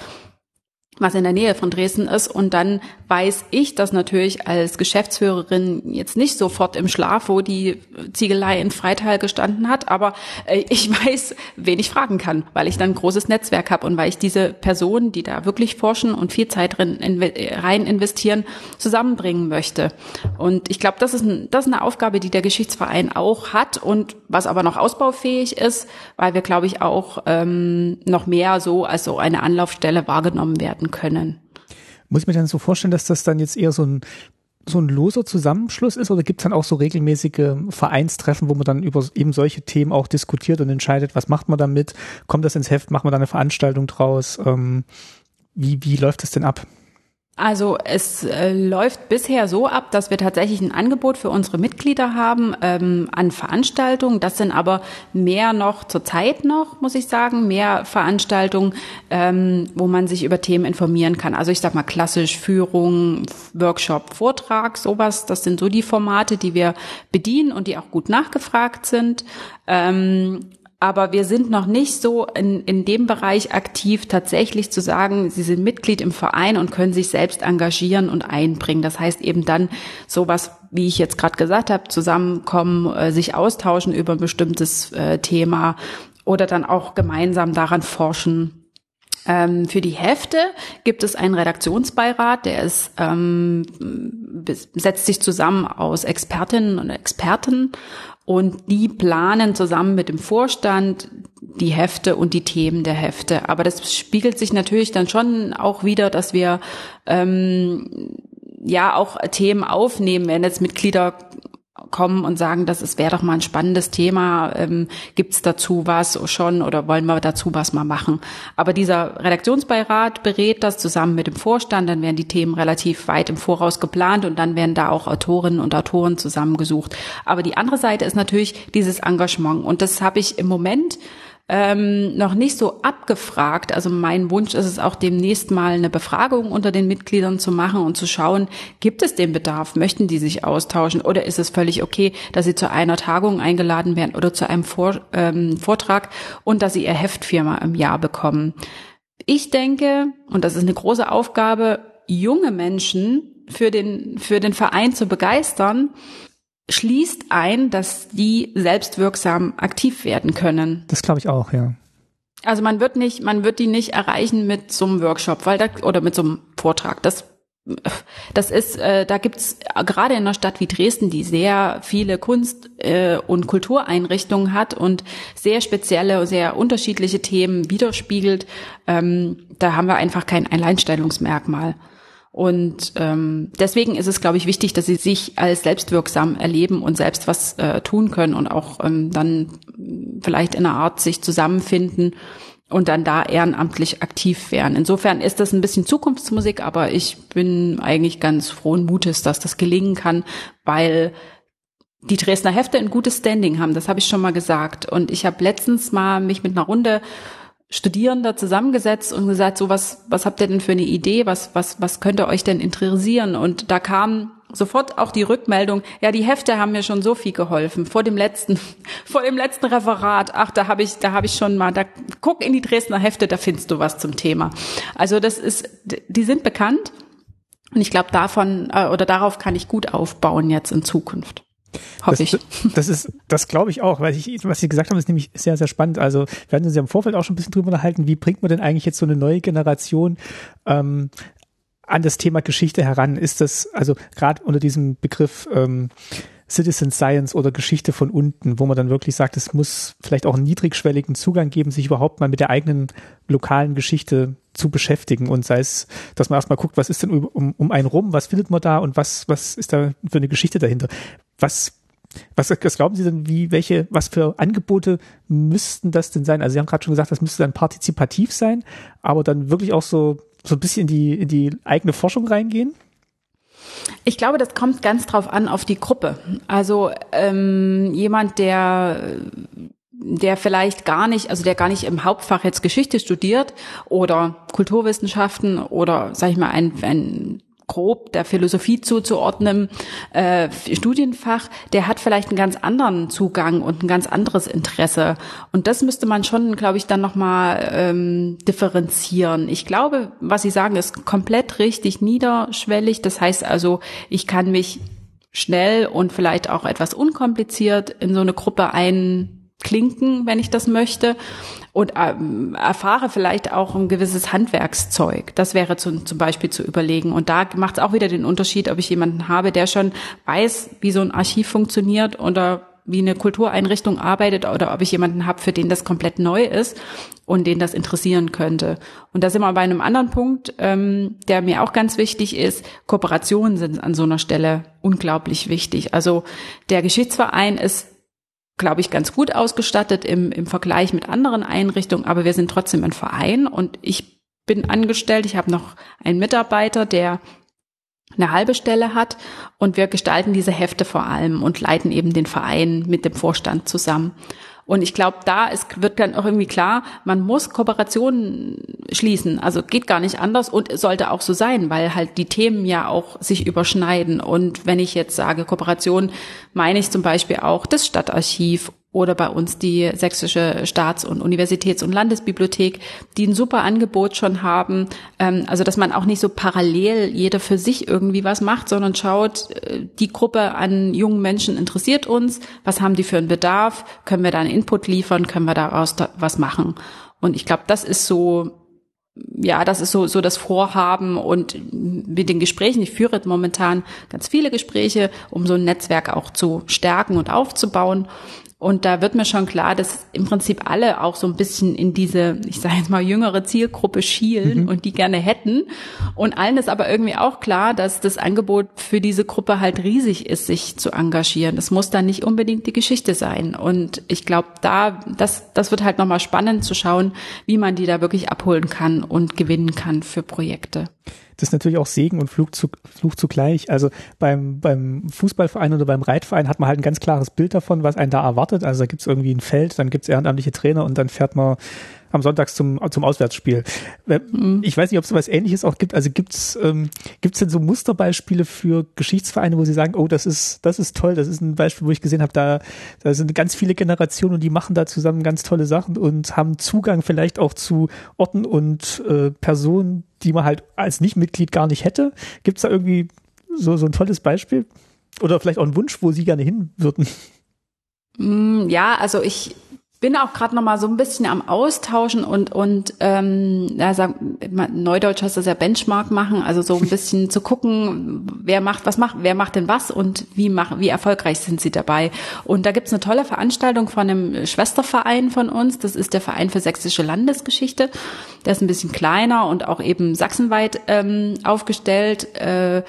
was in der Nähe von Dresden ist. Und dann weiß ich das natürlich als Geschäftsführerin jetzt nicht sofort im Schlaf, wo die Ziegelei in Freital gestanden hat, aber äh, <laughs> ich weiß, wen ich fragen kann, weil ich dann ein großes Netzwerk habe und weil ich diese Personen, die da wirklich forschen und viel Zeit rein investieren, zusammenbringen möchte. Und ich glaube, das ist, das ist eine Aufgabe, die der Geschichtsverein auch hat und was aber noch ausbaufähig ist, weil wir, glaube ich, auch ähm, noch mehr so als so eine Anlaufstelle wahrgenommen werden werden können. Muss ich mir dann so vorstellen, dass das dann jetzt eher so ein so ein loser Zusammenschluss ist oder gibt es dann auch so regelmäßige Vereinstreffen, wo man dann über eben solche Themen auch diskutiert und entscheidet, was macht man damit? Kommt das ins Heft? Macht man da eine Veranstaltung draus? Ähm, wie, wie läuft es denn ab? Also es äh, läuft bisher so ab, dass wir tatsächlich ein Angebot für unsere Mitglieder haben ähm, an Veranstaltungen. Das sind aber mehr noch zur Zeit noch, muss ich sagen, mehr Veranstaltungen, ähm, wo man sich über Themen informieren kann. Also ich sag mal klassisch Führung, Workshop, Vortrag, sowas. Das sind so die Formate, die wir bedienen und die auch gut nachgefragt sind. Ähm, aber wir sind noch nicht so in, in dem Bereich aktiv, tatsächlich zu sagen, sie sind Mitglied im Verein und können sich selbst engagieren und einbringen. Das heißt eben dann sowas, wie ich jetzt gerade gesagt habe, zusammenkommen, äh, sich austauschen über ein bestimmtes äh, Thema oder dann auch gemeinsam daran forschen Ähm, für die Hefte gibt es einen Redaktionsbeirat, der ist, ähm, setzt sich zusammen aus Expertinnen und Experten und die planen zusammen mit dem Vorstand die Hefte und die Themen der Hefte. Aber das spiegelt sich natürlich dann schon auch wieder, dass wir ähm, ja auch Themen aufnehmen, wenn jetzt Mitglieder kommen und sagen, das wäre doch mal ein spannendes Thema, ähm, gibt dazu was schon oder wollen wir dazu was mal machen? Aber dieser Redaktionsbeirat berät das zusammen mit dem Vorstand, dann werden die Themen relativ weit im Voraus geplant und dann werden da auch Autorinnen und Autoren zusammengesucht. Aber die andere Seite ist natürlich dieses Engagement und das habe ich im Moment ähm, noch nicht so abgefragt. Also mein Wunsch ist es auch demnächst mal eine Befragung unter den Mitgliedern zu machen und zu schauen, gibt es den Bedarf, möchten die sich austauschen oder ist es völlig okay, dass sie zu einer Tagung eingeladen werden oder zu einem Vor ähm, Vortrag und dass sie ihr Heftfirma im Jahr bekommen. Ich denke, und das ist eine große Aufgabe, junge Menschen für den, für den Verein zu begeistern, schließt ein, dass die selbstwirksam aktiv werden können. Das glaube ich auch, ja. Also man wird nicht, man wird die nicht erreichen mit so einem Workshop, weil da oder mit so einem Vortrag. Das das ist, äh, da gibt's gerade in einer Stadt wie Dresden, die sehr viele Kunst- äh, und Kultureinrichtungen hat und sehr spezielle, sehr unterschiedliche Themen widerspiegelt. Ähm, da haben wir einfach kein Alleinstellungsmerkmal. Und ähm, deswegen ist es, glaube ich, wichtig, dass sie sich als selbstwirksam erleben und selbst was äh, tun können und auch ähm, dann vielleicht in einer Art sich zusammenfinden und dann da ehrenamtlich aktiv werden. Insofern ist das ein bisschen Zukunftsmusik, aber ich bin eigentlich ganz frohen Mutes, dass das gelingen kann, weil die Dresdner Hefte ein gutes Standing haben. Das habe ich schon mal gesagt. Und ich habe letztens mal mich mit einer Runde Studierender zusammengesetzt und gesagt, so was, was habt ihr denn für eine Idee? Was, was, was könnte euch denn interessieren? Und da kam sofort auch die Rückmeldung, ja, die Hefte haben mir schon so viel geholfen. Vor dem letzten, <laughs> vor dem letzten Referat, ach, da habe ich, da habe ich schon mal, da guck in die Dresdner Hefte, da findest du was zum Thema. Also das ist, die sind bekannt und ich glaube davon äh, oder darauf kann ich gut aufbauen jetzt in Zukunft. Hoffe ich. Das ist, das glaube ich auch, weil ich, was Sie gesagt haben, ist nämlich sehr, sehr spannend. Also wir hatten uns ja im Vorfeld auch schon ein bisschen drüber unterhalten, wie bringt man denn eigentlich jetzt so eine neue Generation ähm, an das Thema Geschichte heran? Ist das, also gerade unter diesem Begriff ähm, Citizen Science oder Geschichte von unten, wo man dann wirklich sagt, es muss vielleicht auch einen niedrigschwelligen Zugang geben, sich überhaupt mal mit der eigenen lokalen Geschichte zu beschäftigen und sei es, dass man erstmal guckt, was ist denn um, um einen rum, was findet man da und was, was ist da für eine Geschichte dahinter? Was was, was glauben Sie denn, wie, welche, was für Angebote müssten das denn sein? Also Sie haben gerade schon gesagt, das müsste dann partizipativ sein, aber dann wirklich auch so, so ein bisschen in die, in die eigene Forschung reingehen? Ich glaube, das kommt ganz drauf an auf die Gruppe. Also ähm, jemand, der der vielleicht gar nicht, also der gar nicht im Hauptfach jetzt Geschichte studiert oder Kulturwissenschaften oder sag ich mal ein, ein grob der Philosophie zuzuordnen äh, Studienfach, der hat vielleicht einen ganz anderen Zugang und ein ganz anderes Interesse. Und das müsste man schon, glaube ich, dann nochmal ähm, differenzieren. Ich glaube, was Sie sagen, ist komplett richtig niederschwellig. Das heißt also, ich kann mich schnell und vielleicht auch etwas unkompliziert in so eine Gruppe einklinken, wenn ich das möchte und ähm, erfahre vielleicht auch ein gewisses Handwerkszeug. Das wäre zu, zum Beispiel zu überlegen. Und da macht es auch wieder den Unterschied, ob ich jemanden habe, der schon weiß, wie so ein Archiv funktioniert oder wie eine Kultureinrichtung arbeitet oder ob ich jemanden habe, für den das komplett neu ist und den das interessieren könnte. Und da sind wir bei einem anderen Punkt, ähm, der mir auch ganz wichtig ist. Kooperationen sind an so einer Stelle unglaublich wichtig. Also der Geschichtsverein ist glaube ich, ganz gut ausgestattet im, im Vergleich mit anderen Einrichtungen, aber wir sind trotzdem ein Verein und ich bin angestellt. Ich habe noch einen Mitarbeiter, der eine halbe Stelle hat und wir gestalten diese Hefte vor allem und leiten eben den Verein mit dem Vorstand zusammen. Und ich glaube, da ist, wird dann auch irgendwie klar, man muss Kooperationen schließen. Also geht gar nicht anders und sollte auch so sein, weil halt die Themen ja auch sich überschneiden. Und wenn ich jetzt sage Kooperation, meine ich zum Beispiel auch das Stadtarchiv oder bei uns die Sächsische Staats- und Universitäts- und Landesbibliothek, die ein super Angebot schon haben. Ähm, also dass man auch nicht so parallel jeder für sich irgendwie was macht, sondern schaut, äh, die Gruppe an jungen Menschen interessiert uns, was haben die für einen Bedarf, können wir da einen Input liefern, können wir daraus was machen. Und ich glaube, das ist so ja, das ist so, so das Vorhaben und mit den Gesprächen, ich führe momentan ganz viele Gespräche, um so ein Netzwerk auch zu stärken und aufzubauen. Und da wird mir schon klar, dass im Prinzip alle auch so ein bisschen in diese, ich sage jetzt mal, jüngere Zielgruppe schielen mhm. und die gerne hätten. Und allen ist aber irgendwie auch klar, dass das Angebot für diese Gruppe halt riesig ist, sich zu engagieren. Das muss dann nicht unbedingt die Geschichte sein. Und ich glaube, da, das, das wird halt nochmal spannend zu schauen, wie man die da wirklich abholen kann und gewinnen kann für Projekte das ist natürlich auch Segen und Fluch, zu, Fluch zugleich. Also beim, beim Fußballverein oder beim Reitverein hat man halt ein ganz klares Bild davon, was einen da erwartet. Also da gibt's irgendwie ein Feld, dann gibt's ehrenamtliche Trainer und dann fährt man am Sonntag zum, zum Auswärtsspiel. Mhm. Ich weiß nicht, ob es was ähnliches auch gibt. Also gibt's ähm, gibt's denn so Musterbeispiele für Geschichtsvereine, wo Sie sagen, oh, das ist, das ist toll, das ist ein Beispiel, wo ich gesehen habe, da, da sind ganz viele Generationen und die machen da zusammen ganz tolle Sachen und haben Zugang vielleicht auch zu Orten und äh, Personen, die man halt als Nichtmitglied gar nicht hätte. Gibt's da irgendwie so, so ein tolles Beispiel? Oder vielleicht auch einen Wunsch, wo Sie gerne hin würden? Mm, ja, also ich bin auch gerade noch mal so ein bisschen am Austauschen und und ähm, ja, sag, Neudeutsch heißt das ja Benchmark machen, also so ein <laughs> bisschen zu gucken, wer macht was macht, wer macht denn was und wie machen, wie erfolgreich sind sie dabei. Und da gibt's eine tolle Veranstaltung von einem Schwesterverein von uns. Das ist der Verein für sächsische Landesgeschichte. Der ist ein bisschen kleiner und auch eben sachsenweit ähm, aufgestellt. Äh,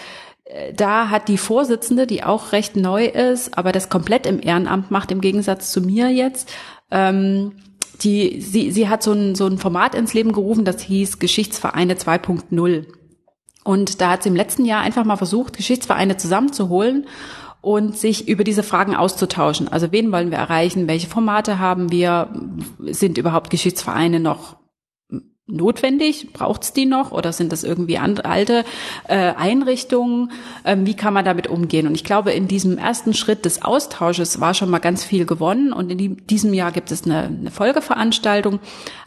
da hat die Vorsitzende, die auch recht neu ist, aber das komplett im Ehrenamt macht, im Gegensatz zu mir jetzt, ähm, die, sie, sie hat so ein, so ein Format ins Leben gerufen, das hieß Geschichtsvereine 2.0. Und da hat sie im letzten Jahr einfach mal versucht, Geschichtsvereine zusammenzuholen und sich über diese Fragen auszutauschen. Also wen wollen wir erreichen? Welche Formate haben wir? Sind überhaupt Geschichtsvereine noch notwendig? Braucht es die noch oder sind das irgendwie alte äh, Einrichtungen? Ähm, wie kann man damit umgehen? Und ich glaube, in diesem ersten Schritt des Austausches war schon mal ganz viel gewonnen und in die, diesem Jahr gibt es eine, eine Folgeveranstaltung.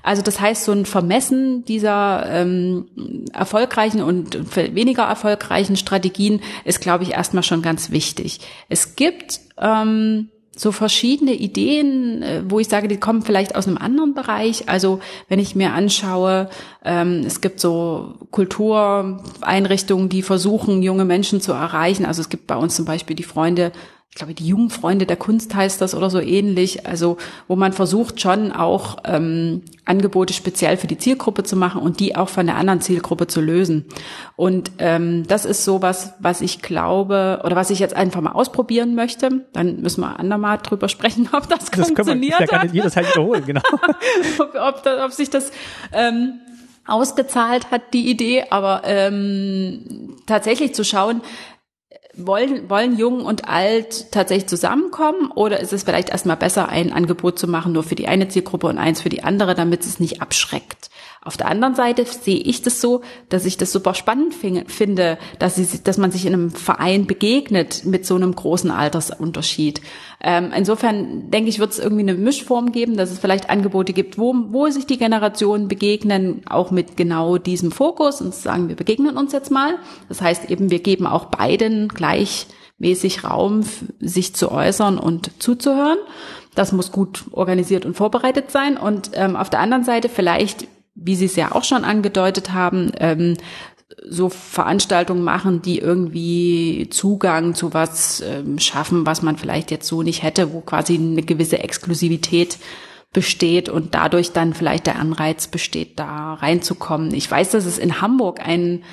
Also das heißt, so ein Vermessen dieser ähm, erfolgreichen und weniger erfolgreichen Strategien ist, glaube ich, erstmal schon ganz wichtig. Es gibt ähm, so verschiedene Ideen, äh, wo ich sage, die kommen vielleicht aus einem anderen Bereich. Also wenn ich mir anschaue, ähm, es gibt so Kultureinrichtungen, die versuchen, junge Menschen zu erreichen. Also es gibt bei uns zum Beispiel die Freunde ich glaube, die Jugendfreunde der Kunst heißt das oder so ähnlich, also wo man versucht schon auch ähm, Angebote speziell für die Zielgruppe zu machen und die auch von der anderen Zielgruppe zu lösen. Und ähm, das ist so was, was ich glaube oder was ich jetzt einfach mal ausprobieren möchte. Dann müssen wir andermal drüber sprechen, ob das, das funktioniert. Das kann jedes halt wiederholen, genau. <laughs> ob, ob, ob sich das ähm, ausgezahlt hat, die Idee, aber ähm, tatsächlich zu schauen, wollen, wollen jung und alt tatsächlich zusammenkommen oder ist es vielleicht erstmal besser, ein Angebot zu machen, nur für die eine Zielgruppe und eins für die andere, damit es nicht abschreckt? Auf der anderen Seite sehe ich das so, dass ich das super spannend finde, dass, sie, dass man sich in einem Verein begegnet mit so einem großen Altersunterschied. Ähm, insofern denke ich, wird es irgendwie eine Mischform geben, dass es vielleicht Angebote gibt, wo, wo sich die Generationen begegnen, auch mit genau diesem Fokus und sagen, wir begegnen uns jetzt mal. Das heißt eben, wir geben auch beiden gleichmäßig Raum, sich zu äußern und zuzuhören. Das muss gut organisiert und vorbereitet sein. Und ähm, auf der anderen Seite vielleicht wie Sie es ja auch schon angedeutet haben, ähm, so Veranstaltungen machen, die irgendwie Zugang zu was ähm, schaffen, was man vielleicht jetzt so nicht hätte, wo quasi eine gewisse Exklusivität besteht und dadurch dann vielleicht der Anreiz besteht, da reinzukommen. Ich weiß, dass es in Hamburg einen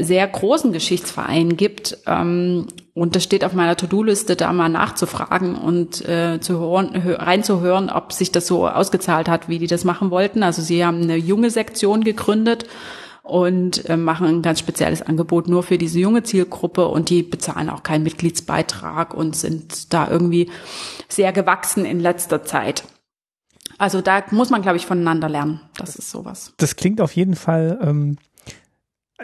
sehr großen Geschichtsverein gibt ähm, und das steht auf meiner To-Do-Liste, da mal nachzufragen und äh, zu hören, reinzuhören, ob sich das so ausgezahlt hat, wie die das machen wollten. Also sie haben eine junge Sektion gegründet und äh, machen ein ganz spezielles Angebot nur für diese junge Zielgruppe und die bezahlen auch keinen Mitgliedsbeitrag und sind da irgendwie sehr gewachsen in letzter Zeit. Also da muss man, glaube ich, voneinander lernen. Das ist sowas. Das klingt auf jeden Fall ähm,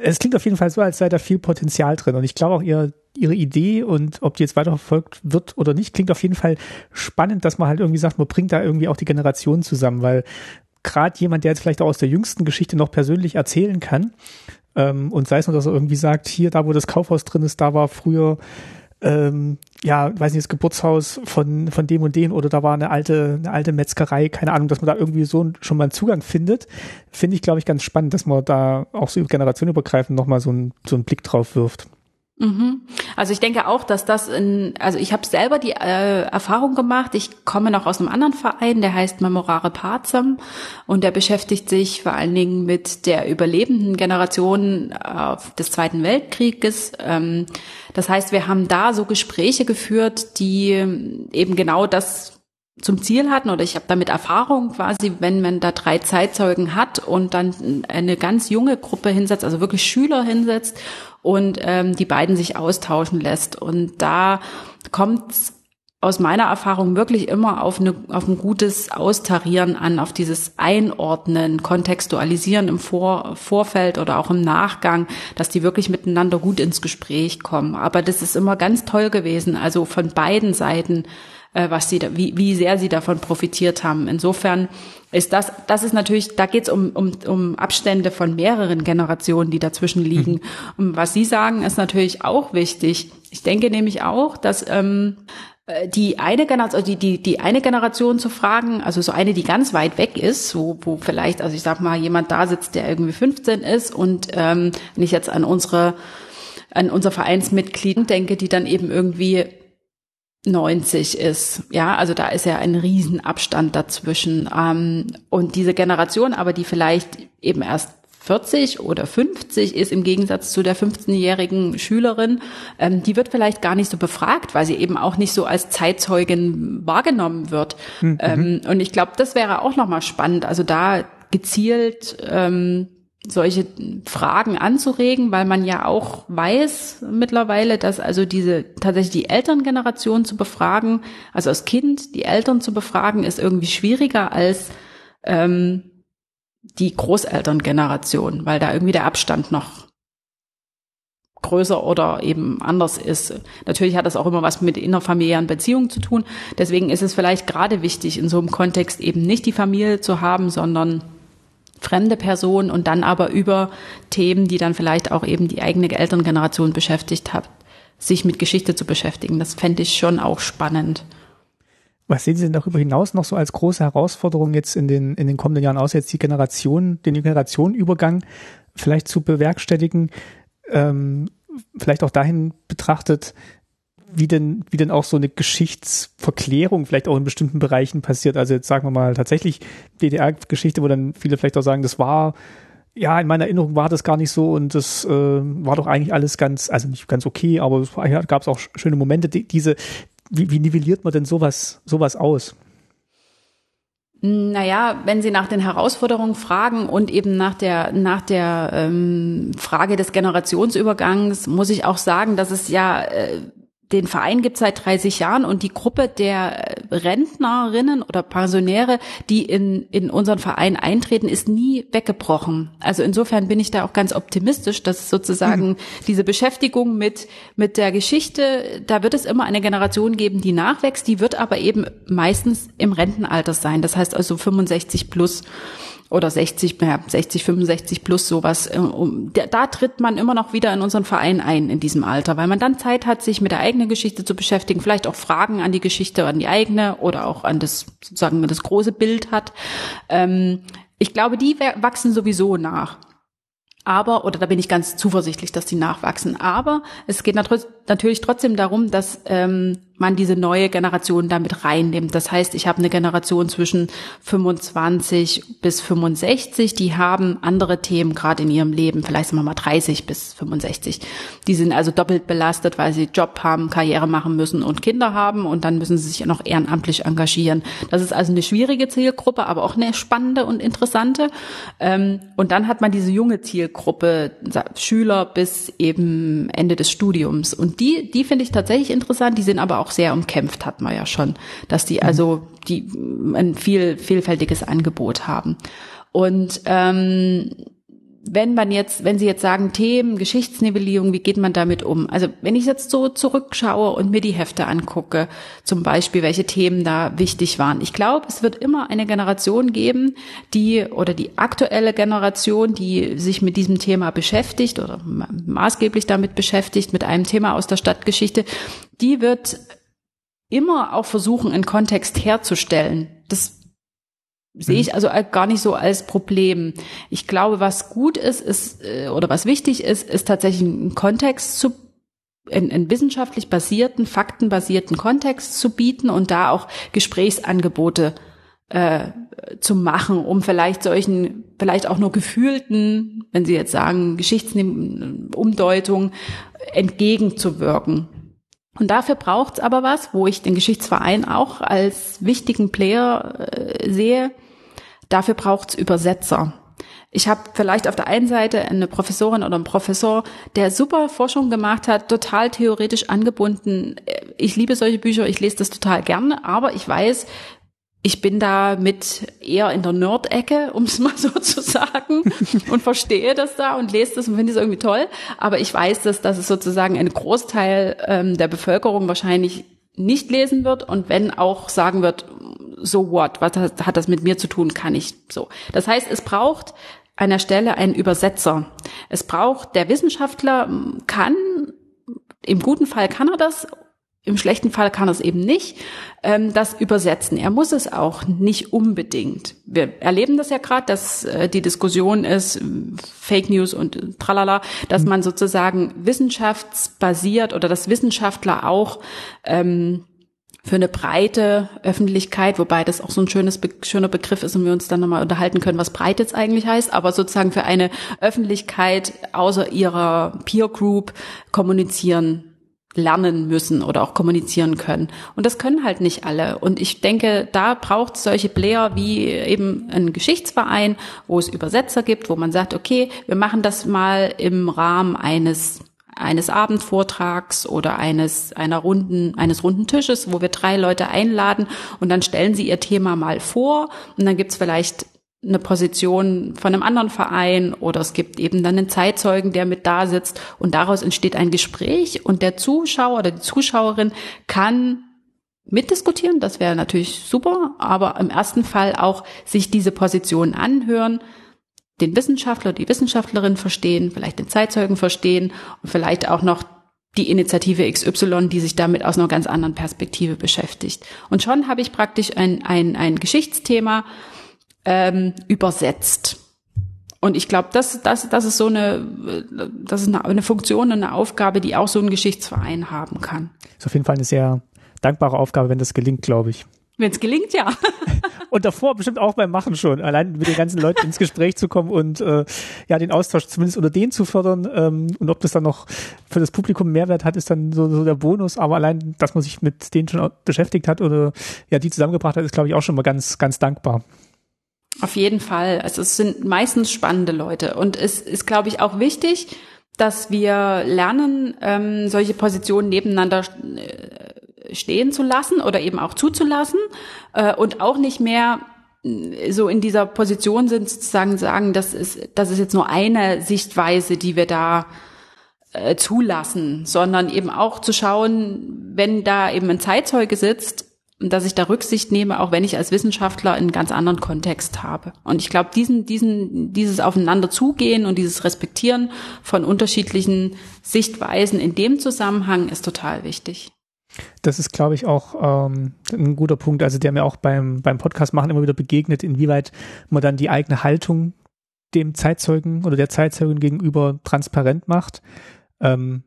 es klingt auf jeden Fall so, als sei da viel Potenzial drin. Und ich glaube auch, ihr, ihre Idee und ob die jetzt weiterverfolgt wird oder nicht, klingt auf jeden Fall spannend, dass man halt irgendwie sagt, man bringt da irgendwie auch die Generationen zusammen, weil gerade jemand, der jetzt vielleicht auch aus der jüngsten Geschichte noch persönlich erzählen kann, ähm, und sei es nur, dass er irgendwie sagt, hier, da wo das Kaufhaus drin ist, da war früher ähm, ja, weiß nicht, das Geburtshaus von, von dem und dem oder da war eine alte, eine alte Metzgerei, keine Ahnung, dass man da irgendwie so schon mal einen Zugang findet, finde ich, glaube ich, ganz spannend, dass man da auch so generationenübergreifend nochmal so, ein, so einen Blick drauf wirft. Mhm. Also ich denke auch, dass das in, also ich habe selber die äh, Erfahrung gemacht, ich komme noch aus einem anderen Verein, der heißt Memorare Pazam und der beschäftigt sich vor allen Dingen mit der überlebenden Generation äh, des Zweiten Weltkrieges. Ähm, das heißt, wir haben da so Gespräche geführt, die eben genau das zum Ziel hatten oder ich habe damit Erfahrung quasi, wenn man da drei Zeitzeugen hat und dann eine ganz junge Gruppe hinsetzt, also wirklich Schüler hinsetzt und ähm, die beiden sich austauschen lässt. Und da kommt aus meiner Erfahrung wirklich immer auf, eine, auf ein gutes Austarieren an, auf dieses Einordnen, Kontextualisieren im Vor, Vorfeld oder auch im Nachgang, dass die wirklich miteinander gut ins Gespräch kommen. Aber das ist immer ganz toll gewesen, also von beiden Seiten was sie, da, wie, wie sehr sie davon profitiert haben. Insofern ist das, das ist natürlich, da geht es um, um, um Abstände von mehreren Generationen, die dazwischen liegen. Mhm. Und was Sie sagen, ist natürlich auch wichtig. Ich denke nämlich auch, dass ähm, äh, die eine Generation, also die, die, die eine Generation zu fragen, also so eine, die ganz weit weg ist, wo, wo vielleicht, also ich sag mal, jemand da sitzt, der irgendwie 15 ist und ähm, wenn ich jetzt an unsere an unser Vereinsmitglied denke, die dann eben irgendwie 90 ist. Ja, also da ist ja ein Riesenabstand dazwischen. Ähm, und diese Generation, aber die vielleicht eben erst 40 oder 50 ist im Gegensatz zu der 15-jährigen Schülerin, ähm, die wird vielleicht gar nicht so befragt, weil sie eben auch nicht so als Zeitzeugin wahrgenommen wird. Mhm. Ähm, und ich glaube, das wäre auch nochmal spannend. Also da gezielt ähm, solche Fragen anzuregen, weil man ja auch weiß mittlerweile, dass also diese tatsächlich die Elterngeneration zu befragen, also als Kind die Eltern zu befragen, ist irgendwie schwieriger als ähm, die Großelterngeneration, weil da irgendwie der Abstand noch größer oder eben anders ist. Natürlich hat das auch immer was mit innerfamiliären Beziehungen zu tun. Deswegen ist es vielleicht gerade wichtig, in so einem Kontext eben nicht die Familie zu haben, sondern fremde Person und dann aber über Themen, die dann vielleicht auch eben die eigene Elterngeneration beschäftigt hat, sich mit Geschichte zu beschäftigen. Das fände ich schon auch spannend. Was sehen Sie denn darüber hinaus noch so als große Herausforderung jetzt in den, in den kommenden Jahren aus, jetzt die Generation, den Generationenübergang vielleicht zu bewerkstelligen? Ähm, vielleicht auch dahin betrachtet, wie denn, wie denn auch so eine Geschichtsverklärung vielleicht auch in bestimmten Bereichen passiert. Also jetzt sagen wir mal tatsächlich DDR-Geschichte, wo dann viele vielleicht auch sagen, das war, ja, in meiner Erinnerung war das gar nicht so und das äh, war doch eigentlich alles ganz, also nicht ganz okay, aber es ja, gab auch schöne Momente. Die, diese, wie, wie nivelliert man denn sowas, sowas aus? Naja, wenn Sie nach den Herausforderungen fragen und eben nach der, nach der ähm, Frage des Generationsübergangs, muss ich auch sagen, dass es ja äh, den Verein gibt seit 30 Jahren und die Gruppe der Rentnerinnen oder Pensionäre, die in, in unseren Verein eintreten, ist nie weggebrochen. Also insofern bin ich da auch ganz optimistisch, dass sozusagen mhm. diese Beschäftigung mit, mit der Geschichte, da wird es immer eine Generation geben, die nachwächst, die wird aber eben meistens im Rentenalter sein. Das heißt also 65 plus oder 60, ja, 60, 65 plus sowas. Äh, da tritt man immer noch wieder in unseren Verein ein in diesem Alter, weil man dann Zeit hat, sich mit der eigenen Geschichte zu beschäftigen, vielleicht auch Fragen an die Geschichte, an die eigene oder auch an das sozusagen das große Bild hat. Ähm, ich glaube, die wachsen sowieso nach. Aber, oder da bin ich ganz zuversichtlich, dass die nachwachsen. Aber es geht natürlich trotzdem darum, dass ähm, man diese neue Generation damit reinnimmt. Das heißt, ich habe eine Generation zwischen 25 bis 65, die haben andere Themen gerade in ihrem Leben, vielleicht sagen wir mal 30 bis 65. Die sind also doppelt belastet, weil sie Job haben, Karriere machen müssen und Kinder haben und dann müssen sie sich noch ehrenamtlich engagieren. Das ist also eine schwierige Zielgruppe, aber auch eine spannende und interessante. Ähm, und dann hat man diese junge Zielgruppe, Schüler bis eben Ende des Studiums. Und die, die finde ich tatsächlich interessant, die sind aber auch sehr umkämpft, hat man ja schon, dass die also die ein viel vielfältiges Angebot haben. Und ähm, wenn man jetzt, wenn Sie jetzt sagen, Themen, Geschichtsnivellierung, wie geht man damit um? Also wenn ich jetzt so zurückschaue und mir die Hefte angucke, zum Beispiel, welche Themen da wichtig waren. Ich glaube, es wird immer eine Generation geben, die oder die aktuelle Generation, die sich mit diesem Thema beschäftigt oder maßgeblich damit beschäftigt, mit einem Thema aus der Stadtgeschichte, die wird immer auch versuchen, einen Kontext herzustellen. Das sehe ich mhm. also gar nicht so als Problem. Ich glaube, was gut ist, ist äh, oder was wichtig ist, ist tatsächlich einen Kontext zu einen, einen wissenschaftlich basierten, faktenbasierten Kontext zu bieten und da auch Gesprächsangebote äh, zu machen, um vielleicht solchen, vielleicht auch nur gefühlten, wenn Sie jetzt sagen, Geschichtsumdeutung entgegenzuwirken. Und dafür braucht's aber was, wo ich den Geschichtsverein auch als wichtigen Player äh, sehe. Dafür braucht's Übersetzer. Ich habe vielleicht auf der einen Seite eine Professorin oder einen Professor, der super Forschung gemacht hat, total theoretisch angebunden. Ich liebe solche Bücher, ich lese das total gerne, aber ich weiß, ich bin da mit eher in der Nerd-Ecke, <laughs> um es mal so zu sagen, und verstehe das da und lese das und finde es irgendwie toll. Aber ich weiß, dass, dass es sozusagen ein Großteil ähm, der Bevölkerung wahrscheinlich nicht lesen wird und wenn auch sagen wird, so what, was hat das mit mir zu tun, kann ich so. Das heißt, es braucht an der Stelle einen Übersetzer. Es braucht, der Wissenschaftler kann, im guten Fall kann er das im schlechten Fall kann er es eben nicht, ähm, das übersetzen. Er muss es auch nicht unbedingt. Wir erleben das ja gerade, dass äh, die Diskussion ist, Fake News und tralala, dass mhm. man sozusagen wissenschaftsbasiert oder dass Wissenschaftler auch ähm, für eine breite Öffentlichkeit, wobei das auch so ein schönes, schöner Begriff ist und wir uns dann nochmal unterhalten können, was breit jetzt eigentlich heißt, aber sozusagen für eine Öffentlichkeit außer ihrer Peer Group kommunizieren lernen müssen oder auch kommunizieren können. Und das können halt nicht alle. Und ich denke, da braucht es solche Player wie eben ein Geschichtsverein, wo es Übersetzer gibt, wo man sagt, okay, wir machen das mal im Rahmen eines eines Abendvortrags oder eines einer runden eines runden Tisches, wo wir drei Leute einladen und dann stellen sie ihr Thema mal vor und dann gibt's vielleicht eine Position von einem anderen Verein oder es gibt eben dann einen Zeitzeugen, der mit da sitzt und daraus entsteht ein Gespräch und der Zuschauer oder die Zuschauerin kann mitdiskutieren, das wäre natürlich super, aber im ersten Fall auch sich diese Position anhören, den Wissenschaftler, die Wissenschaftlerin verstehen, vielleicht den Zeitzeugen verstehen und vielleicht auch noch die Initiative XY, die sich damit aus einer ganz anderen Perspektive beschäftigt. Und schon habe ich praktisch ein, ein, ein Geschichtsthema, ähm, übersetzt. Und ich glaube, das, das, das ist so eine, das ist eine, eine Funktion, eine Aufgabe, die auch so ein Geschichtsverein haben kann. Ist auf jeden Fall eine sehr dankbare Aufgabe, wenn das gelingt, glaube ich. Wenn es gelingt, ja. <laughs> und davor bestimmt auch beim Machen schon, allein mit den ganzen Leuten ins Gespräch zu kommen und äh, ja den Austausch zumindest unter denen zu fördern ähm, und ob das dann noch für das Publikum Mehrwert hat, ist dann so, so der Bonus. Aber allein, dass man sich mit denen schon beschäftigt hat oder ja die zusammengebracht hat, ist glaube ich auch schon mal ganz ganz dankbar. Auf jeden Fall. Also es sind meistens spannende Leute. Und es ist, glaube ich, auch wichtig, dass wir lernen, ähm, solche Positionen nebeneinander äh, stehen zu lassen oder eben auch zuzulassen äh, und auch nicht mehr äh, so in dieser Position sind, sozusagen sagen, das ist, das ist jetzt nur eine Sichtweise, die wir da äh, zulassen, sondern eben auch zu schauen, wenn da eben ein Zeitzeuge sitzt, dass ich da Rücksicht nehme, auch wenn ich als Wissenschaftler einen ganz anderen Kontext habe. Und ich glaube, diesen, diesen, dieses Aufeinander zugehen und dieses Respektieren von unterschiedlichen Sichtweisen in dem Zusammenhang ist total wichtig. Das ist, glaube ich, auch ähm, ein guter Punkt, also der mir auch beim, beim Podcast machen immer wieder begegnet, inwieweit man dann die eigene Haltung dem Zeitzeugen oder der Zeitzeugin gegenüber transparent macht ähm,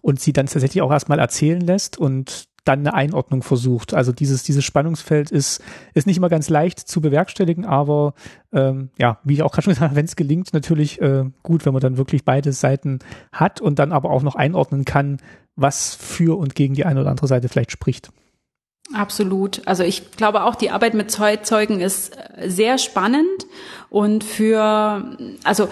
und sie dann tatsächlich auch erstmal erzählen lässt und dann eine Einordnung versucht. Also dieses, dieses Spannungsfeld ist, ist nicht immer ganz leicht zu bewerkstelligen, aber ähm, ja, wie ich auch gerade schon gesagt habe, wenn es gelingt, natürlich äh, gut, wenn man dann wirklich beide Seiten hat und dann aber auch noch einordnen kann, was für und gegen die eine oder andere Seite vielleicht spricht. Absolut. Also ich glaube auch, die Arbeit mit Zeugen ist äh, sehr spannend und für, also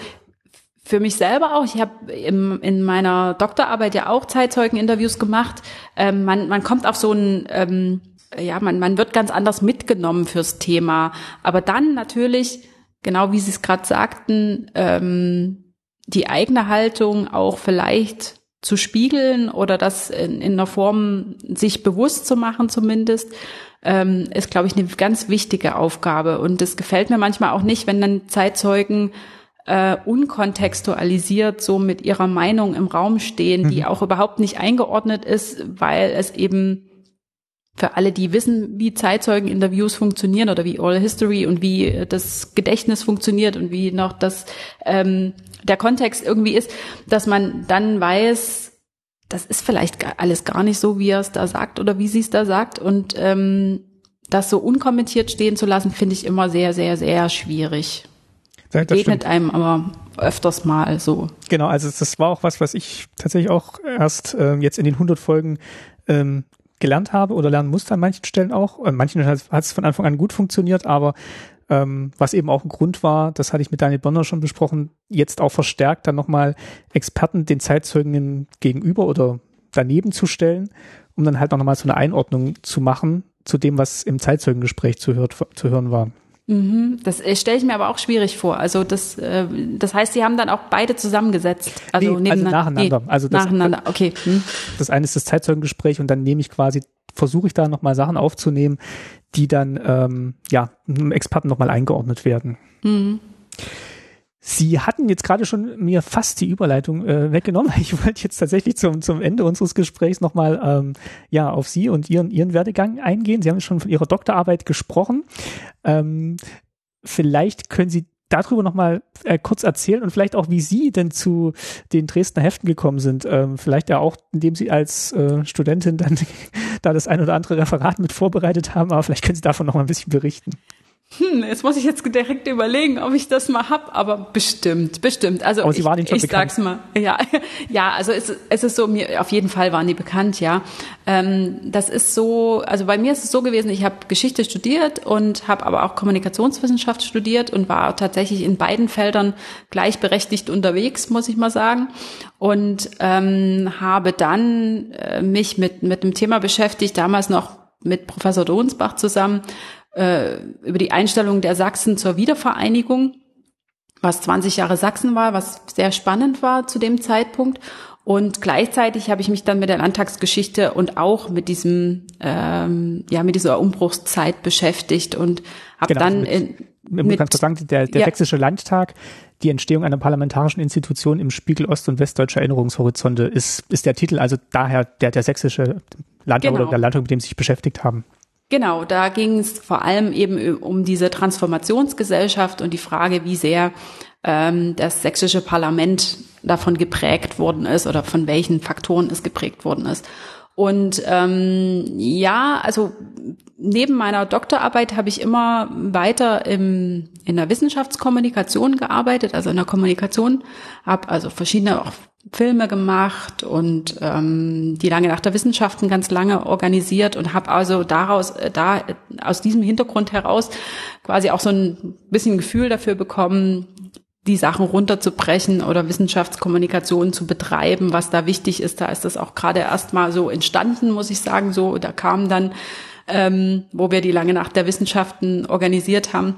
für mich selber auch. Ich habe in meiner Doktorarbeit ja auch Zeitzeugeninterviews gemacht. Ähm, man, man kommt auf so ein, ähm, ja, man, man wird ganz anders mitgenommen fürs Thema. Aber dann natürlich, genau wie Sie es gerade sagten, ähm, die eigene Haltung auch vielleicht zu spiegeln oder das in, in einer Form sich bewusst zu machen zumindest, ähm, ist, glaube ich, eine ganz wichtige Aufgabe. Und es gefällt mir manchmal auch nicht, wenn dann Zeitzeugen äh, unkontextualisiert so mit ihrer Meinung im Raum stehen, die mhm. auch überhaupt nicht eingeordnet ist, weil es eben für alle, die wissen, wie Zeitzeugeninterviews funktionieren oder wie Oral History und wie das Gedächtnis funktioniert und wie noch das ähm, der Kontext irgendwie ist, dass man dann weiß, das ist vielleicht alles gar nicht so, wie er es da sagt oder wie sie es da sagt und ähm, das so unkommentiert stehen zu lassen, finde ich immer sehr, sehr, sehr schwierig. Das Begegnet stimmt. einem aber öfters mal so. Genau, also das war auch was, was ich tatsächlich auch erst äh, jetzt in den 100 Folgen ähm, gelernt habe oder lernen musste an manchen Stellen auch. An manchen hat es von Anfang an gut funktioniert, aber ähm, was eben auch ein Grund war, das hatte ich mit Daniel Bonner schon besprochen, jetzt auch verstärkt dann nochmal Experten den Zeitzeugen gegenüber oder daneben zu stellen, um dann halt nochmal so eine Einordnung zu machen zu dem, was im Zeitzeugengespräch zu, hört, zu hören war. Mhm. Das äh, stelle ich mir aber auch schwierig vor. Also das, äh, das heißt, Sie haben dann auch beide zusammengesetzt. Also, nee, also nacheinander. Nee, also das, nacheinander. Okay. Hm. Das eine ist das Zeitzeugengespräch und dann nehme ich quasi, versuche ich da nochmal Sachen aufzunehmen, die dann ähm, ja einem Experten nochmal eingeordnet werden. Mhm. Sie hatten jetzt gerade schon mir fast die Überleitung äh, weggenommen. <laughs> Ich wollte jetzt tatsächlich zum, zum Ende unseres Gesprächs nochmal ähm, ja, auf Sie und Ihren, Ihren Werdegang eingehen. Sie haben schon von Ihrer Doktorarbeit gesprochen. Ähm, vielleicht können Sie darüber nochmal äh, kurz erzählen und vielleicht auch, wie Sie denn zu den Dresdner Heften gekommen sind. Ähm, vielleicht ja auch, indem Sie als äh, Studentin dann <laughs> da das ein oder andere Referat mit vorbereitet haben, aber vielleicht können Sie davon nochmal ein bisschen berichten hm, jetzt muss ich jetzt direkt überlegen, ob ich das mal hab, aber bestimmt, bestimmt. Also aber Sie waren ich, ich bekannt. sag's mal, ja, <laughs> ja, also es, es ist so, mir auf jeden Fall waren die bekannt, ja. Ähm, das ist so, also bei mir ist es so gewesen, ich habe Geschichte studiert und habe aber auch Kommunikationswissenschaft studiert und war tatsächlich in beiden Feldern gleichberechtigt unterwegs, muss ich mal sagen, und ähm, habe dann äh, mich mit mit dem Thema beschäftigt, damals noch mit Professor Donsbach zusammen äh, über die Einstellung der Sachsen zur Wiedervereinigung, was 20 Jahre Sachsen war, was sehr spannend war zu dem Zeitpunkt. Und gleichzeitig habe ich mich dann mit der Landtagsgeschichte und auch mit diesem, ähm, ja, mit dieser Umbruchszeit beschäftigt und habe genau, dann also mit, in, mit, sagen, der, der ja. Sächsische Landtag, die Entstehung einer parlamentarischen Institution im Spiegel Ost- und Westdeutscher Erinnerungshorizonte ist, ist der Titel, also daher der, der sächsische Landtag genau. oder der Landtag, mit dem Sie sich beschäftigt haben. Genau, da ging es vor allem eben um diese Transformationsgesellschaft und die Frage, wie sehr ähm, das sächsische Parlament davon geprägt worden ist oder von welchen Faktoren es geprägt worden ist. Und ähm, ja, also neben meiner Doktorarbeit habe ich immer weiter im, in der Wissenschaftskommunikation gearbeitet, also in der Kommunikation, habe also verschiedene auch Filme gemacht und ähm, die lange Nacht der Wissenschaften ganz lange organisiert und habe also daraus äh, da aus diesem Hintergrund heraus quasi auch so ein bisschen Gefühl dafür bekommen, die Sachen runterzubrechen oder Wissenschaftskommunikation zu betreiben, was da wichtig ist. Da ist das auch gerade erst mal so entstanden, muss ich sagen. So, da kam dann, ähm, wo wir die lange Nacht der Wissenschaften organisiert haben,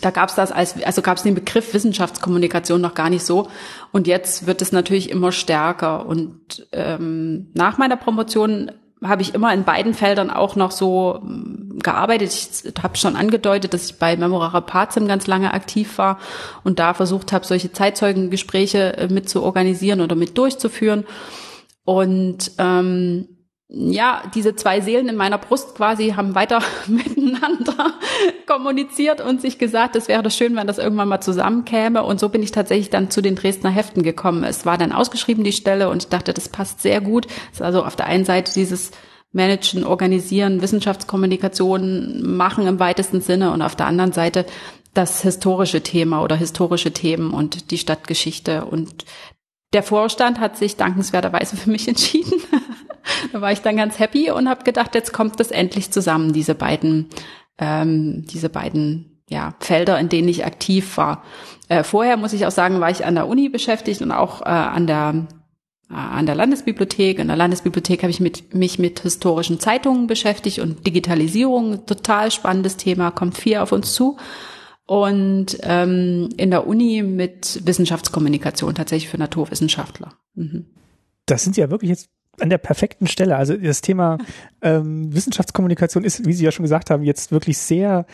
da gab es das als, also gab es den Begriff Wissenschaftskommunikation noch gar nicht so. Und jetzt wird es natürlich immer stärker. Und ähm, nach meiner Promotion habe ich immer in beiden Feldern auch noch so ähm, gearbeitet. Ich habe schon angedeutet, dass ich bei Memorare Pazim ganz lange aktiv war und da versucht habe, solche Zeitzeugengespräche äh, mit zu organisieren oder mit durchzuführen. Und ähm, ja, diese zwei Seelen in meiner Brust quasi haben weiter <laughs> miteinander kommuniziert und sich gesagt, es wäre schön, wenn das irgendwann mal zusammenkäme. Und so bin ich tatsächlich dann zu den Dresdner Heften gekommen. Es war dann ausgeschrieben, die Stelle, und ich dachte, das passt sehr gut. Es ist also auf der einen Seite dieses Managen, Organisieren, Wissenschaftskommunikation machen im weitesten Sinne und auf der anderen Seite das historische Thema oder historische Themen und die Stadtgeschichte. Und der Vorstand hat sich dankenswerterweise für mich <laughs> entschieden. Da war ich dann ganz happy und habe gedacht, jetzt kommt das endlich zusammen, diese beiden, ähm, diese beiden ja, Felder, in denen ich aktiv war. Äh, vorher muss ich auch sagen, war ich an der Uni beschäftigt und auch äh, an der äh, an der Landesbibliothek. In der Landesbibliothek habe ich mit, mich mit historischen Zeitungen beschäftigt und Digitalisierung, total spannendes Thema, kommt viel auf uns zu. Und ähm, in der Uni mit Wissenschaftskommunikation, tatsächlich für Naturwissenschaftler. Mhm. Das sind ja wirklich jetzt an der perfekten Stelle. Also das Thema ähm, Wissenschaftskommunikation ist, wie Sie ja schon gesagt haben, jetzt wirklich sehr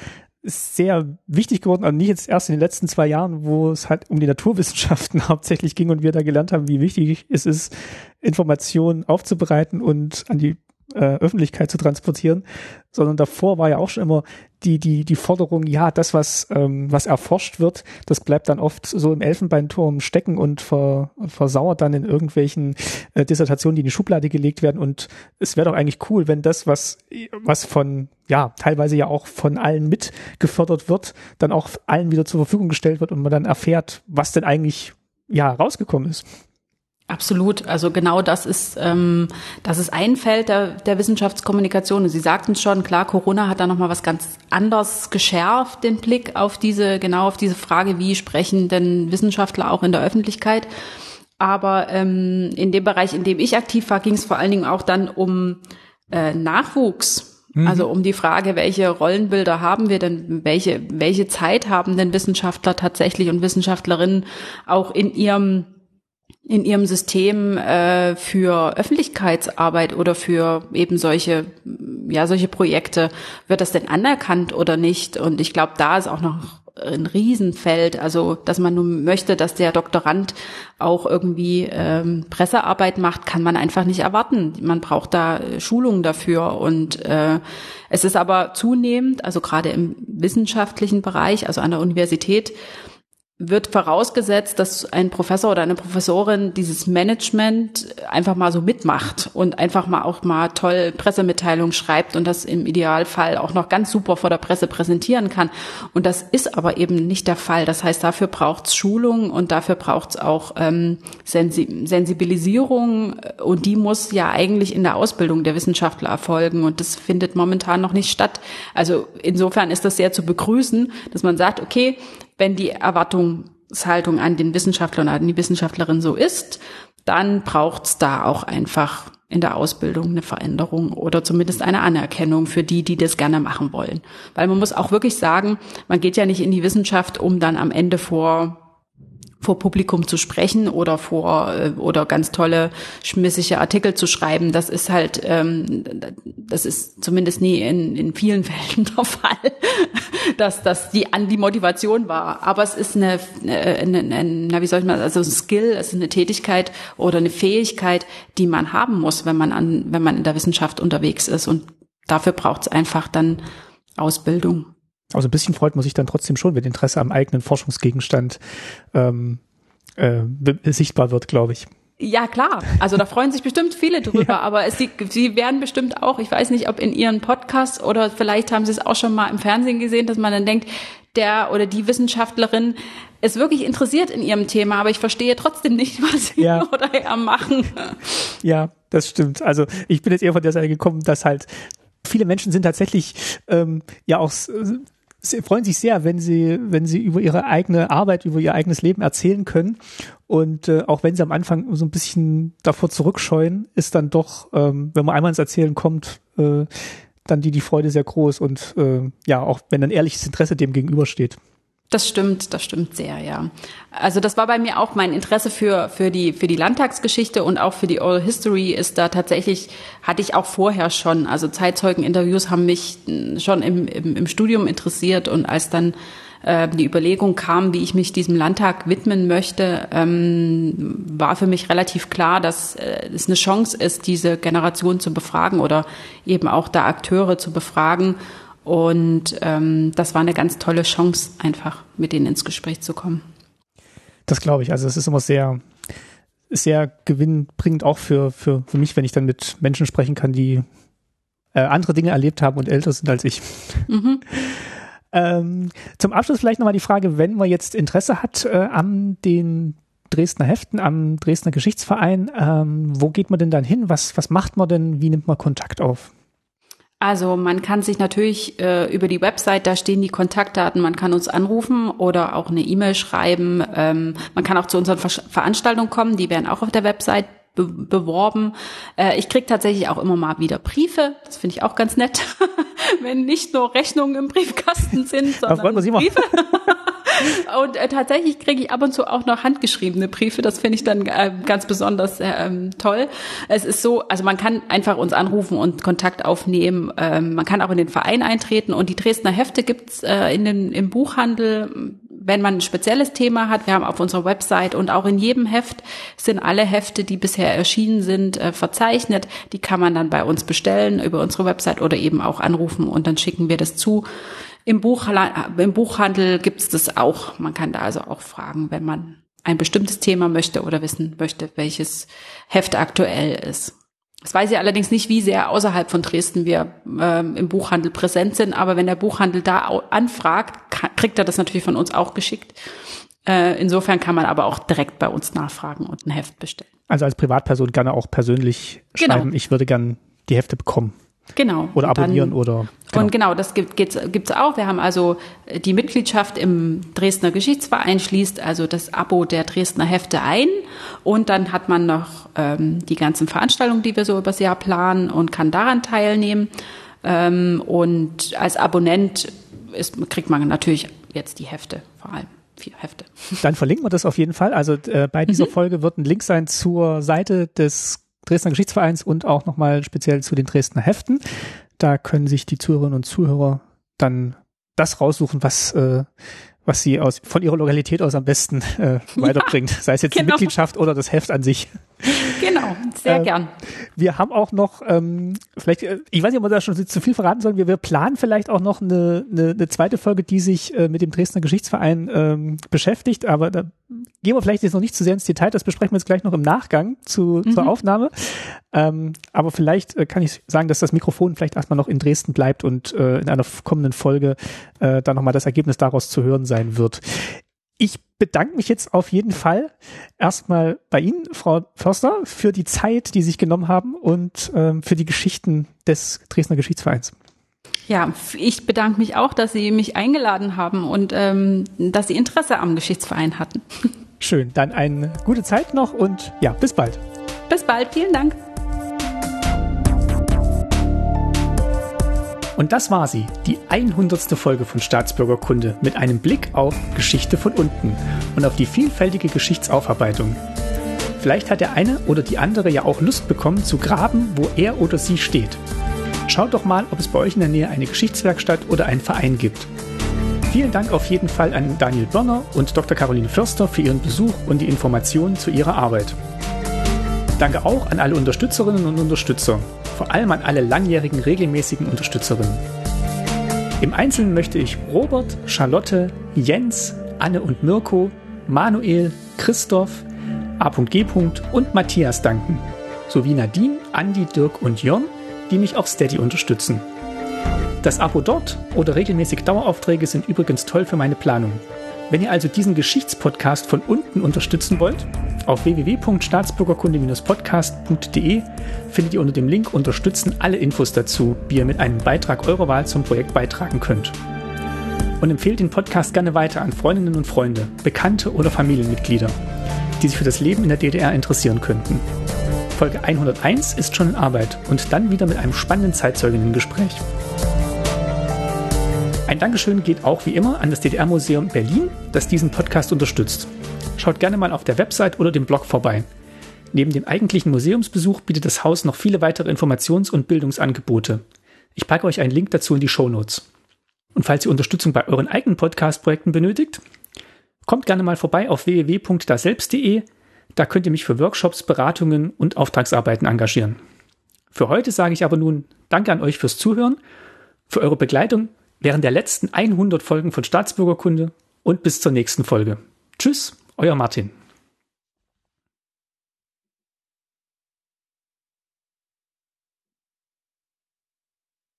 sehr wichtig geworden, also nicht jetzt erst in den letzten zwei Jahren, wo es halt um die Naturwissenschaften <laughs> hauptsächlich ging und wir da gelernt haben, wie wichtig es ist, Informationen aufzubereiten und an die äh, Öffentlichkeit zu transportieren, sondern davor war ja auch schon immer die, die, die Forderung, ja, das, was, ähm, was erforscht wird, das bleibt dann oft so im Elfenbeinturm stecken und ver, versauert dann in irgendwelchen äh, Dissertationen, die in die Schublade gelegt werden. Und es wäre doch eigentlich cool, wenn das, was, was von, ja, teilweise ja auch von allen mit gefördert wird, dann auch allen wieder zur Verfügung gestellt wird und man dann erfährt, was denn eigentlich, ja, rausgekommen ist. Absolut. Also genau das ist, ähm, das ist ein Feld der, der Wissenschaftskommunikation. Und Sie sagten schon, klar, Corona hat da nochmal was ganz anderes geschärft, den Blick auf diese, genau auf diese Frage, wie sprechen denn Wissenschaftler auch in der Öffentlichkeit. Aber ähm, in dem Bereich, in dem ich aktiv war, ging es vor allen Dingen auch dann um äh, Nachwuchs. Mhm. Also um die Frage, welche Rollenbilder haben wir denn, welche, welche Zeit haben denn Wissenschaftler tatsächlich und Wissenschaftlerinnen auch in ihrem in ihrem System äh, für Öffentlichkeitsarbeit oder für eben solche ja solche Projekte. Wird das denn anerkannt oder nicht? Und ich glaube da ist auch noch ein Riesenfeld. Also dass man nun möchte dass der Doktorand auch irgendwie ähm, Pressearbeit macht kann man einfach nicht erwarten. Man braucht da Schulungen dafür. Und äh, es ist aber zunehmend also gerade im wissenschaftlichen Bereich also an der Universität wird vorausgesetzt, dass ein Professor oder eine Professorin dieses Management einfach mal so mitmacht und einfach mal auch mal toll Pressemitteilungen schreibt und das im Idealfall auch noch ganz super vor der Presse präsentieren kann. Und das ist aber eben nicht der Fall. Das heißt, dafür braucht es Schulung und dafür braucht es auch ähm, Sensi Sensibilisierung und die muss ja eigentlich in der Ausbildung der Wissenschaftler erfolgen und das findet momentan noch nicht statt. Also insofern ist das sehr zu begrüßen, dass man sagt, okay, wenn die Erwartungshaltung an den Wissenschaftler und an die Wissenschaftlerin so ist, dann braucht's da auch einfach in der Ausbildung eine Veränderung oder zumindest eine Anerkennung für die, die das gerne machen wollen. Weil man muss auch wirklich sagen, man geht ja nicht in die Wissenschaft, um dann am Ende vor vor Publikum zu sprechen oder vor äh, oder ganz tolle schmissige Artikel zu schreiben. Das ist halt, ähm, das ist zumindest nie in, in vielen <laughs> Fällen der Fall, dass das die an die Motivation war. Aber es ist eine, eine, eine, eine wie soll ich mal, also ein Skill, es ist eine Tätigkeit oder eine Fähigkeit, die man haben muss, wenn man an, wenn man in der Wissenschaft unterwegs ist. Und dafür braucht es einfach dann Ausbildung. Also ein bisschen freut man sich dann trotzdem schon, wenn Interesse am eigenen Forschungsgegenstand ähm, äh, sichtbar wird, glaube ich. Ja, klar. Also da freuen sich bestimmt viele <laughs> drüber, ja. aber es, sie, sie werden bestimmt auch, ich weiß nicht, ob in ihren Podcasts oder vielleicht haben sie es auch schon mal im Fernsehen gesehen, dass man dann denkt, der oder die Wissenschaftlerin ist wirklich interessiert in ihrem Thema, aber ich verstehe trotzdem nicht, <laughs> was sie ja. oder er machen. Ja, das stimmt. Also ich bin jetzt eher von der Seite gekommen, dass halt viele Menschen sind tatsächlich ähm, ja auch sie freuen sich sehr, wenn sie, wenn sie über ihre eigene Arbeit, über ihr eigenes Leben erzählen können. Und äh, auch wenn sie am Anfang so ein bisschen davor zurückscheuen, ist dann doch, ähm, wenn man einmal ins Erzählen kommt, äh, dann die, die Freude sehr groß und äh, ja, auch wenn dann ehrliches Interesse dem gegenübersteht. Das stimmt, das stimmt sehr, ja. Also das war bei mir auch mein Interesse für, für die, für die Landtagsgeschichte und auch für die Oral History ist da tatsächlich, hatte ich auch vorher schon. Also Zeitzeugeninterviews haben mich schon im, im, im Studium interessiert und als dann äh, die Überlegung kam, wie ich mich diesem Landtag widmen möchte, ähm, war für mich relativ klar, dass äh, es eine Chance ist, diese Generation zu befragen oder eben auch da Akteure zu befragen und ähm, das war eine ganz tolle Chance, einfach mit denen ins Gespräch zu kommen. Das glaube ich. Also es ist immer sehr, sehr gewinnbringend auch für, für, für mich, wenn ich dann mit Menschen sprechen kann, die äh, andere Dinge erlebt haben und älter sind als ich. Mhm. <laughs> ähm, zum Abschluss vielleicht nochmal die Frage, wenn man jetzt Interesse hat äh, an den Dresdner Heften, am Dresdner Geschichtsverein, ähm, wo geht man denn dann hin? Was, was macht man denn? Wie nimmt man Kontakt auf? Also man kann sich natürlich äh, über die Website, da stehen die Kontaktdaten, man kann uns anrufen oder auch eine E-Mail schreiben. Ähm, man kann auch zu unseren Ver Veranstaltungen kommen, die werden auch auf der Website be beworben. Äh, ich krieg tatsächlich auch immer mal wieder Briefe, das finde ich auch ganz nett, <laughs> wenn nicht nur Rechnungen im Briefkasten sind, sondern Briefe. <laughs> und äh, tatsächlich kriege ich ab und zu auch noch handgeschriebene Briefe. Das finde ich dann äh, ganz besonders äh, toll. Es ist so, also man kann einfach uns anrufen und Kontakt aufnehmen. Ähm, man kann auch in den Verein eintreten und die Dresdner Hefte gibt's äh, in den, im Buchhandel wenn man ein spezielles Thema hat, wir haben auf unserer Website und auch in jedem Heft sind alle Hefte, die bisher erschienen sind, äh, verzeichnet. Die kann man dann bei uns bestellen über unsere Website oder eben auch anrufen und dann schicken wir das zu. Im, Buchhandel, im Buchhandel gibt es das auch. Man kann da also auch fragen, wenn man ein bestimmtes Thema möchte oder wissen möchte, welches Heft aktuell ist. Das weiß ich allerdings nicht, wie sehr außerhalb von Dresden wir ähm, im Buchhandel präsent sind, aber wenn der Buchhandel da anfragt, kann, kriegt er das natürlich von uns auch geschickt. Äh, insofern kann man aber auch direkt bei uns nachfragen und ein Heft bestellen. Also als Privatperson gerne auch persönlich genau. schreiben, ich würde gern die Hefte bekommen. Genau. Oder abonnieren dann, oder. Genau. Und genau, das gibt es auch. Wir haben also äh, die Mitgliedschaft im Dresdner Geschichtsverein schließt also das Abo der Dresdner Hefte ein. Und dann hat man noch ähm, die ganzen Veranstaltungen, die wir so übers Jahr planen und kann daran teilnehmen. Ähm, und als Abonnent ist, kriegt man natürlich jetzt die Hefte vor allem vier Hefte. Dann verlinken wir das auf jeden Fall. Also äh, bei dieser mhm. Folge wird ein Link sein zur Seite des Dresdner Geschichtsvereins und auch nochmal speziell zu den Dresdner Heften. Da können sich die Zuhörerinnen und Zuhörer dann das raussuchen, was, äh, was sie aus, von ihrer Lokalität aus am besten äh, <laughs> weiterbringt. Ja, Sei es jetzt genau. die Mitgliedschaft oder das Heft an sich. Genau, sehr äh, gern. Wir haben auch noch, ähm, vielleicht, äh, ich weiß nicht, ob wir da schon zu viel verraten sollen, wir, wir planen vielleicht auch noch eine, eine, eine zweite Folge, die sich äh, mit dem Dresdner Geschichtsverein ähm, beschäftigt, aber da gehen wir vielleicht jetzt noch nicht zu sehr ins Detail, das besprechen wir jetzt gleich noch im Nachgang zu, mhm. zur Aufnahme. Ähm, aber vielleicht äh, kann ich sagen, dass das Mikrofon vielleicht erstmal noch in Dresden bleibt und äh, in einer kommenden Folge äh, dann nochmal das Ergebnis daraus zu hören sein wird. Ich bedanke mich jetzt auf jeden Fall erstmal bei Ihnen, Frau Förster, für die Zeit, die Sie sich genommen haben und ähm, für die Geschichten des Dresdner Geschichtsvereins. Ja, ich bedanke mich auch, dass Sie mich eingeladen haben und ähm, dass Sie Interesse am Geschichtsverein hatten. <laughs> Schön, dann eine gute Zeit noch und ja, bis bald. Bis bald, vielen Dank. Und das war sie, die 100. Folge von Staatsbürgerkunde mit einem Blick auf Geschichte von unten und auf die vielfältige Geschichtsaufarbeitung. Vielleicht hat der eine oder die andere ja auch Lust bekommen zu graben, wo er oder sie steht. Schaut doch mal, ob es bei euch in der Nähe eine Geschichtswerkstatt oder einen Verein gibt. Vielen Dank auf jeden Fall an Daniel Börner und Dr. Caroline Förster für ihren Besuch und die Informationen zu ihrer Arbeit. Danke auch an alle Unterstützerinnen und Unterstützer, vor allem an alle langjährigen regelmäßigen Unterstützerinnen. Im Einzelnen möchte ich Robert, Charlotte, Jens, Anne und Mirko, Manuel, Christoph, A.G. und Matthias danken, sowie Nadine, Andi, Dirk und Jörn, die mich auf Steady unterstützen. Das Abo dort oder regelmäßig Daueraufträge sind übrigens toll für meine Planung. Wenn ihr also diesen Geschichtspodcast von unten unterstützen wollt, auf www.staatsbürgerkunde-podcast.de findet ihr unter dem Link Unterstützen alle Infos dazu, wie ihr mit einem Beitrag eurer Wahl zum Projekt beitragen könnt. Und empfehlt den Podcast gerne weiter an Freundinnen und Freunde, Bekannte oder Familienmitglieder, die sich für das Leben in der DDR interessieren könnten. Folge 101 ist schon in Arbeit und dann wieder mit einem spannenden Zeitzeuginnen-Gespräch. Ein Dankeschön geht auch wie immer an das DDR-Museum Berlin, das diesen Podcast unterstützt. Schaut gerne mal auf der Website oder dem Blog vorbei. Neben dem eigentlichen Museumsbesuch bietet das Haus noch viele weitere Informations- und Bildungsangebote. Ich packe euch einen Link dazu in die Show Notes. Und falls ihr Unterstützung bei euren eigenen Podcast-Projekten benötigt, kommt gerne mal vorbei auf www.daselbst.de. Da könnt ihr mich für Workshops, Beratungen und Auftragsarbeiten engagieren. Für heute sage ich aber nun Danke an euch fürs Zuhören, für eure Begleitung während der letzten 100 Folgen von Staatsbürgerkunde und bis zur nächsten Folge. Tschüss, euer Martin.